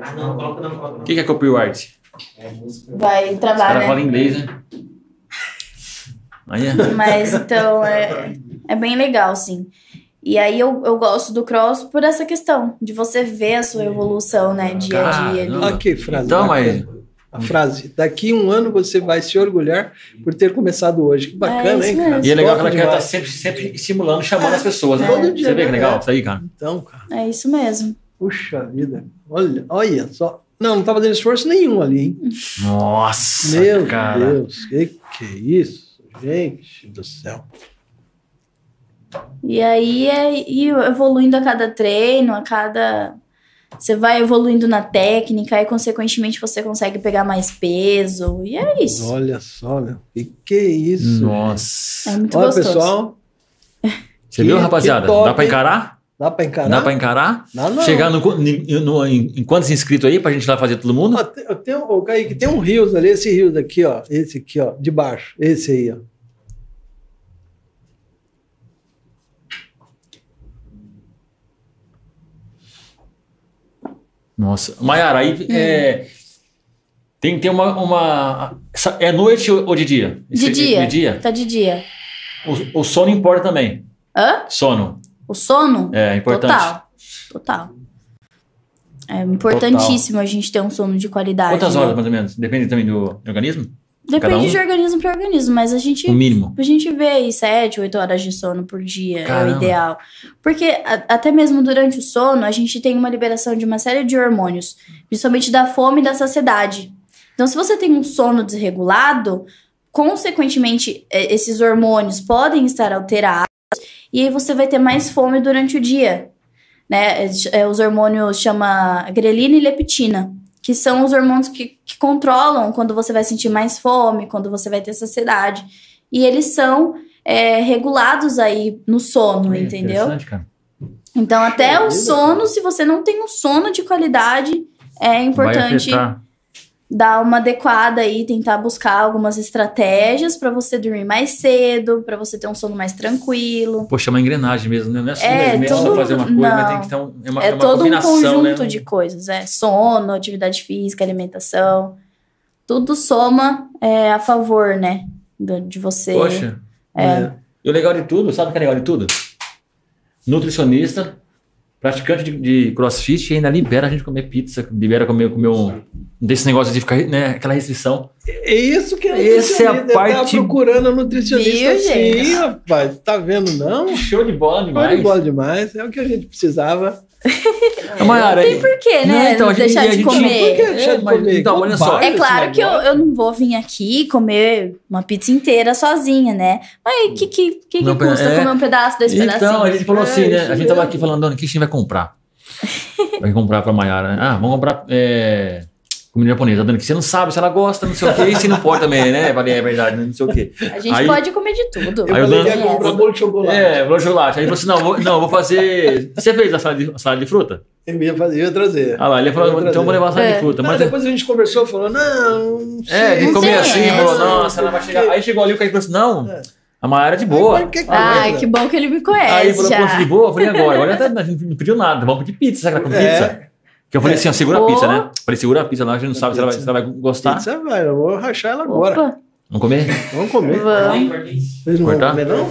Ah, não, coloca não, coloca O não. que que é copyright? É música. Vai Os travar, caras né? falam inglês, né? Aí é. Mas então é, é bem legal, sim. E aí eu, eu gosto do cross por essa questão, de você ver a sua evolução, né, dia a dia. ali. Caramba. Aqui, frase. Então, mas. A frase. Daqui um ano você vai se orgulhar por ter começado hoje. Que bacana, É hein, cara? E é legal que ela quer estar sempre, sempre estimulando, chamando as pessoas, né? Todo dia, Você vê que né? legal isso aí, cara? Então, cara. É isso mesmo. Puxa vida. Olha, olha só. Não, não tava dando esforço nenhum ali, hein? Nossa, Meu cara. Deus. Que que é isso? Gente do céu. E aí é ir evoluindo a cada treino, a cada. Você vai evoluindo na técnica, e consequentemente você consegue pegar mais peso. E é isso. Olha só, meu. Que que é isso? Nossa. É muito Olha, gostoso. pessoal. Você Que- viu, que rapaziada? top, Dá pra hein? encarar? Dá pra encarar? Dá pra encarar? Dá não. Chegar no, no- no- em, em quantos inscritos aí pra gente lá fazer todo mundo? Eu tenho, ô, Kaique, tem um rios ali, esse rios aqui, ó. Esse aqui, ó, de baixo. Esse aí, ó. Nossa. Maiara, aí é, tem, tem uma, uma. essa- É noite ou de dia? De dia. De dia? Tá de dia. O, o sono importa também. Hã? Sono. O sono? É importante. Total. Total. É importantíssimo a gente ter um sono de qualidade. Quantas né? horas, mais ou menos? Depende também do organismo? Depende um? de organismo para organismo, mas a gente O mínimo. A gente vê aí 7, 8 horas de sono por dia, é Caramba. o ideal. Porque a- até mesmo durante o sono, a gente tem uma liberação de uma série de hormônios, principalmente da fome e da saciedade. Então, se você tem um sono desregulado, consequentemente, é, esses hormônios podem estar alterados, e aí você vai ter mais fome durante o dia. Né? É, os hormônios chama grelina e leptina, que são os hormônios que, que controlam quando você vai sentir mais fome, quando você vai ter saciedade. E eles são é, regulados aí no sono, É entendeu? Então, até o sono, se você não tem um sono de qualidade, é importante. Dar uma adequada aí, tentar buscar algumas estratégias para você dormir mais cedo, para você ter um sono mais tranquilo. Poxa, é uma engrenagem mesmo, né? Não é só, É, mesmo só tudo- fazer uma coisa, não. mas tem que ter um, é uma, é é uma todo um combinação, conjunto né? de coisas, é sono, atividade física, alimentação, tudo soma é, a favor, né, do- de você. Poxa. É. E o legal de tudo, sabe o que é legal de tudo? Nutricionista, praticante de, de crossfit e ainda libera a gente comer pizza, libera comer, comer um. Desse negócio de ficar, né? Aquela restrição. É isso que é Essa é a parte- procurando um nutricionista assim, gente? rapaz. Tá vendo, não? Show de bola Show demais. de bola demais. É o que a gente precisava. A Mayara, Tem porquê, né? Não, então, a gente- deixar a de gente- comer. Por que deixar de comer? então, olha só. É claro que eu, eu não vou vir aqui comer uma pizza inteira sozinha, né? Mas o que, que, que, que Não, custa é- comer um pedaço desse Então, pedacinho? a gente falou É, assim, né? A gente tava mesmo. aqui falando, Dona, o que a gente vai comprar? Vai comprar pra Mayara, né? Ah, vamos comprar é, comida japonesa. Dona, que você não sabe se ela gosta, não sei o quê, e se não pode também, né? Falei, é verdade, não sei o quê. A gente Aí- pode comer de tudo. Eu Aí o falei comprar bolo de chocolate. É, vou chocolate. Aí ele falou assim: não, vou, não, vou fazer. Você fez a salada de, a salada de fruta? Eu ia, fazer, eu ia trazer. Ah lá, ele falou, Eu então eu vou levar a salada É. de fruta. Mas Mas depois a gente conversou, falou, não, não sei. É, a gente comia assim, essa. falou, nossa, ela vai chegar. Aí chegou ali o Kaique falou assim: não, É. a Mayara é de boa. Que Ai, que bom que ele me Aí ele conhece falou, já. poxa, de boa? Eu falei, agora, agora gente não pediu nada, vamos pedir pizza, será que ela come É. pizza? Que eu falei assim, ó, segura a pizza, né? Falei, segura a pizza lá, a gente não sabe se ela vai, se ela vai gostar. Pizza vai, eu vou rachar ela agora. Opa, Vamos comer? Vamos comer. vamos. Vocês não vão Cortar? comer, não?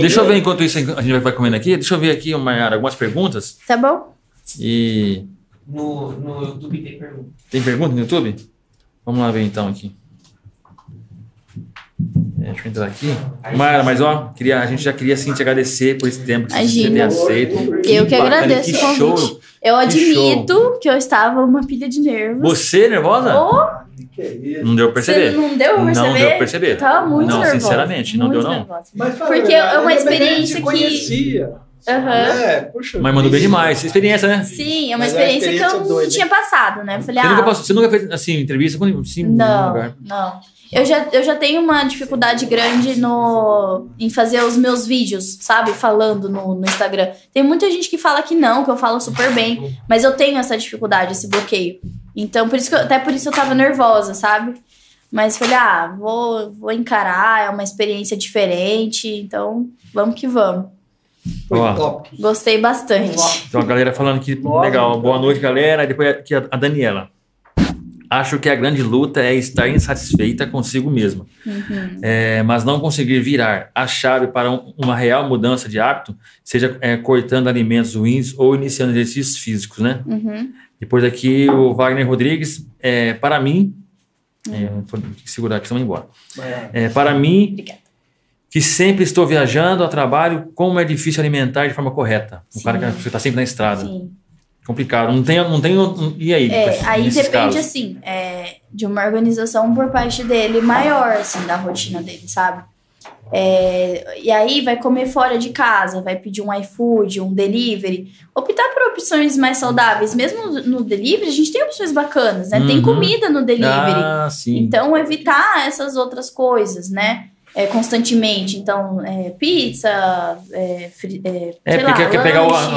Deixa eu ver enquanto isso a gente vai comendo aqui. Deixa eu ver aqui, Mayara, algumas perguntas. Tá bom? E. No, no YouTube tem pergunta. Tem pergunta no YouTube? Vamos lá ver então aqui. É, deixa eu entrar aqui. Mayara, mas ó, queria, a gente já queria assim te agradecer por esse tempo que você ter aceito. Eu que bacana, agradeço que show. Eu Que admito que eu estava uma pilha de nervos. Você nervosa? Oh, Que? Não deu pra perceber. Você não deu pra perceber? Não deu pra perceber. Eu tava muito Não, nervosa. sinceramente, não muito deu, não. nervosa. Mas, fala Porque é uma que experiência que- conhecia. Aham. É, puxa. Mas mandou bem demais. Experiência, né? Sim, é uma Mas é uma experiência, que experiência eu não doida, tinha passado, né? Eu falei, Você, ah, nunca passou- você nunca fez assim, entrevista com assim, Não, lugar? não. Eu já, eu já tenho uma dificuldade grande no, em fazer os meus vídeos, sabe? Falando no, no Instagram. Tem muita gente que fala que não, que eu falo super bem. Mas eu tenho essa dificuldade, esse bloqueio. Então, por isso que eu- até por isso eu tava nervosa, sabe? Mas falei, ah, vou, vou encarar, é uma experiência diferente. Então, vamos que vamos. Foi Ó. top. Gostei bastante. Então a galera falando que Nossa, legal. Boa noite, galera. E depois aqui a, a Daniela. Acho que a grande luta é estar insatisfeita consigo mesma. Uhum. É, mas não conseguir virar a chave para um- uma real mudança de hábito, seja é, cortando alimentos ruins ou iniciando exercícios físicos, né? Uhum. Depois aqui o Wagner Rodrigues, é, para mim, é, vou ter que segurar aqui, senão eu vou embora. É, para mim, Obrigada. que sempre estou viajando a trabalho, como é difícil alimentar de forma correta. O Sim. cara que você está sempre na estrada. Sim. Complicado. Não tem, não tem. E aí? É, aí depende, casos? assim, é, de uma organização por parte dele maior, assim, da rotina dele, sabe? É, e aí vai comer fora de casa, vai pedir um iFood, um delivery. Optar por opções mais saudáveis. Mesmo no- delivery, a gente tem opções bacanas, né? Tem Uhum. comida no delivery. Ah, sim. Então, evitar essas outras coisas, né? É, constantemente. Então, é, pizza, é, fri- é, É, sei porque lá, quer pegar o- lanche.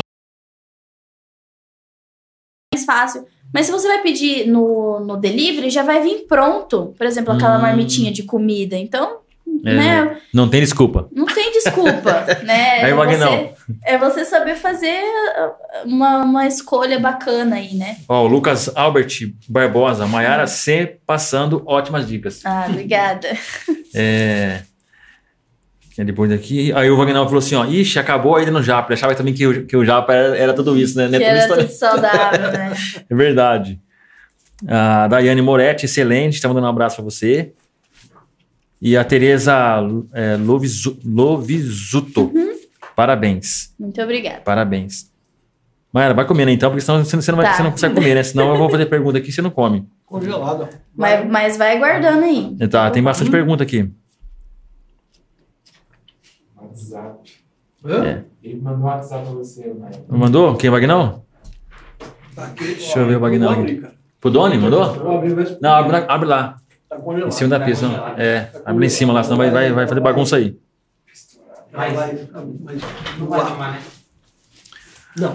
Fácil. Mas se você vai pedir no, no delivery, já vai vir pronto. Por exemplo, aquela Hum. marmitinha de comida. Então, É, né? Não tem desculpa. Não tem desculpa, né? É, você, é você saber fazer uma, uma escolha bacana aí, né? Ó, o Lucas Albert Barbosa, Maiara C, passando ótimas dicas. Ah, obrigada. É. que é Depois daqui. Aí o Wagner falou assim: ó, ixi, acabou a ida no Japa. Ele achava também que o, que o Japa era, era tudo isso, né? Não é que era tudo saudável, né? É verdade. A Daiane Moretti, excelente, está mandando um abraço para você. E a Tereza é, Lovisu- Lovisuto. Parabéns, Muito obrigada. parabéns. Maera, vai comendo então, porque senão você não, não vai- Tá. você não consegue comer, né? Senão eu vou fazer pergunta aqui e você não come. Congelado. Mas, mas vai guardando aí. Tá, tem bastante pergunta aqui. WhatsApp. Hã? É. Ele mandou um WhatsApp pra você, Maia. Mandou? Quem, Vagnão? Tá. Deixa eu ver o Bagnão aqui. abrir, cara. Pro Doni, mandou? Não, abre, lá- abre lá, Tá congelado. em cima da pista. não. É, abre lá em cima lá, senão vai, vai, vai fazer bagunça aí. Vai, vai, mas- Não vai tomar, né?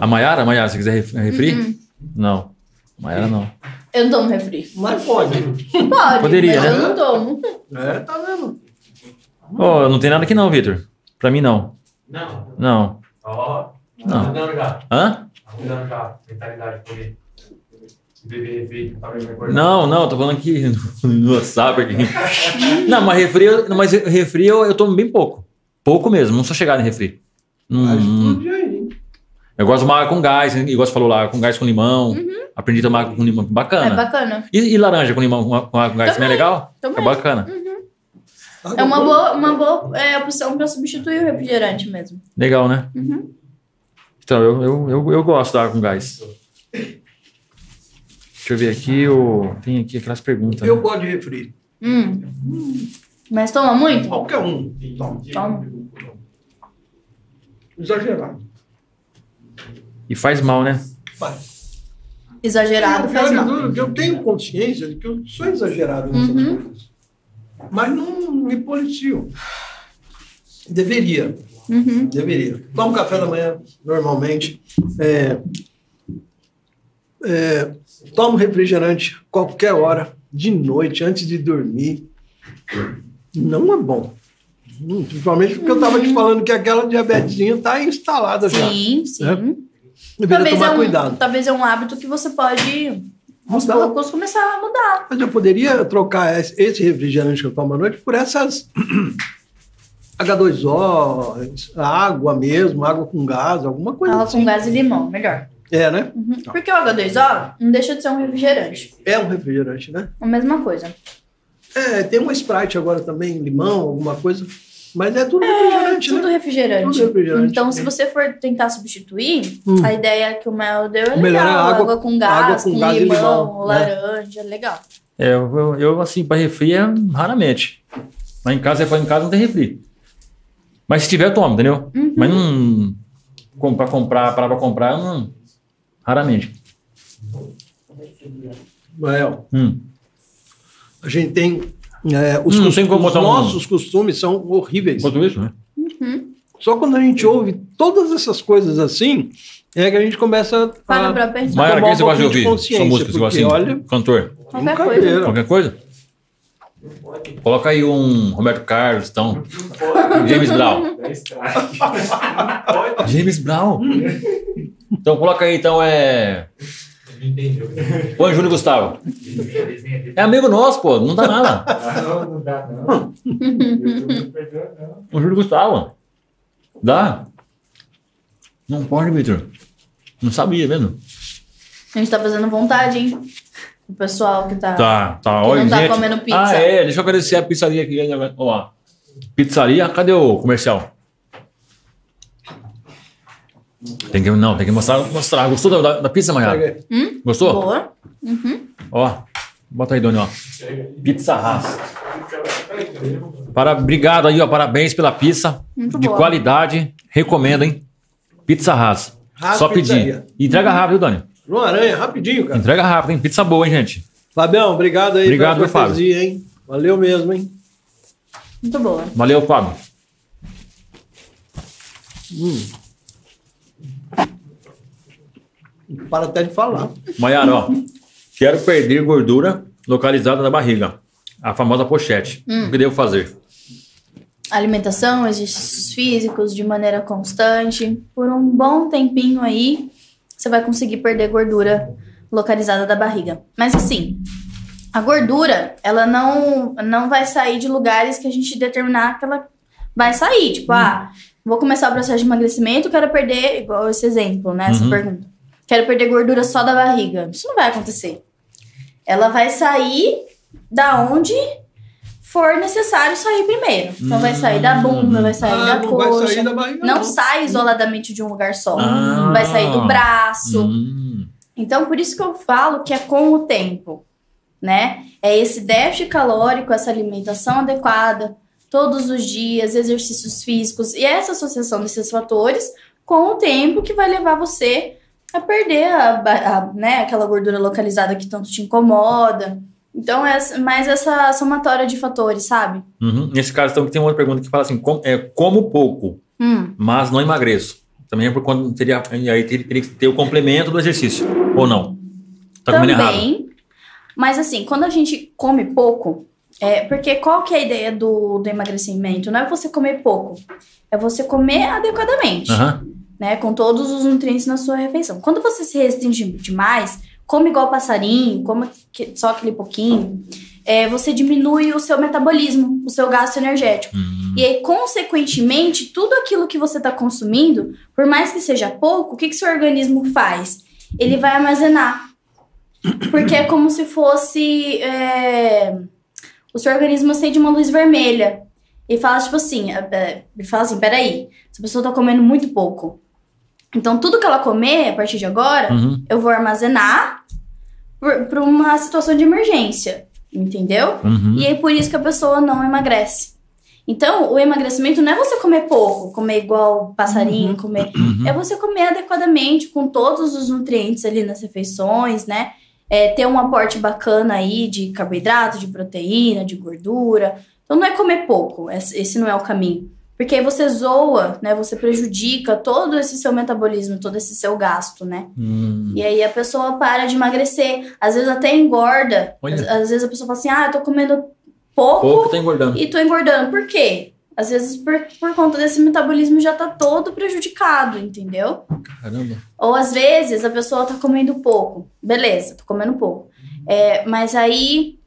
A Maiara, Maiara, se quiser ref- refri? Uhum. Não. Maiara não. Eu não tomo refri. Mas pode. Pode, Poderia, mas né? eu não tomo. É, tá vendo? Ô, não tem nada aqui não, Vitor. Pra mim não. Não. Não. Ó. Não. Tá mudando já. Hã? Tá mudando já. Mentalidade por aí. Beber refri, tá. Não, não, tô falando aqui no, no WhatsApp aqui. Não, mas refri, eu- mas refri eu, eu tomo bem pouco. Pouco mesmo, não sou chegado em refri. Hum, eu gosto de tomar água com gás, igual você falou lá, com gás com limão. Aprendi a tomar água com limão, É bacana. bacana. E, e laranja com limão, com, água com gás também é legal? Também. É bacana. É uma boa, uma boa é, opção pra substituir o refrigerante mesmo. Legal, né? Uhum. Então, eu, eu, eu, eu gosto da água com gás. Deixa eu ver aqui, o... tem aqui aquelas perguntas. Eu né? gosto de refri. Hum. Mas toma muito? Qualquer um. Toma. Toma. Exagerado. E faz mal, né? Faz. Exagerado Eu, faz eu, mal. eu, eu tenho consciência de que eu sou exagerado nessas Uhum. coisas. Mas não me policio. Deveria. Uhum. Deveria. Tomo café da manhã normalmente. É, é, tomo refrigerante qualquer hora, de noite, antes de dormir. Não é bom. Hum, Principalmente porque eu estava te falando que aquela diabetesinha está instalada já. Sim, sim. É. Deveria Talvez tomar é, um, cuidado. talvez é um hábito que você pode, aos Mudar. poucos, começar a mudar. Mas eu poderia trocar esse refrigerante que eu tomo à noite por essas H2O, água mesmo, água com gás, alguma coisa Água assim. com gás e limão, melhor. É, né? Uhum. Porque o H2O não deixa de ser um refrigerante. É um refrigerante, né? A mesma coisa. É, tem uma Sprite agora também, limão, alguma coisa. Mas é tudo refrigerante, Tudo né? refrigerante. Tudo refrigerante. Então, se você for tentar substituir, Hum. a ideia que o Mel deu é melhor legal. é água- água, com gás, água com com, gás limão, limão, né? laranja, legal. É, eu, eu, assim, para refri é raramente. Lá em casa, é em casa não tem refri. Mas se tiver, eu tomo, entendeu? Uhum. Mas não. com- Pra comprar, para comprar, eu não. Raramente. Mael, Hum. a gente tem. É, os Hum, cos- tem como os botar um- nossos costumes são horríveis. Enquanto isso, né? Só quando a gente ouve todas essas coisas assim, é que a gente começa a pra pensar. Mas tomar quem um você gosta de ouvir? Sua consciência, música, você gosta porque, assim? olha, Cantor? Qualquer coisa. Qualquer coisa? Coloca aí um Roberto Carlos, então. James Brown. É estranho. James Brown. Então coloca aí, então, é. Entendeu. Põe Júlio Gustavo. É amigo nosso, pô. Não dá nada. Não, não dá, não. O Júlio Gustavo. Dá? Não pode, Vitor. Não sabia, vendo? A gente tá fazendo vontade, hein? O pessoal que tá. Tá, tá. Que Olha, não tá gente. comendo pizza. Ah, é. Deixa eu agradecer a pizzaria aqui. Olha lá. Pizzaria, cadê o comercial? Tem que, não, tem que mostrar. mostrar. Gostou da, da pizza, Maiara? aí. Gostou? Boa. Uhum. Ó, bota aí, Doni, ó. Pizza Haas. Para, obrigado aí, ó. Parabéns pela pizza. Muito de boa. qualidade. Recomendo, hein? Pizza Haas. Haas Só pedir. E Entrega rápido, viu, Doni? João Aranha, rapidinho, cara. Entrega rápido, hein? Pizza boa, hein, gente? Fabião, obrigado aí Obrigado, pela meu Fábio. hein? Valeu mesmo, hein? Muito boa. Valeu, Fábio. Para até de falar. Maiara, ó. Quero perder gordura localizada na barriga. A famosa pochete. O que devo fazer? Alimentação, exercícios físicos de maneira constante. Por um bom tempinho aí, você vai conseguir perder gordura localizada da barriga. Mas assim, a gordura, ela não, não vai sair de lugares que a gente determinar que ela vai sair. Tipo, ah, vou começar o processo de emagrecimento, quero perder, igual esse exemplo, né? Essa Uhum. pergunta. Quero perder gordura só da barriga. Isso não vai acontecer. Ela vai sair da onde for necessário sair primeiro. Então vai sair da bunda, vai sair Ah, da não coxa. vai sair da barriga, não, não. sai isoladamente de um lugar só. Ah. Vai sair do braço. Hum. Então, por isso que eu falo que é com o tempo, né? É esse déficit calórico, essa alimentação adequada, todos os dias, exercícios físicos e essa associação desses fatores com o tempo que vai levar você a perder a, a- né, aquela gordura localizada que tanto te incomoda. Então, é mais essa somatória de fatores, sabe? Uhum. Nesse caso, então, tem uma outra pergunta que fala assim: com- é, como pouco, Hum. mas não emagreço. Também é por conta teria, e aí teria, teria que ter o complemento do exercício. Ou não? Tá comendo errado. Também. Mas assim, quando a gente come pouco, é, porque qual que é a ideia do, do emagrecimento? Não é você comer pouco, é você comer adequadamente, Aham. Né? Com todos os nutrientes na sua refeição. Quando você se restringe demais, come igual passarinho, come só aquele pouquinho, é, você diminui o seu metabolismo, o seu gasto energético. Hum. E aí, consequentemente, tudo aquilo que você está consumindo, por mais que seja pouco, o que, que seu organismo faz? Ele vai armazenar. Porque é como se fosse. é, O seu organismo acende uma luz vermelha. E fala, tipo assim, é, é, ele fala assim: peraí, essa pessoa tá comendo muito pouco. Então, tudo que ela comer a partir de agora, Uhum. eu vou armazenar para uma situação de emergência, entendeu? Uhum. E é por isso que a pessoa não emagrece. Então, o emagrecimento não é você comer pouco, comer igual passarinho, comer. Uhum. É você comer adequadamente, com todos os nutrientes ali nas refeições, né? É, ter um aporte bacana aí de carboidrato, de proteína, de gordura. Então, não é comer pouco, esse não é o caminho. Porque aí você zoa, né? Você prejudica todo esse seu metabolismo, todo esse seu gasto, né? Hum. E aí a pessoa para de emagrecer. Às vezes até engorda. Às, às vezes a pessoa fala assim: ah, eu tô comendo pouco, Pouco tá engordando. e tô engordando. Por quê? Às vezes por, por conta desse metabolismo já tá todo prejudicado, entendeu? Caramba. Ou às vezes a pessoa tá comendo pouco. Beleza, tô comendo pouco. É, mas aí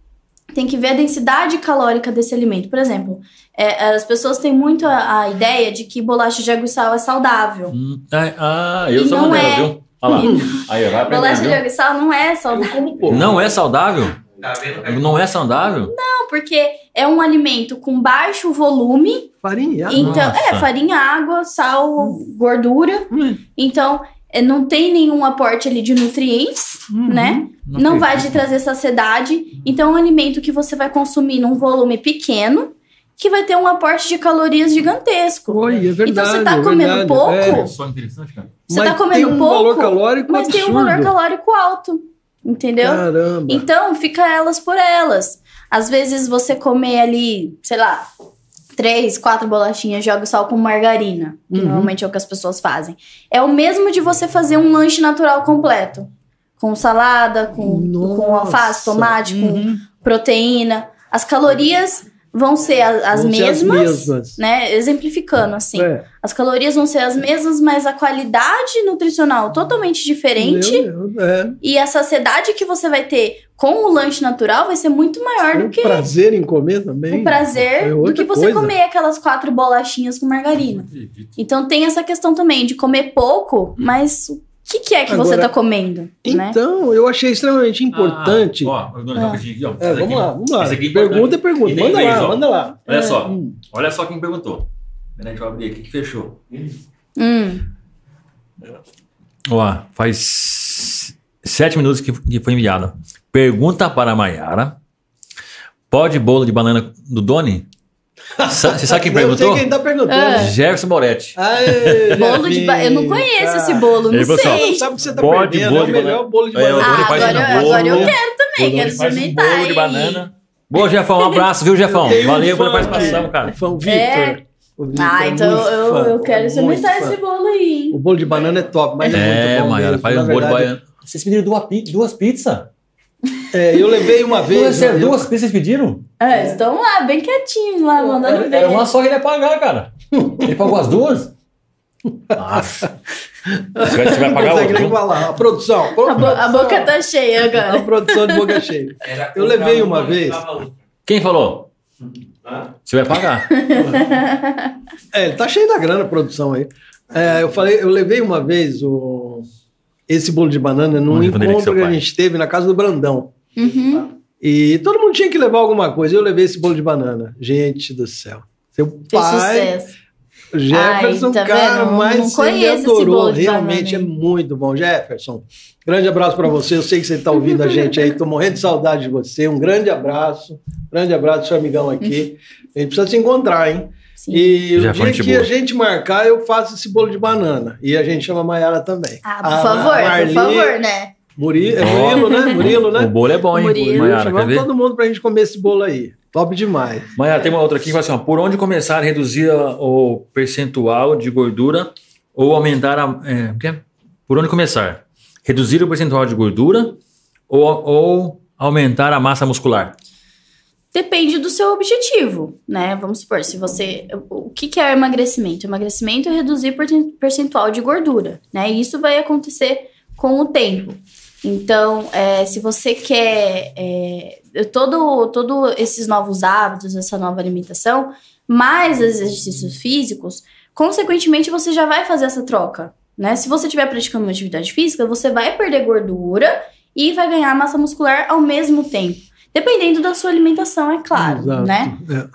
tem que ver a densidade calórica desse alimento. Por exemplo, é, as pessoas têm muito a, a ideia de que bolacha de água e sal é saudável. Hum. Ah, ah, eu E sou uma é. viu? Olha lá. Aí, vai aprender, Bolacha de viu? água e sal não é saudável. Como pouco. Não é saudável? Tá? Não é saudável? Não, porque é um alimento com baixo volume. Farinha. Então, Nossa. é farinha, água, sal, gordura. Hum. Então, é, não tem nenhum aporte ali de nutrientes, Uhum. né? Não, vai te trazer saciedade. Então, é um alimento que você vai consumir num volume pequeno, que vai ter um aporte de calorias gigantesco. Oi, é verdade. Então, você tá é comendo verdade, pouco? é. Só interessante, cara. Você Mas tá comendo tem um pouco, valor calórico Mas tem um absurdo. valor calórico alto, entendeu? Caramba. Então, fica elas por elas. Às vezes você comer ali, sei lá, três, quatro bolachinhas e sal com margarina, que Uhum. normalmente é o que as pessoas fazem. É o mesmo de você fazer um lanche natural completo. Com salada, com, com alface, tomate, com Uhum. proteína. As calorias vão ser a- as Vão ser mesmas, mesmas. né? Exemplificando assim. É. As calorias vão ser as mesmas, mas a qualidade nutricional totalmente diferente. Meu Deus, é. E a saciedade que você vai ter com o lanche natural vai ser muito maior do O que prazer em comer também. o prazer é do que você coisa. comer aquelas quatro bolachinhas com margarina. Então tem essa questão também de comer pouco, mas o que, que é que você Agora, tá comendo, né? Então, eu achei extremamente importante. Ah, ó, Ah. aqui, ó. É, vamos aqui- lá, vamos lá. aqui é pergunta é pergunta. Manda inglês, lá, ó. manda lá. Olha É. só. Hum. Olha só quem perguntou. Peraí, deixa eu abrir aqui. O que fechou? Hum. Ó, faz sete minutos que, que foi enviado. Pergunta para a Mayara. Pode bolo de banana do Doni? Você sabe quem Eu sei perguntou? quem tá perguntando. Ah. Jefferson Moretti. Bolo de ba... Eu não conheço cara. esse bolo, não Ele sei. Não sabe o que você tá Pode perdendo. bolo é o melhor banana. bolo de É, banana. Doni Ah, agora, um bolo. agora eu quero também, quero experimentar. bolo de banana. Boa, Jefão. Um abraço, viu, Jefão? Tem um Valeu pela participação, cara. Fã, o Victor. É. Ah, é então eu, fã, eu quero experimentar esse bolo aí. O bolo de banana é top, mas é, É, muito bom Mayara, mesmo, faz na um bolo de verdade. baiano. Vocês pediram duas pizzas? É, eu levei uma vez. Duas, eu- duas pizzas vocês pediram? É, estão lá, bem quietinhos lá, mandando Era, ver. era uma só que ele ia pagar, cara. Ele pagou as duas? Nossa. Você vai, você vai pagar nem outra? falar. A produção. A, bo- a boca tá cheia A agora. produção de boca cheia. Eu levei uma vez. Quem falou? Você vai pagar. É, ele tá cheio da grana a produção aí. É, eu falei, eu levei uma vez o, esse bolo de banana num encontro que a gente teve na casa do Brandão. Uhum. E todo mundo tinha que levar alguma coisa. Eu levei esse bolo de banana. Gente do céu. Seu Fez pai, sucesso. Jefferson, Ai, tá cara, vendo? Não- mas não ele conheço esse adorou. Realmente é banana muito bom. Jefferson, grande abraço para você. Eu sei que você está ouvindo a gente aí. Tô morrendo de saudade de você. Um grande abraço. Grande abraço, seu amigão aqui. A gente precisa se encontrar, hein? Sim. E Já o dia que boa. a gente marcar, eu faço esse bolo de banana. E a gente chama a Mayara também. Ah, por A favor, Marli, por favor, né? É. Murilo, né? Murilo, O né? bolo é bom, hein? Murilo. Maiara, quer Chamamos ver? todo mundo pra gente comer esse bolo aí. Top demais. Maiara, tem uma outra aqui que fala assim: ó, por onde começar a reduzir o percentual de gordura ou aumentar a. É, o? Por onde começar? Reduzir o percentual de gordura ou, ou aumentar a massa muscular? Depende do seu objetivo, né? Vamos supor, se você. O que, que é emagrecimento? Emagrecimento é reduzir percen- percentual de gordura, né? E isso vai acontecer com o tempo. Então, é, se você quer é, todo, todo esses novos hábitos, essa nova alimentação, mais exercícios físicos, consequentemente você já vai fazer essa troca, né? Se você estiver praticando uma atividade física, você vai perder gordura e vai ganhar massa muscular ao mesmo tempo. Dependendo da sua alimentação, é claro, Exato. né? É.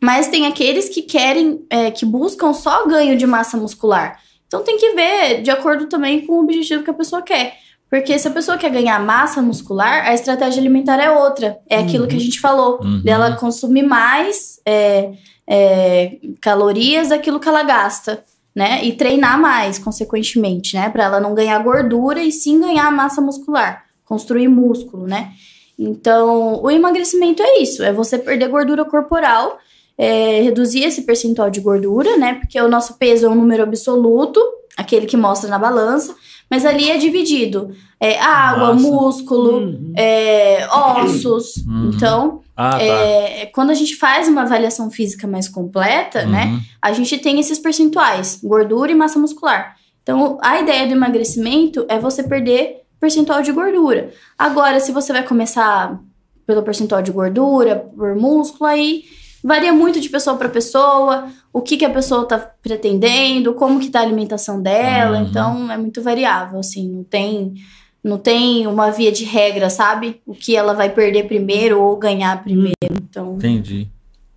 Mas tem aqueles que querem, é, que buscam só ganho de massa muscular. Então tem que ver de acordo também com o objetivo que a pessoa quer. Porque se a pessoa quer ganhar massa muscular, a estratégia alimentar é outra. É aquilo que a gente falou. Uhum. Dela consumir mais é, é, calorias daquilo que ela gasta. Né? E treinar mais, consequentemente, né? Pra ela não ganhar gordura e sim ganhar massa muscular. Construir músculo, né? Então, o emagrecimento é isso. É você perder gordura corporal é, reduzir esse percentual de gordura, né? Porque o nosso peso é um número absoluto, aquele que mostra na balança, mas ali é dividido. É água, Massa. músculo, Uhum. é, ossos. Uhum. Então, Ah, tá. é, quando a gente faz uma avaliação física mais completa, né? Uhum. A gente tem esses percentuais, gordura e massa muscular. Então, a ideia do emagrecimento é você perder percentual de gordura. Agora, se você vai começar pelo percentual de gordura, por músculo, aí varia muito de pessoa para pessoa, o que, que a pessoa tá pretendendo, como que tá a alimentação dela, Uhum. então é muito variável, assim, não tem não tem uma via de regra, sabe? O que ela vai perder primeiro ou ganhar primeiro. Então, Entendi.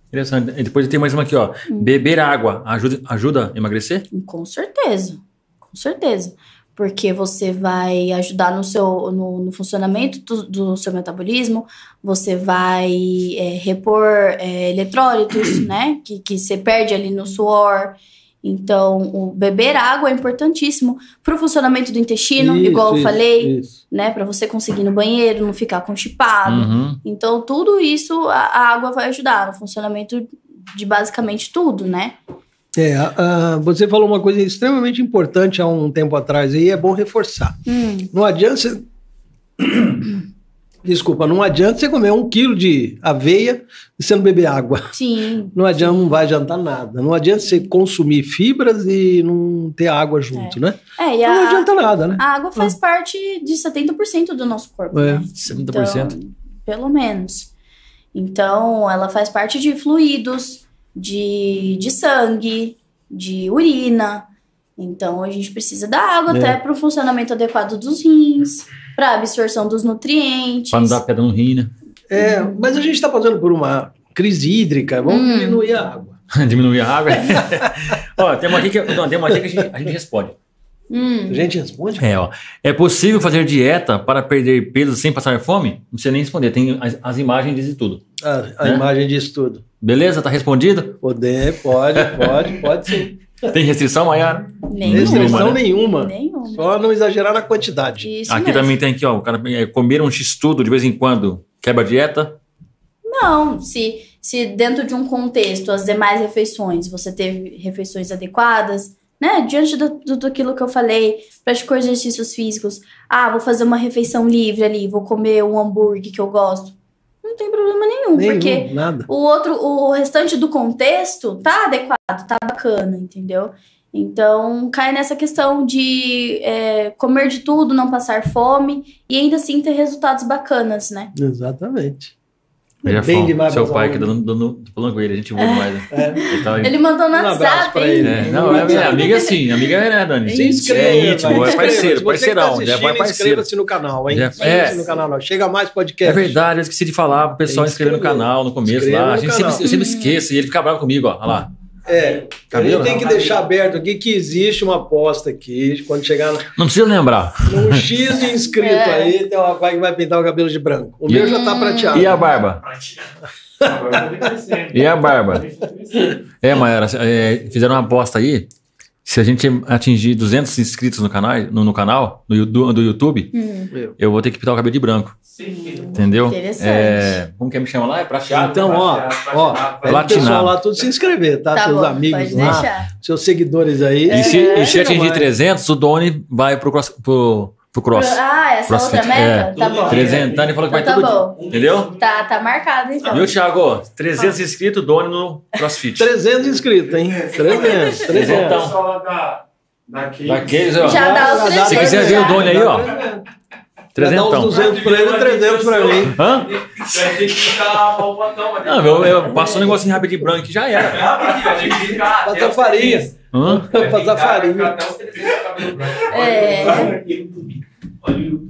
Interessante. E depois tem mais uma aqui, ó. Hum. Beber água ajuda, ajuda a emagrecer? Com certeza, com certeza. Porque você vai ajudar no seu no, no funcionamento do, do seu metabolismo, você vai é, repor é, eletrólitos, né? Que, que você perde ali no suor. Então, o beber água é importantíssimo para o funcionamento do intestino, Isso, igual eu isso, falei, isso. né? Para você conseguir ir no banheiro, não ficar constipado. Uhum. Então, tudo isso a, a água vai ajudar no funcionamento de basicamente tudo, né? É, ah, você falou uma coisa extremamente importante há um tempo atrás aí, é bom reforçar. Hum, Não adianta você. Desculpa, não adianta você comer um quilo de aveia e você não beber água. sim. Não adianta, não vai adiantar nada. Não adianta você consumir fibras e não ter água junto, né? É, e Então não a, adianta nada, né? A água faz parte de 70% do nosso corpo. É. né? 70%. Então, pelo menos. Então, ela faz parte de fluidos, de, de sangue, de urina. Então, a gente precisa da água É. até para o funcionamento adequado dos rins, para absorção dos nutrientes. Pra não dar pedra no rim, né? É, mas a gente está passando por uma crise hídrica, vamos Hum. diminuir a água. Diminuir a água. ó, tem uma aqui que, não, tem uma aqui que a, gente, a gente responde. Hum, A gente responde? É, ó. É possível fazer dieta para perder peso sem passar fome? Não precisa nem responder. Tem as, as imagens dizem tudo. A, a Né? imagem diz tudo. Beleza? Tá respondido? Poder, pode, pode, pode sim. Tem restrição, Maiara? nenhuma. Restrição né? nenhuma. Nenhuma. Só não exagerar na quantidade. Isso Aqui mesmo. também tem aqui, ó. O cara é, comer um x-tudo de vez em quando quebra a dieta. Não, se, se dentro de um contexto, as demais refeições, você teve refeições adequadas, né? Diante do, do, daquilo que eu falei, praticou exercícios físicos. Ah, vou fazer uma refeição livre ali, vou comer um hambúrguer que eu gosto. Não tem problema nenhum, Nenhum, porque nada. o outro, o restante do contexto tá adequado, tá bacana, entendeu? Então, cai nessa questão de é, comer de tudo, não passar fome e ainda assim ter resultados bacanas, né? Exatamente. Ele é bem fã. demais, Seu pai que alunos. dando, dando, falando com ele, a gente voa demais, né? É. Ele tá- Ele mandou no Um WhatsApp, pra hein? ele. É, não, é, é amiga sim, amiga é, né, Dani? Se inscreva, É íntimo, é inscreva. parceiro, Se você parceirão, tá já vai assistindo, parceiro. Inscreva-se no canal, hein? Já- Inscreva-se é. no canal. não. Chega mais É podcast. verdade, eu esqueci de falar pro pessoal inscrever no canal no começo lá. A gente sempre, eu sempre esqueço e ele fica bravo comigo, ó. Olha lá. É, a gente tem que deixar aberto aqui que existe uma aposta aqui. Quando chegar Não precisa lembrar. no X de inscrito É. aí, tem uma vai que vai pintar o cabelo de branco. O E- meu já tá prateado. E a barba? Crescendo. E a barba? É, Maera, é, fizeram uma aposta aí. Se a gente atingir 200 inscritos no canal, no, no canal do, do, do YouTube, Hum, Meu. eu vou ter que pintar o cabelo de branco. Sim. Entendeu? Interessante. É, como que me chama lá? É prateado? Então, ó, ó, pede o Platinado. pessoal lá tudo se inscrever, tá? tá Seus bom, amigos pode lá, deixar. seus seguidores aí. E se, É, e se atingir mais. 300, o Doni vai pro, pro, pro cross. Ah, essa Crossfit, outra meta? é. Tá bom. 300, Dani falou que vai Então tá tudo. bom. Entendeu? Tá, tá marcado, então. Viu, Thiago? 300 inscritos, Doni no crossfit. 300 inscritos, hein? 300, 300. Então. Da, ó. Já dá os Já dá 300. Se quiser ver o Doni aí, ó. Já dá uns 300. 200 pra ele, 300 pra mim. Hã? Vai ter que ficar o botão. vai Não, eu, eu passo um negocinho rápido de branco que já era. Rapidinho, vai ter que ficar Bota farinha. 300. Hã? Vai Passar ficar- vai farinha. ficar até os 300 cabelo branco. É. Olha o YouTube. Olha o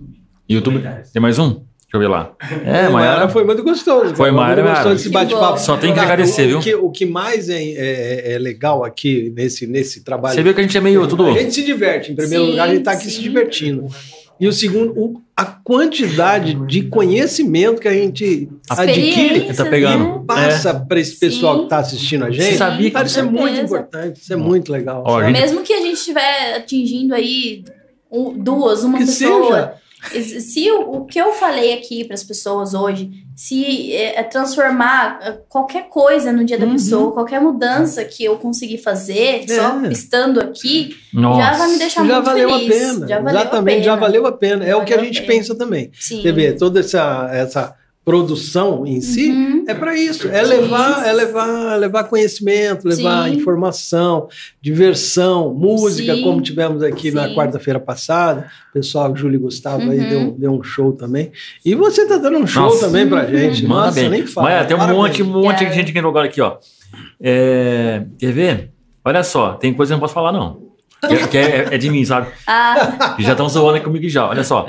YouTube. Tem mais um? Deixa eu ver lá. É, Maiara. foi muito gostoso. Foi muito gostoso esse bate-papo. Só tem que agradecer, o, viu? O que, o que mais é, é- é legal aqui nesse, nesse trabalho. Você viu que a gente é meio tudo. A gente se diverte. Em primeiro Sim, lugar, a gente está aqui se sim. divertindo. E o segundo, o- a quantidade de conhecimento que a gente adquire Tá pegando. né? passa para esse pessoal Sim. que está assistindo a gente. Você sabia que- isso é muito importante, isso é muito legal. Ó, gente- Mesmo que a gente estiver atingindo aí um- duas, uma Que pessoa. Se o, o que eu falei aqui para as pessoas hoje, se é, é transformar é, qualquer coisa no dia da Uhum. pessoa, qualquer mudança que eu conseguir fazer, só É. estando aqui, Nossa. já vai me deixar já muito valeu feliz. a pena. Já valeu Exatamente, a pena. já valeu a pena. É Já o que a gente pena. pensa também. Sim. Você vê, toda essa, essa produção em si Uhum. é para isso. É Sim. levar, é levar, levar conhecimento, levar Sim. informação, diversão, música, Sim. como tivemos aqui na Sim. quarta-feira passada. O pessoal, Júlio e Gustavo, aí Uhum. deu, deu um show também. E você tá dando um show Nossa. também pra gente. Manda Nossa, bem. nem fala. Mas tem um Parabéns. monte, um monte de gente que entrou agora aqui, ó. É, quer ver? Olha só, tem coisa que eu não posso falar, não. Que, que é, é de mim, sabe? Ah, Que já estão zoando comigo já. Olha só.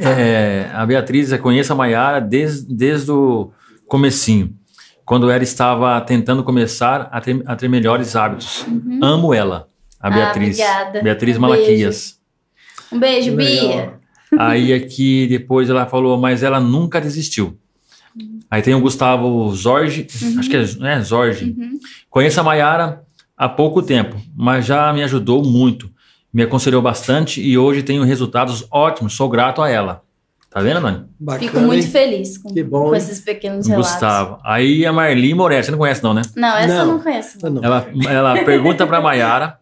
É, a Beatriz, eu conheço a Maiara desde, desde o comecinho. Quando ela estava tentando começar a ter, a ter melhores hábitos. Amo ela, a Ah, Beatriz. obrigada. Beatriz Um Malaquias. um beijo. Bia. Aí aqui depois ela falou, mas ela nunca desistiu. Aí tem o Gustavo Zorge, acho que é né, Zorge. Uhum. Conheço a Maiara há pouco tempo, mas já me ajudou muito. Me aconselhou bastante e hoje tenho resultados ótimos. Sou grato a ela. Tá vendo, Nani? Bacana, Fico muito hein? feliz com, Que bom, com esses pequenos relatos. Gustavo. Aí a Marli Moretti, você não conhece não, né? Não, essa eu Não. não conheço. Não. Ela, ela pergunta pra Maiara,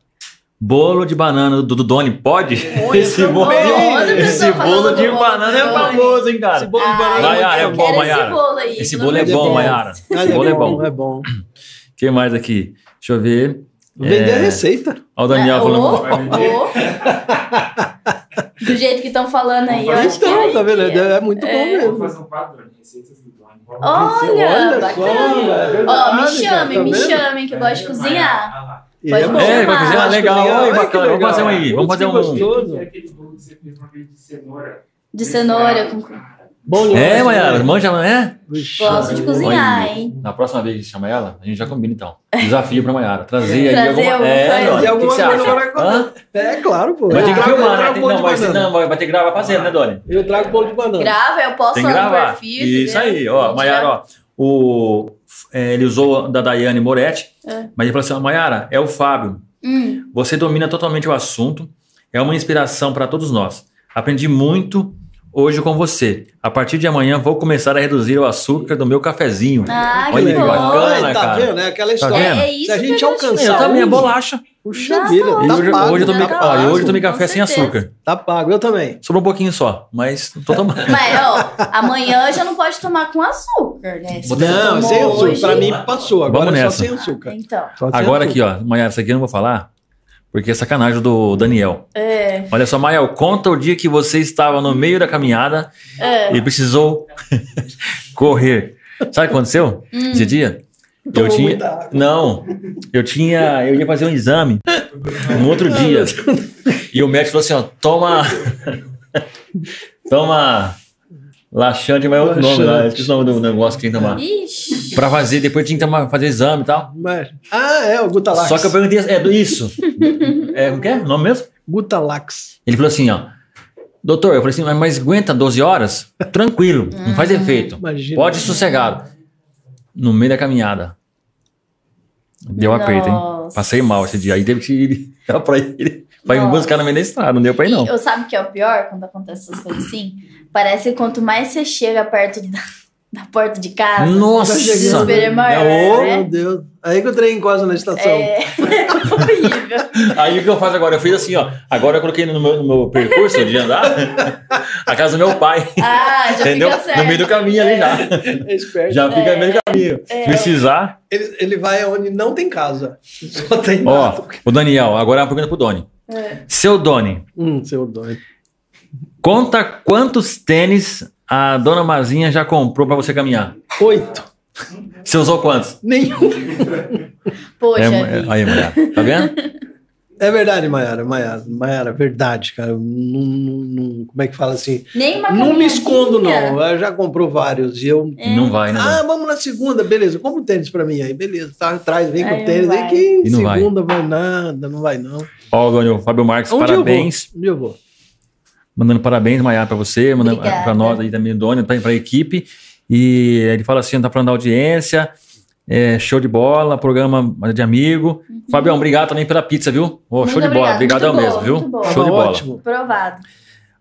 bolo de banana do, do Doni, pode? esse bolo, Outra esse bolo de banana é famoso, hein, cara? Esse bolo de banana Maiara, é é bom, quero Maiara. esse bolo aí. Esse bolo é de bom. Maiara. Esse bolo é bom. É bom. O que mais aqui? Deixa eu ver. Vender É. a receita. Olha o Daniel Ah, falando. Do jeito que estão falando aí, eu acho que Então, é. tá vendo? que é. É muito bom Vamos mesmo. fazer um quadro de receitas do Olha, Olha bacana. é Ó, me cara, chamem, tá me chamem, que eu gosto de cozinhar. Lá. E Pode é me. É, vai cozinhar legal. Olha Oi, que bacana. Vamos legal. fazer um aí. Vamos fazer Que um. gostoso. Aquele bolo que você fez uma vez de cenoura. De cenoura. Com... Bom demais. É, Maiara, manja, é? Puxa Gosto de vida. cozinhar, Olha, hein? Na próxima vez que chama ela, a gente já combina então. Desafio pra Maiara. Trazer aí alguma alguma É, coisa. Doni, o que, você coisa acha? Hã? É, claro, pô. Vai ter que filmar, né? Tem- Não, de vai, banana. não, vai ter que gravar fazendo, né, Doni? Eu trago bolo de banana. Grava, eu posto Tem que lá no perfil. Isso aí, ó. Maiara, ó. O, é, ele usou da Daiane Moretti, É. mas ele falou assim: ó, Maiara, é o Fábio. Hum, Você domina totalmente o assunto, é uma inspiração para todos nós. Aprendi muito hoje com você. A partir de amanhã vou começar a reduzir o açúcar do meu cafezinho. Ah, que Olha que bom. bacana, tá cara. vendo? É aquela Tá história. vendo? É, é isso Se a que gente alcançar Eu também, é bolacha. Puxa vida, tá E tá hoje, pago. hoje eu tomei, tá ó, hoje eu tomei café sem açúcar. Tá pago, eu também. Sobrou um pouquinho só, mas tô tomando. Mas, ó, amanhã já não pode tomar com açúcar, né? Se Não, sem açúcar. hoje- Pra mim passou. Agora Vamos é nessa. só sem açúcar. Então, Só sem Agora açúcar. aqui, ó, Maia, isso aqui eu não vou falar, porque é sacanagem do Daniel. é, Olha só, Mael, conta o dia que você estava no meio da caminhada é. e precisou correr. Sabe o que aconteceu Hum. esse dia? Eu Tomou tinha. muita água. Não, eu tinha. Eu ia fazer um exame no outro dia. E o médico falou assim: ó, toma. toma. Laxante, mas é outro nome lá. Esqueci o nome do negócio que tinha que tomar. Ixi. Pra fazer, depois tinha que tomar, fazer exame e tal. Mas- Ah, é, o Gutalax. Só que eu perguntei, é do isso. É, o que é? O nome mesmo? Gutalax. Ele falou assim, ó. Doutor, eu falei assim, mas, mas aguenta 12 horas? Tranquilo, não faz efeito. Imagina. Pode ir sossegado. No meio da caminhada. Deu um aperto, hein? Passei mal esse dia. Aí teve que ir pra ele. Pra ir Nossa. buscar no meio da estrada. Não deu pra ir, não. E eu sabe o que é o pior quando acontece essas coisas assim? Parece que quanto mais você chega perto da, da porta de casa, Nossa! o desespero é maior, Ô, né? Meu Deus. Aí que o trem encosta na estação. É horrível. Aí o que eu faço agora? Eu fiz assim, ó. Agora eu coloquei no meu, no meu percurso de andar a casa do meu pai. Ah, já entendeu? fica certo. No meio do caminho ali já. É esperto. Já fica no meio do caminho. Se precisar. Ele, ele vai onde não tem casa. Só tem Ó, mato. o Daniel, agora é uma pergunta pro Doni. É. Seu Doni, Hum, seu doido. conta quantos tênis a dona Mazinha já comprou pra você caminhar. Oito. Você usou quantos? Nenhum. Poxa É, é, aí, mulher. Tá vendo? É verdade, Mayara, Mayara, Mayara, verdade, cara. Não, não- não- como é que fala assim? Nem uma Não me escondo, não. Eu já comprou vários. E eu. É. Não vai, né? Ah, vamos na segunda, beleza. Compra um tênis pra mim aí, beleza. Tá atrás, vem com Aí o tênis aí que E não vai. segunda vai. nada, não vai não. Ó, Gônio, Fábio Marques, vou, parabéns. Dia eu vou. Mandando parabéns, Maiara, pra você, mandando Obrigada. pra nós aí também, pra, pra equipe. E ele fala assim, tá falando da audiência, é, show de bola, programa de amigo. Fabião, obrigado também pela pizza, viu? Uhum. Muito show de bola, obrigada, obrigadão muito mesmo, boa, viu? boa. Show de bola. ótimo. Aprovado.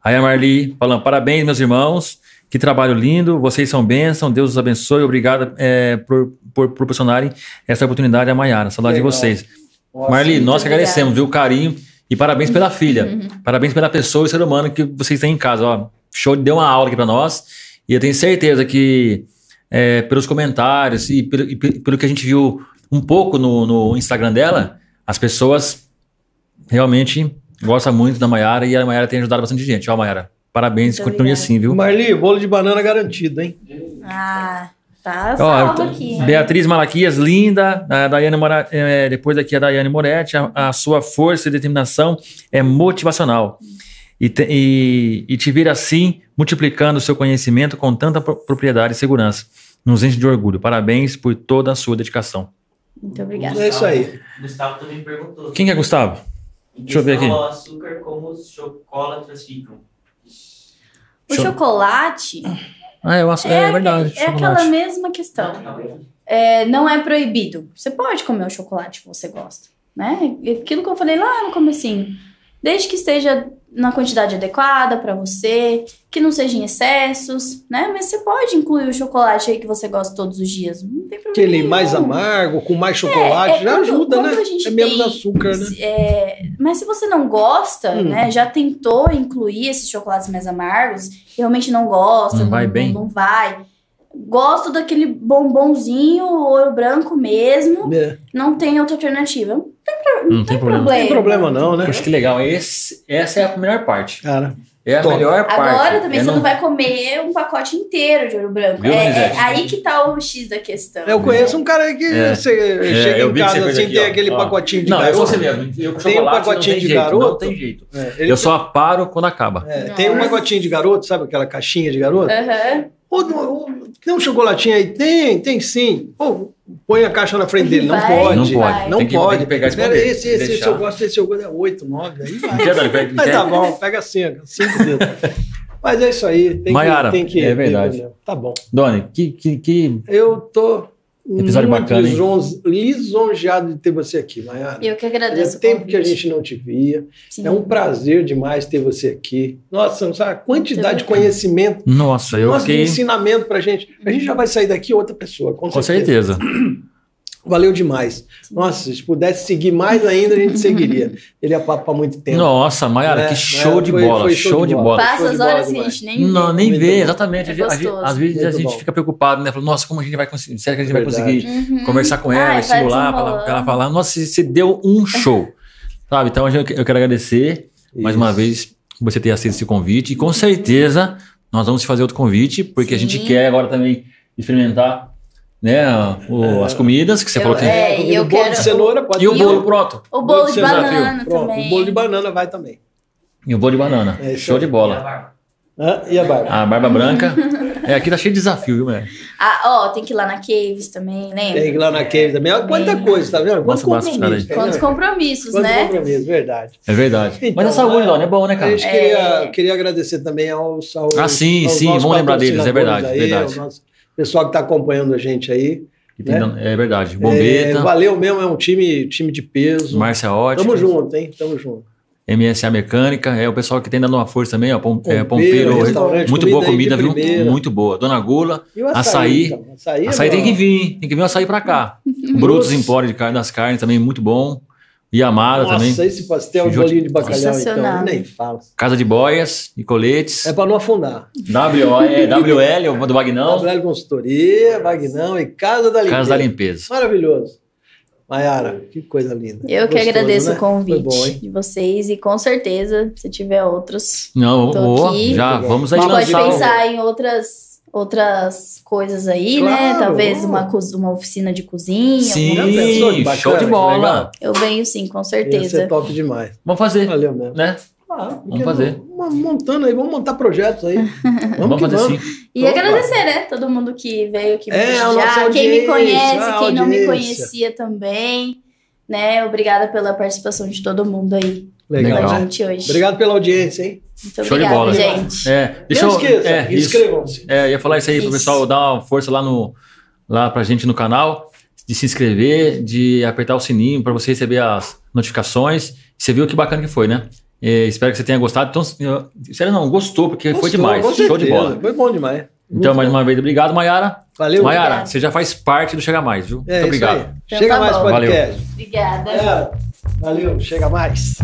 Aí a Marli falando, parabéns, meus irmãos, que trabalho lindo, vocês são bênção, Deus os abençoe, obrigado é, por, por proporcionarem essa oportunidade a Maiara, saudade Legal. de vocês. Nossa, Marli, nós que agradecemos, viu, o carinho e parabéns pela filha, Uhum. parabéns pela pessoa e ser humano que vocês têm em casa, ó, show, deu uma aula aqui pra nós e eu tenho certeza que é, pelos comentários e pelo, e pe- pelo que a gente viu um pouco no, no Instagram dela, as pessoas realmente gostam muito da Maiara e a Maiara tem ajudado bastante gente, ó, Maiara, parabéns, Muito continue obrigada. assim, viu? Marli, bolo de banana garantido, hein? Ah, tá Ó, salvo aqui. Beatriz Malaquias, linda. A Daiane Mora, é, depois aqui a Daiane Moretti. A, a sua força e determinação é motivacional. E, te- e, e te vir assim, multiplicando o seu conhecimento com tanta pro- propriedade e segurança. Nos enche de orgulho. Parabéns por toda a sua dedicação. Muito obrigada. É isso aí. Gustavo também perguntou. Quem que é Gustavo? Deixa eu ver aqui. ao açúcar, como os chocolatras ficam? O Show. chocolate Ah, eu acho, é, verdade. é aquela chocolate. mesma questão. É, não é proibido. Você pode comer o chocolate que você gosta, né? Aquilo que eu falei lá no comecinho. Desde que esteja na quantidade adequada para você, que não seja em excessos, né? Mas você pode incluir o chocolate aí que você gosta todos os dias. Não tem problema. Aquele nenhum. mais amargo, com mais chocolate, é já quando- ajuda, quando né? a gente É menos tem- açúcar, né? É, mas se você não gosta, Hum. né? Já tentou incluir esses chocolates mais amargos, e realmente não gosta, Não vai bem. Não, vai. Gosto daquele bombonzinho, ouro branco mesmo. É, Não tem outra alternativa. Não Não tem problema. não tem problema não, né? Poxa, que legal. Esse, essa é a melhor parte. Cara, É a Top. melhor parte. Agora também É você não vai comer um pacote inteiro de ouro branco. Viu, É, é aí que tá o X da questão. eu conheço um cara aí que É. você chega eu em você casa fez assim, aqui, tem ó. aquele Ó. pacotinho de Não, eu sou garoto. assim mesmo. Eu Tem um pacotinho não tem de jeito, Não garoto? tem jeito. É, Eu só paro quando acaba. É, tem um pacotinho de garoto, sabe aquela caixinha de garoto? Aham. Ou, ou- tem um chocolatinho aí? Tem, tem sim. Pô, põe a caixa na frente dele. Não Vai, pode. Não pode. Não tem que, pode. Tem que pegar esse Pera, poder. esse, esse, eu gosto, esse eu gosto. É 8, 9, aí vai. Quer? Quer- Mas tá bom, pega cinco, cinco dedos. Mas é isso aí. Tem Maiara, que, tem que é verdade. mesmo. Tá bom. Doni, que, que, que Eu tô Episódio muito bacana, lisonje- lisonjeado de ter você aqui, Maiara. Eu que agradeço. o tempo que a gente não te via. Sim. É um prazer demais ter você aqui. Nossa, não sabe a quantidade de conhecimento, Nossa, eu nossa, fiquei. ensinamento pra gente. A gente já vai sair daqui outra pessoa, com, Com certeza. Valeu demais. Nossa, se pudesse seguir mais ainda, a gente seguiria. Ele é papo há muito tempo. Nossa, Mayara, É, que é, show de foi- bola. foi show, de bola. Passa Show de as bola horas que a gente nem Não, nem Muito vê, bom. exatamente. É Às vezes- a gente bom. fica preocupado, né? Fala, nossa, como a gente vai conseguir? Será que a gente vai conseguir Uhum. conversar com ela, Ai, estimular, pra ela, ela falar, nossa, você- deu um show. Sabe? Então eu eu quero agradecer mais uma Isso. vez por você ter aceito esse convite. E com certeza nós vamos te fazer outro convite, porque a gente Sim. quer agora também experimentar né, o- as comidas que você Eu- falou que. é, e eu o bolo quero- de cenoura pode E o bolo pronto. O bolo de cenoura, banana Pronto, também. o bolo de banana vai também. E o bolo de banana. É Show aí. de E a bola. barba? Hã? E a barba? A barba branca. É, aqui tá cheio de desafio, viu, mulher? Ah, ó, tem que ir lá na Caves também, Tem que ir lá na Cave também. Olha quanta Bem. coisa, tá vendo? Quantos compromissos. Quantos vendo? compromissos, Quantos né? compromissos, verdade. É verdade. Então, Mas a saúde, é, Dona, é bom, né, A cara? gente É. queria, queria agradecer também aos, aos Ah, sim, sim, vamos lembrar deles, é verdade, aí, verdade. Pessoal que está acompanhando a gente aí. Né? É verdade. É, Bombeta, valeu mesmo, é um time, time de peso. Márcia Ótica, Tamo junto, hein? Tamo junto. MSA Mecânica, é o pessoal que tem dando uma força também, ó. Pom, é, Pompeiro, muito comida boa comida, viu? primeira. Muito boa. Dona Gula, E o Açaí. então? Açaí, é açaí tem que vir, hein? tem que vir o açaí pra cá. Brutos Empório de carne das carnes também, muito bom. E Amada Nossa, também. esse pastel de Junto- bolinho de bacalhau, então, Sensacional. nem fala. Casa de Boias e Coletes. É para não afundar. W, é, WL, do Vagnão. WL Consultoria, Vagnão e Casa da Limpeza. Casa da Limpeza. Maravilhoso. Mayara, que coisa linda. Eu que Gostoso, agradeço né? o convite bom, de vocês e com certeza, se tiver outros, Não, aqui. já vamos aí pode lançar. o- pensar em outras outras coisas aí, Claro, né? Talvez vamos. uma, uma oficina de cozinha. Sim, alguma bacana, show de bola. Eu venho sim, com Ia certeza. ser top demais. Vamos fazer, Valeu mesmo. né? Ah, porque fazer. Vamos montando aí, vamos montar projetos aí. Vamos, Vamos, fazer vamos. sim. E Opa. agradecer, né? Todo mundo que veio aqui É, quem me conhece, quem não me conhecia também, né? Obrigada pela participação de todo mundo aí Legal. Legal. gente hoje. Obrigado pela audiência, hein? Muito Show de obrigada, bola. gente. É, deixa não esqueça, é, inscrevam-se. É, ia falar isso aí pro pessoal dar uma força lá no lá pra gente no canal, de se inscrever, de apertar o sininho pra você receber as notificações. Você viu que bacana que foi, né? É, espero que você tenha gostado. Então, eu- sério não, gostou, porque foi Gostou, demais. com Show de certeza. bola. Foi bom demais. Então, Muito mais bom. uma vez, obrigado, Mayara. Valeu. Mayara, você já faz parte do Chega Mais, viu? É Muito isso obrigado. aí. Então Chega tá mais bom. podcast. Obrigada. É, valeu, chega mais.